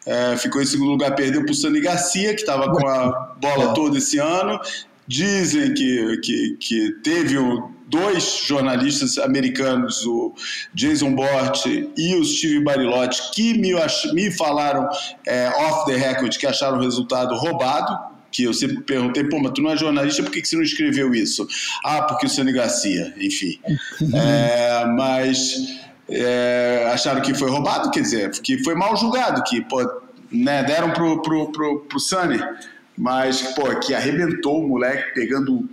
É, ficou em segundo lugar, perdeu para o Sani Garcia, que estava com a bola toda esse ano. Dizem que, que, que teve o dois jornalistas americanos, o Jason Bort e o Steve Barilotti, que me, me falaram é, off the record que acharam o resultado roubado, que eu sempre perguntei, pô, mas tu não é jornalista, por que, que você não escreveu isso? Ah, porque o Sani Garcia, enfim. (laughs) é, mas é, acharam que foi roubado, quer dizer, que foi mal julgado, que pô, né, deram pro, pro, pro, pro Sunny, mas pô, que arrebentou o moleque pegando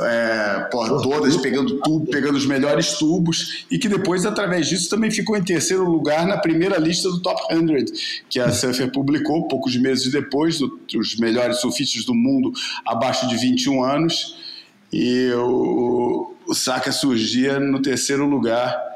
é, porra, todas, pegando pegando os melhores tubos, e que depois, através disso, também ficou em terceiro lugar na primeira lista do Top 100, que a Surfer publicou poucos meses depois, do, dos melhores surfistas do mundo abaixo de 21 anos, e o, o Saka surgia no terceiro lugar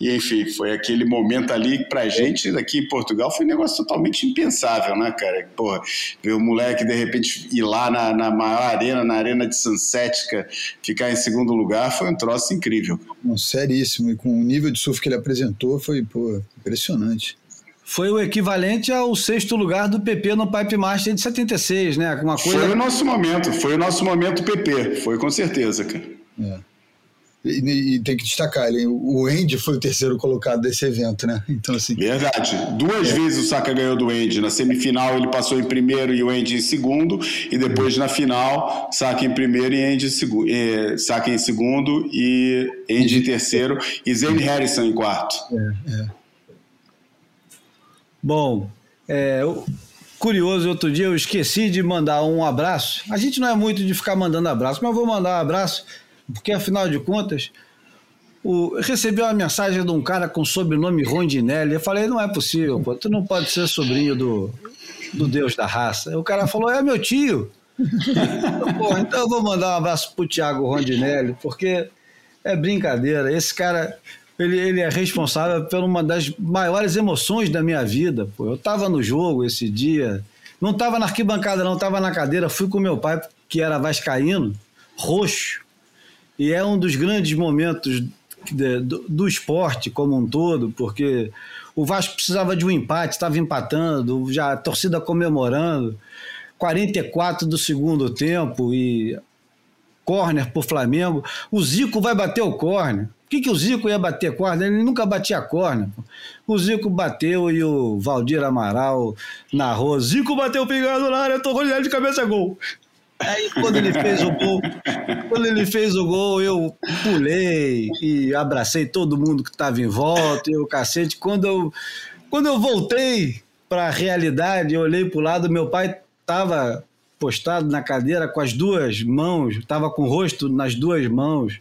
e enfim, foi aquele momento ali pra gente daqui em Portugal foi um negócio totalmente impensável, né, cara? Porra, ver o moleque de repente ir lá na, na maior arena, na arena de Sunsetica, ficar em segundo lugar, foi um troço incrível. Não, seríssimo. E com o nível de surf que ele apresentou, foi pô, impressionante foi o equivalente ao sexto lugar do PP no Pipe Master de 76, né? Uma coisa... Foi o nosso momento, foi o nosso momento PP, foi com certeza, cara. É. E, e, tem que destacar, ele, o Andy foi o terceiro colocado desse evento, né? Então, assim. Verdade. Duas é. vezes o Saka ganhou do Andy. Na semifinal ele passou em primeiro e o Andy em segundo. E depois na final, Saka em primeiro e Andy em, eh, Saka em segundo e Andy em terceiro e Zane Harrison em quarto. É, é. Bom, é, curioso, outro dia eu esqueci de mandar um abraço. A gente não é muito de ficar mandando abraço, mas eu vou mandar um abraço porque afinal de contas, o, eu recebi uma mensagem de um cara com sobrenome Rondinelli. Eu falei, não é possível, pô, tu não pode ser sobrinho do, do Deus da raça. O cara falou, é meu tio. (laughs) pô, então eu vou mandar um abraço pro Thiago Rondinelli, porque é brincadeira. Esse cara, ele, ele é responsável por uma das maiores emoções da minha vida. Pô. Eu estava no jogo esse dia, não estava na arquibancada, não, estava na cadeira. Fui com meu pai, que era vascaíno, roxo e é um dos grandes momentos do, do, esporte como um todo, porque o Vasco precisava de um empate, estava empatando, já a torcida comemorando. 44 do segundo tempo e córner para o Flamengo. O Zico vai bater o córner. O que, que o Zico ia bater córner? Ele nunca batia córner. O Zico bateu e o Valdir Amaral narrou. Zico bateu pingado na área, torrou de cabeça, gol. Aí quando ele fez o gol, quando ele fez o gol, eu pulei e abracei todo mundo que estava em volta, e o cacete. Quando eu, quando eu voltei para a realidade, eu olhei para o lado, meu pai estava postado na cadeira com as duas mãos, estava com o rosto nas duas mãos.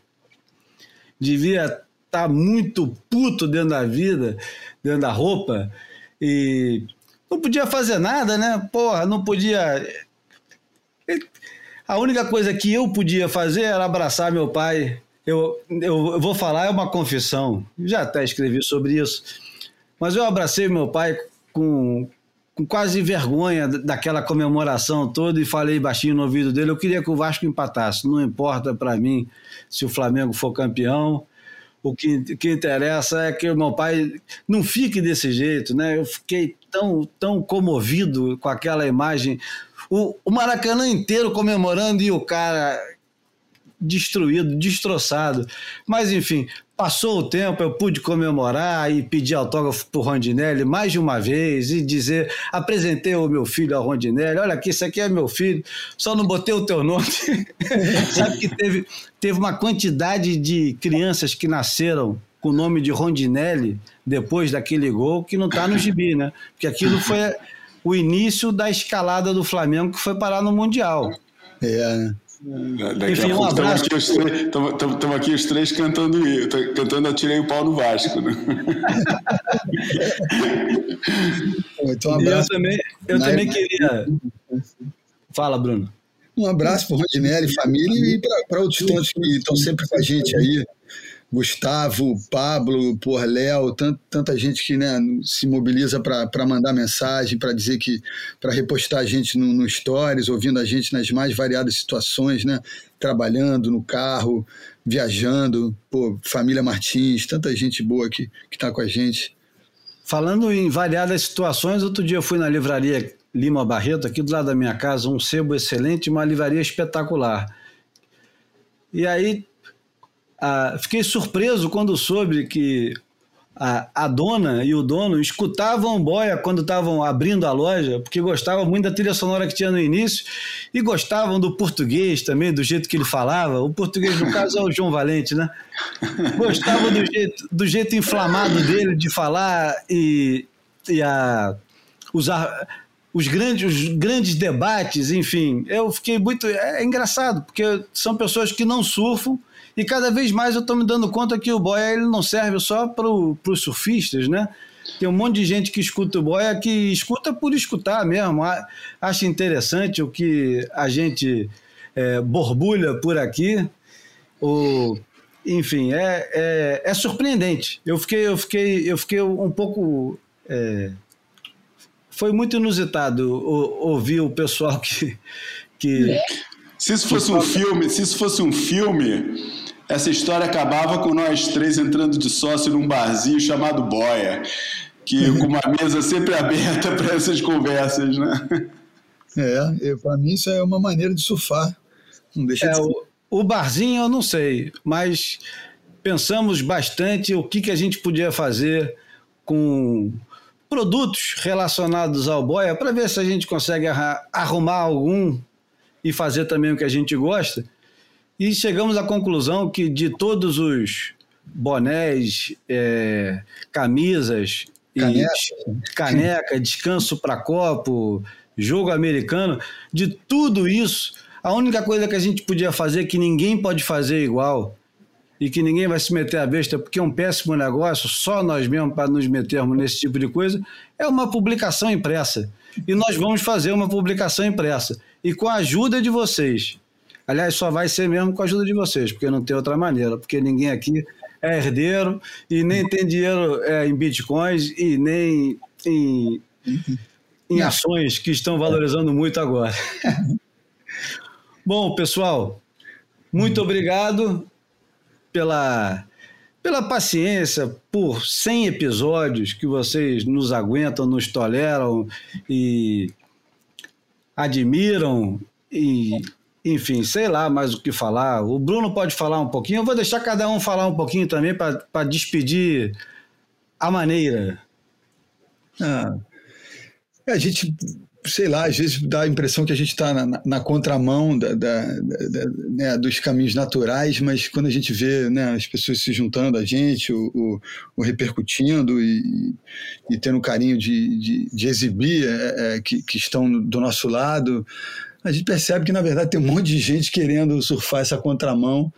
Devia estar tá muito puto dentro da vida, dentro da roupa, e não podia fazer nada, né? Porra, não podia a única coisa que eu podia fazer era abraçar meu pai. Eu, eu, vou falar, é uma confissão, já até escrevi sobre isso, mas eu abracei meu pai com, com quase vergonha daquela comemoração toda e falei baixinho no ouvido dele: eu queria que o Vasco empatasse, não importa para mim se o Flamengo for campeão. O que, que interessa é que o meu pai não fique desse jeito, né? Eu fiquei tão, tão comovido com aquela imagem o, o Maracanã inteiro comemorando e o cara destruído, destroçado. Mas enfim, passou o tempo, eu pude comemorar e pedir autógrafo para o Rondinelli mais de uma vez e dizer: apresentei o meu filho ao Rondinelli, olha aqui, isso aqui é meu filho, só não botei o teu nome. (laughs) Sabe que teve, teve uma quantidade de crianças que nasceram com o nome de Rondinelli depois daquele gol que não está no gibi, né? Porque aquilo foi o início da escalada do Flamengo que foi parar no Mundial. É, né? Daqui Enfim, a pouco estamos aqui, os três, estamos aqui os três cantando, cantando Atirei o Pau no Vasco. Né? (laughs) então, um abraço. Eu também, eu também queria. Fala, Bruno. Um abraço para o Rodinelli, família e para outros tantos que estão sempre com a gente aí. Gustavo, Pablo, por Léo, tant, tanta gente que né, se mobiliza para mandar mensagem, para dizer que, para repostar a gente no, no, Stories, ouvindo a gente nas mais variadas situações, né? Trabalhando no carro, viajando, pô, família Martins, tanta gente boa que está com a gente. Falando em variadas situações, outro dia eu fui na livraria Lima Barreto, aqui do lado da minha casa, um sebo excelente, uma livraria espetacular. E aí ah, fiquei surpreso quando soube que a, a, dona e o dono escutavam boia quando estavam abrindo a loja, porque gostavam muito da trilha sonora que tinha no início e gostavam do português também, do jeito que ele falava. O português, no caso, é o João Valente, né? Gostavam do jeito, do jeito inflamado dele de falar e, e a, usar os grandes, os grandes debates, enfim. Eu fiquei muito. É, é engraçado, porque são pessoas que não surfam e cada vez mais eu estou me dando conta que o boia ele não serve só para os surfistas, né? Tem um monte de gente que escuta o boia que escuta por escutar mesmo, acha interessante o que a gente é, borbulha por aqui. O, enfim, é, é, é, surpreendente. Eu fiquei, eu fiquei, eu fiquei um pouco. É, foi muito inusitado ouvir o pessoal que. que se isso fosse um filme, se isso fosse um filme, essa história acabava com nós três entrando de sócio num barzinho chamado Boia, que (laughs) com uma mesa sempre aberta para essas conversas, né? É, para mim isso é uma maneira de surfar. Não deixa é, de. O, o barzinho eu não sei, mas pensamos bastante o que, que a gente podia fazer com produtos relacionados ao boia para ver se a gente consegue arrumar algum e fazer também o que a gente gosta. E chegamos à conclusão que de todos os bonés, é, camisas, caneca, caneca descanso para copo, jogo americano, de tudo isso a única coisa que a gente podia fazer, que ninguém pode fazer igual, e que ninguém vai se meter a besta, porque é um péssimo negócio, só nós mesmos para nos metermos nesse tipo de coisa, é uma publicação impressa. E nós vamos fazer uma publicação impressa. E com a ajuda de vocês. Aliás, só vai ser mesmo com a ajuda de vocês, porque não tem outra maneira, porque ninguém aqui é herdeiro e nem tem dinheiro é, em bitcoins e nem em, em ações que estão valorizando muito agora. (laughs) Bom, pessoal, muito obrigado pela, pela paciência, por 100 episódios que vocês nos aguentam, nos toleram e admiram e enfim, sei lá mais o que falar. O Bruno pode falar um pouquinho. Eu vou deixar cada um falar um pouquinho também para despedir a maneira. Ah, a gente sei lá, às vezes dá a impressão que a gente está na, na, contramão da, da, da, né, dos caminhos naturais, mas quando a gente vê né, as pessoas se juntando a gente, o, o, o repercutindo e, e tendo carinho de, de, de exibir é, é, que, que estão do nosso lado, a gente percebe que, na verdade, tem um monte de gente querendo surfar essa contramão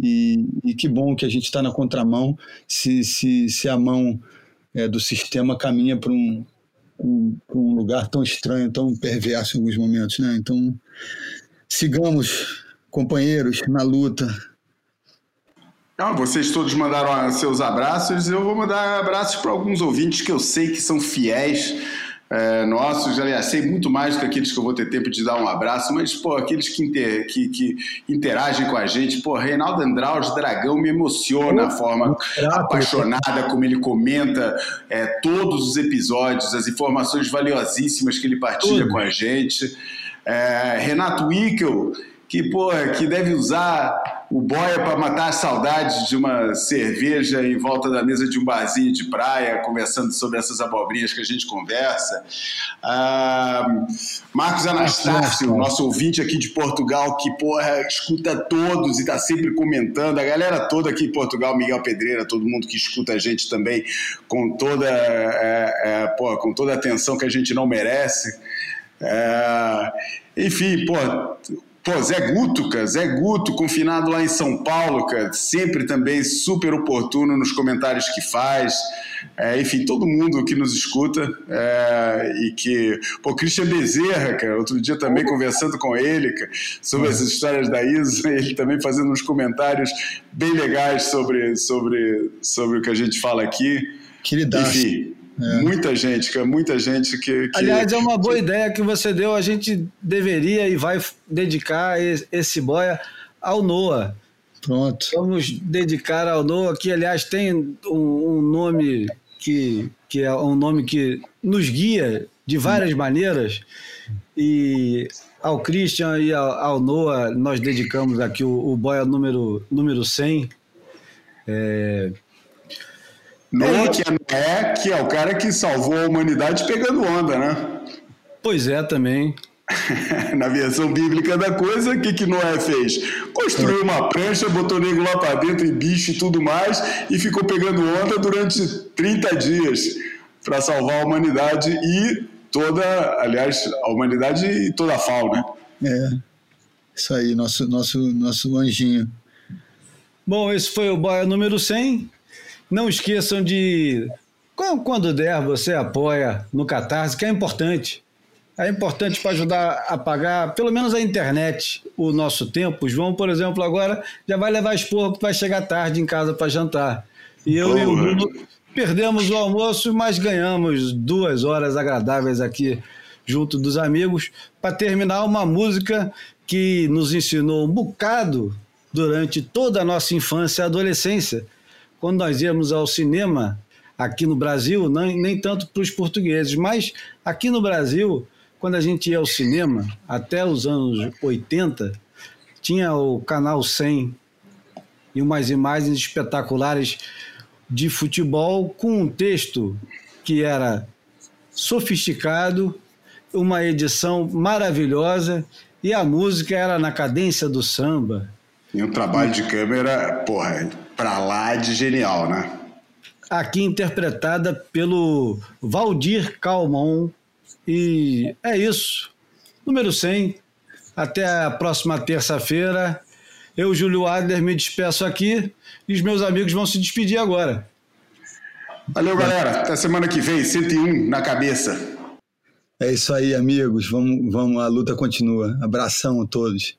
e, e que bom que a gente está na contramão se, se, se a mão é, do sistema caminha para um um, um lugar tão estranho, tão perverso em alguns momentos, né? Então, sigamos, companheiros, na luta. Ah, vocês todos mandaram seus abraços, eu vou mandar abraços para alguns ouvintes que eu sei que são fiéis é, nossos, aliás, sei muito mais do que aqueles que eu vou ter tempo de dar um abraço, mas, pô, aqueles que, inter, que, que interagem com a gente, pô, Reinaldo Andraus, Dragão, me emociona a forma apaixonada como ele comenta é, todos os episódios, as informações valiosíssimas que ele partilha com a gente. É, Renato Wickel, que, porra, que deve usar o boia para matar a saudade de uma cerveja em volta da mesa de um barzinho de praia, conversando sobre essas abobrinhas que a gente conversa. Ah, Marcos Anastácio, nosso ouvinte aqui de Portugal, que, porra, escuta todos e está sempre comentando. A galera toda aqui em Portugal, Miguel Pedreira, todo mundo que escuta a gente também com toda, é, é, porra, com toda a atenção que a gente não merece. É, enfim, pô, Pô, Zé Guto, cara, Zé Guto, confinado lá em São Paulo, cara, sempre também super oportuno nos comentários que faz. É, enfim, todo mundo que nos escuta é, e que. Pô, Christian Bezerra, cara, outro dia também conversando com ele cara, sobre as histórias da Isa, (laughs) ele também fazendo uns comentários bem legais sobre, sobre, sobre o que a gente fala aqui. Queridaço. Enfim, é. Muita gente, cara, muita gente que, que, Aliás, é uma boa ideia que você deu. A gente deveria e vai dedicar esse boia ao Noah. Pronto. Vamos dedicar ao Noah, que aliás tem um, um nome que, que é um nome que nos guia de várias maneiras. E ao Christian e ao, ao Noah nós dedicamos aqui o, o boia número, número 100. É, Noah, que é Noé, que é o cara que salvou a humanidade pegando onda, né? Pois é, também. (laughs) Na versão bíblica da coisa, o que, que Noé fez? Construiu uma prancha, botou nego lá para dentro e bicho e tudo mais, e ficou pegando onda durante 30 dias para salvar a humanidade e toda, aliás, a humanidade e toda a fauna. É, isso aí, nosso, nosso, nosso anjinho. Bom, esse foi o Boia número 100. Não esqueçam de, quando der, você apoia no Catarse, que é importante. É importante para ajudar a pagar, pelo menos a internet, o nosso tempo. O João, por exemplo, agora já vai levar esporro que vai chegar tarde em casa para jantar. E eu Boa. e o Bruno perdemos o almoço, mas ganhamos duas horas agradáveis aqui junto dos amigos para terminar uma música que nos ensinou um bocado durante toda a nossa infância e adolescência. Quando nós íamos ao cinema aqui no Brasil, nem tanto para os portugueses, mas aqui no Brasil quando a gente ia ao cinema, até os anos 80, tinha o canal 100 e umas imagens espetaculares de futebol com um texto que era sofisticado, uma edição maravilhosa e a música era na cadência do samba. E um trabalho de câmera, porra, pra lá de genial, né? Aqui interpretada pelo Valdir Calmon, e é isso. Número 100. Até a próxima terça-feira. Eu, Júlio Adler, me despeço aqui e os meus amigos vão se despedir agora. Valeu, galera. Até semana que vem, 101 na cabeça. É isso aí, amigos. Vamos, vamos, a luta continua. Abração a todos.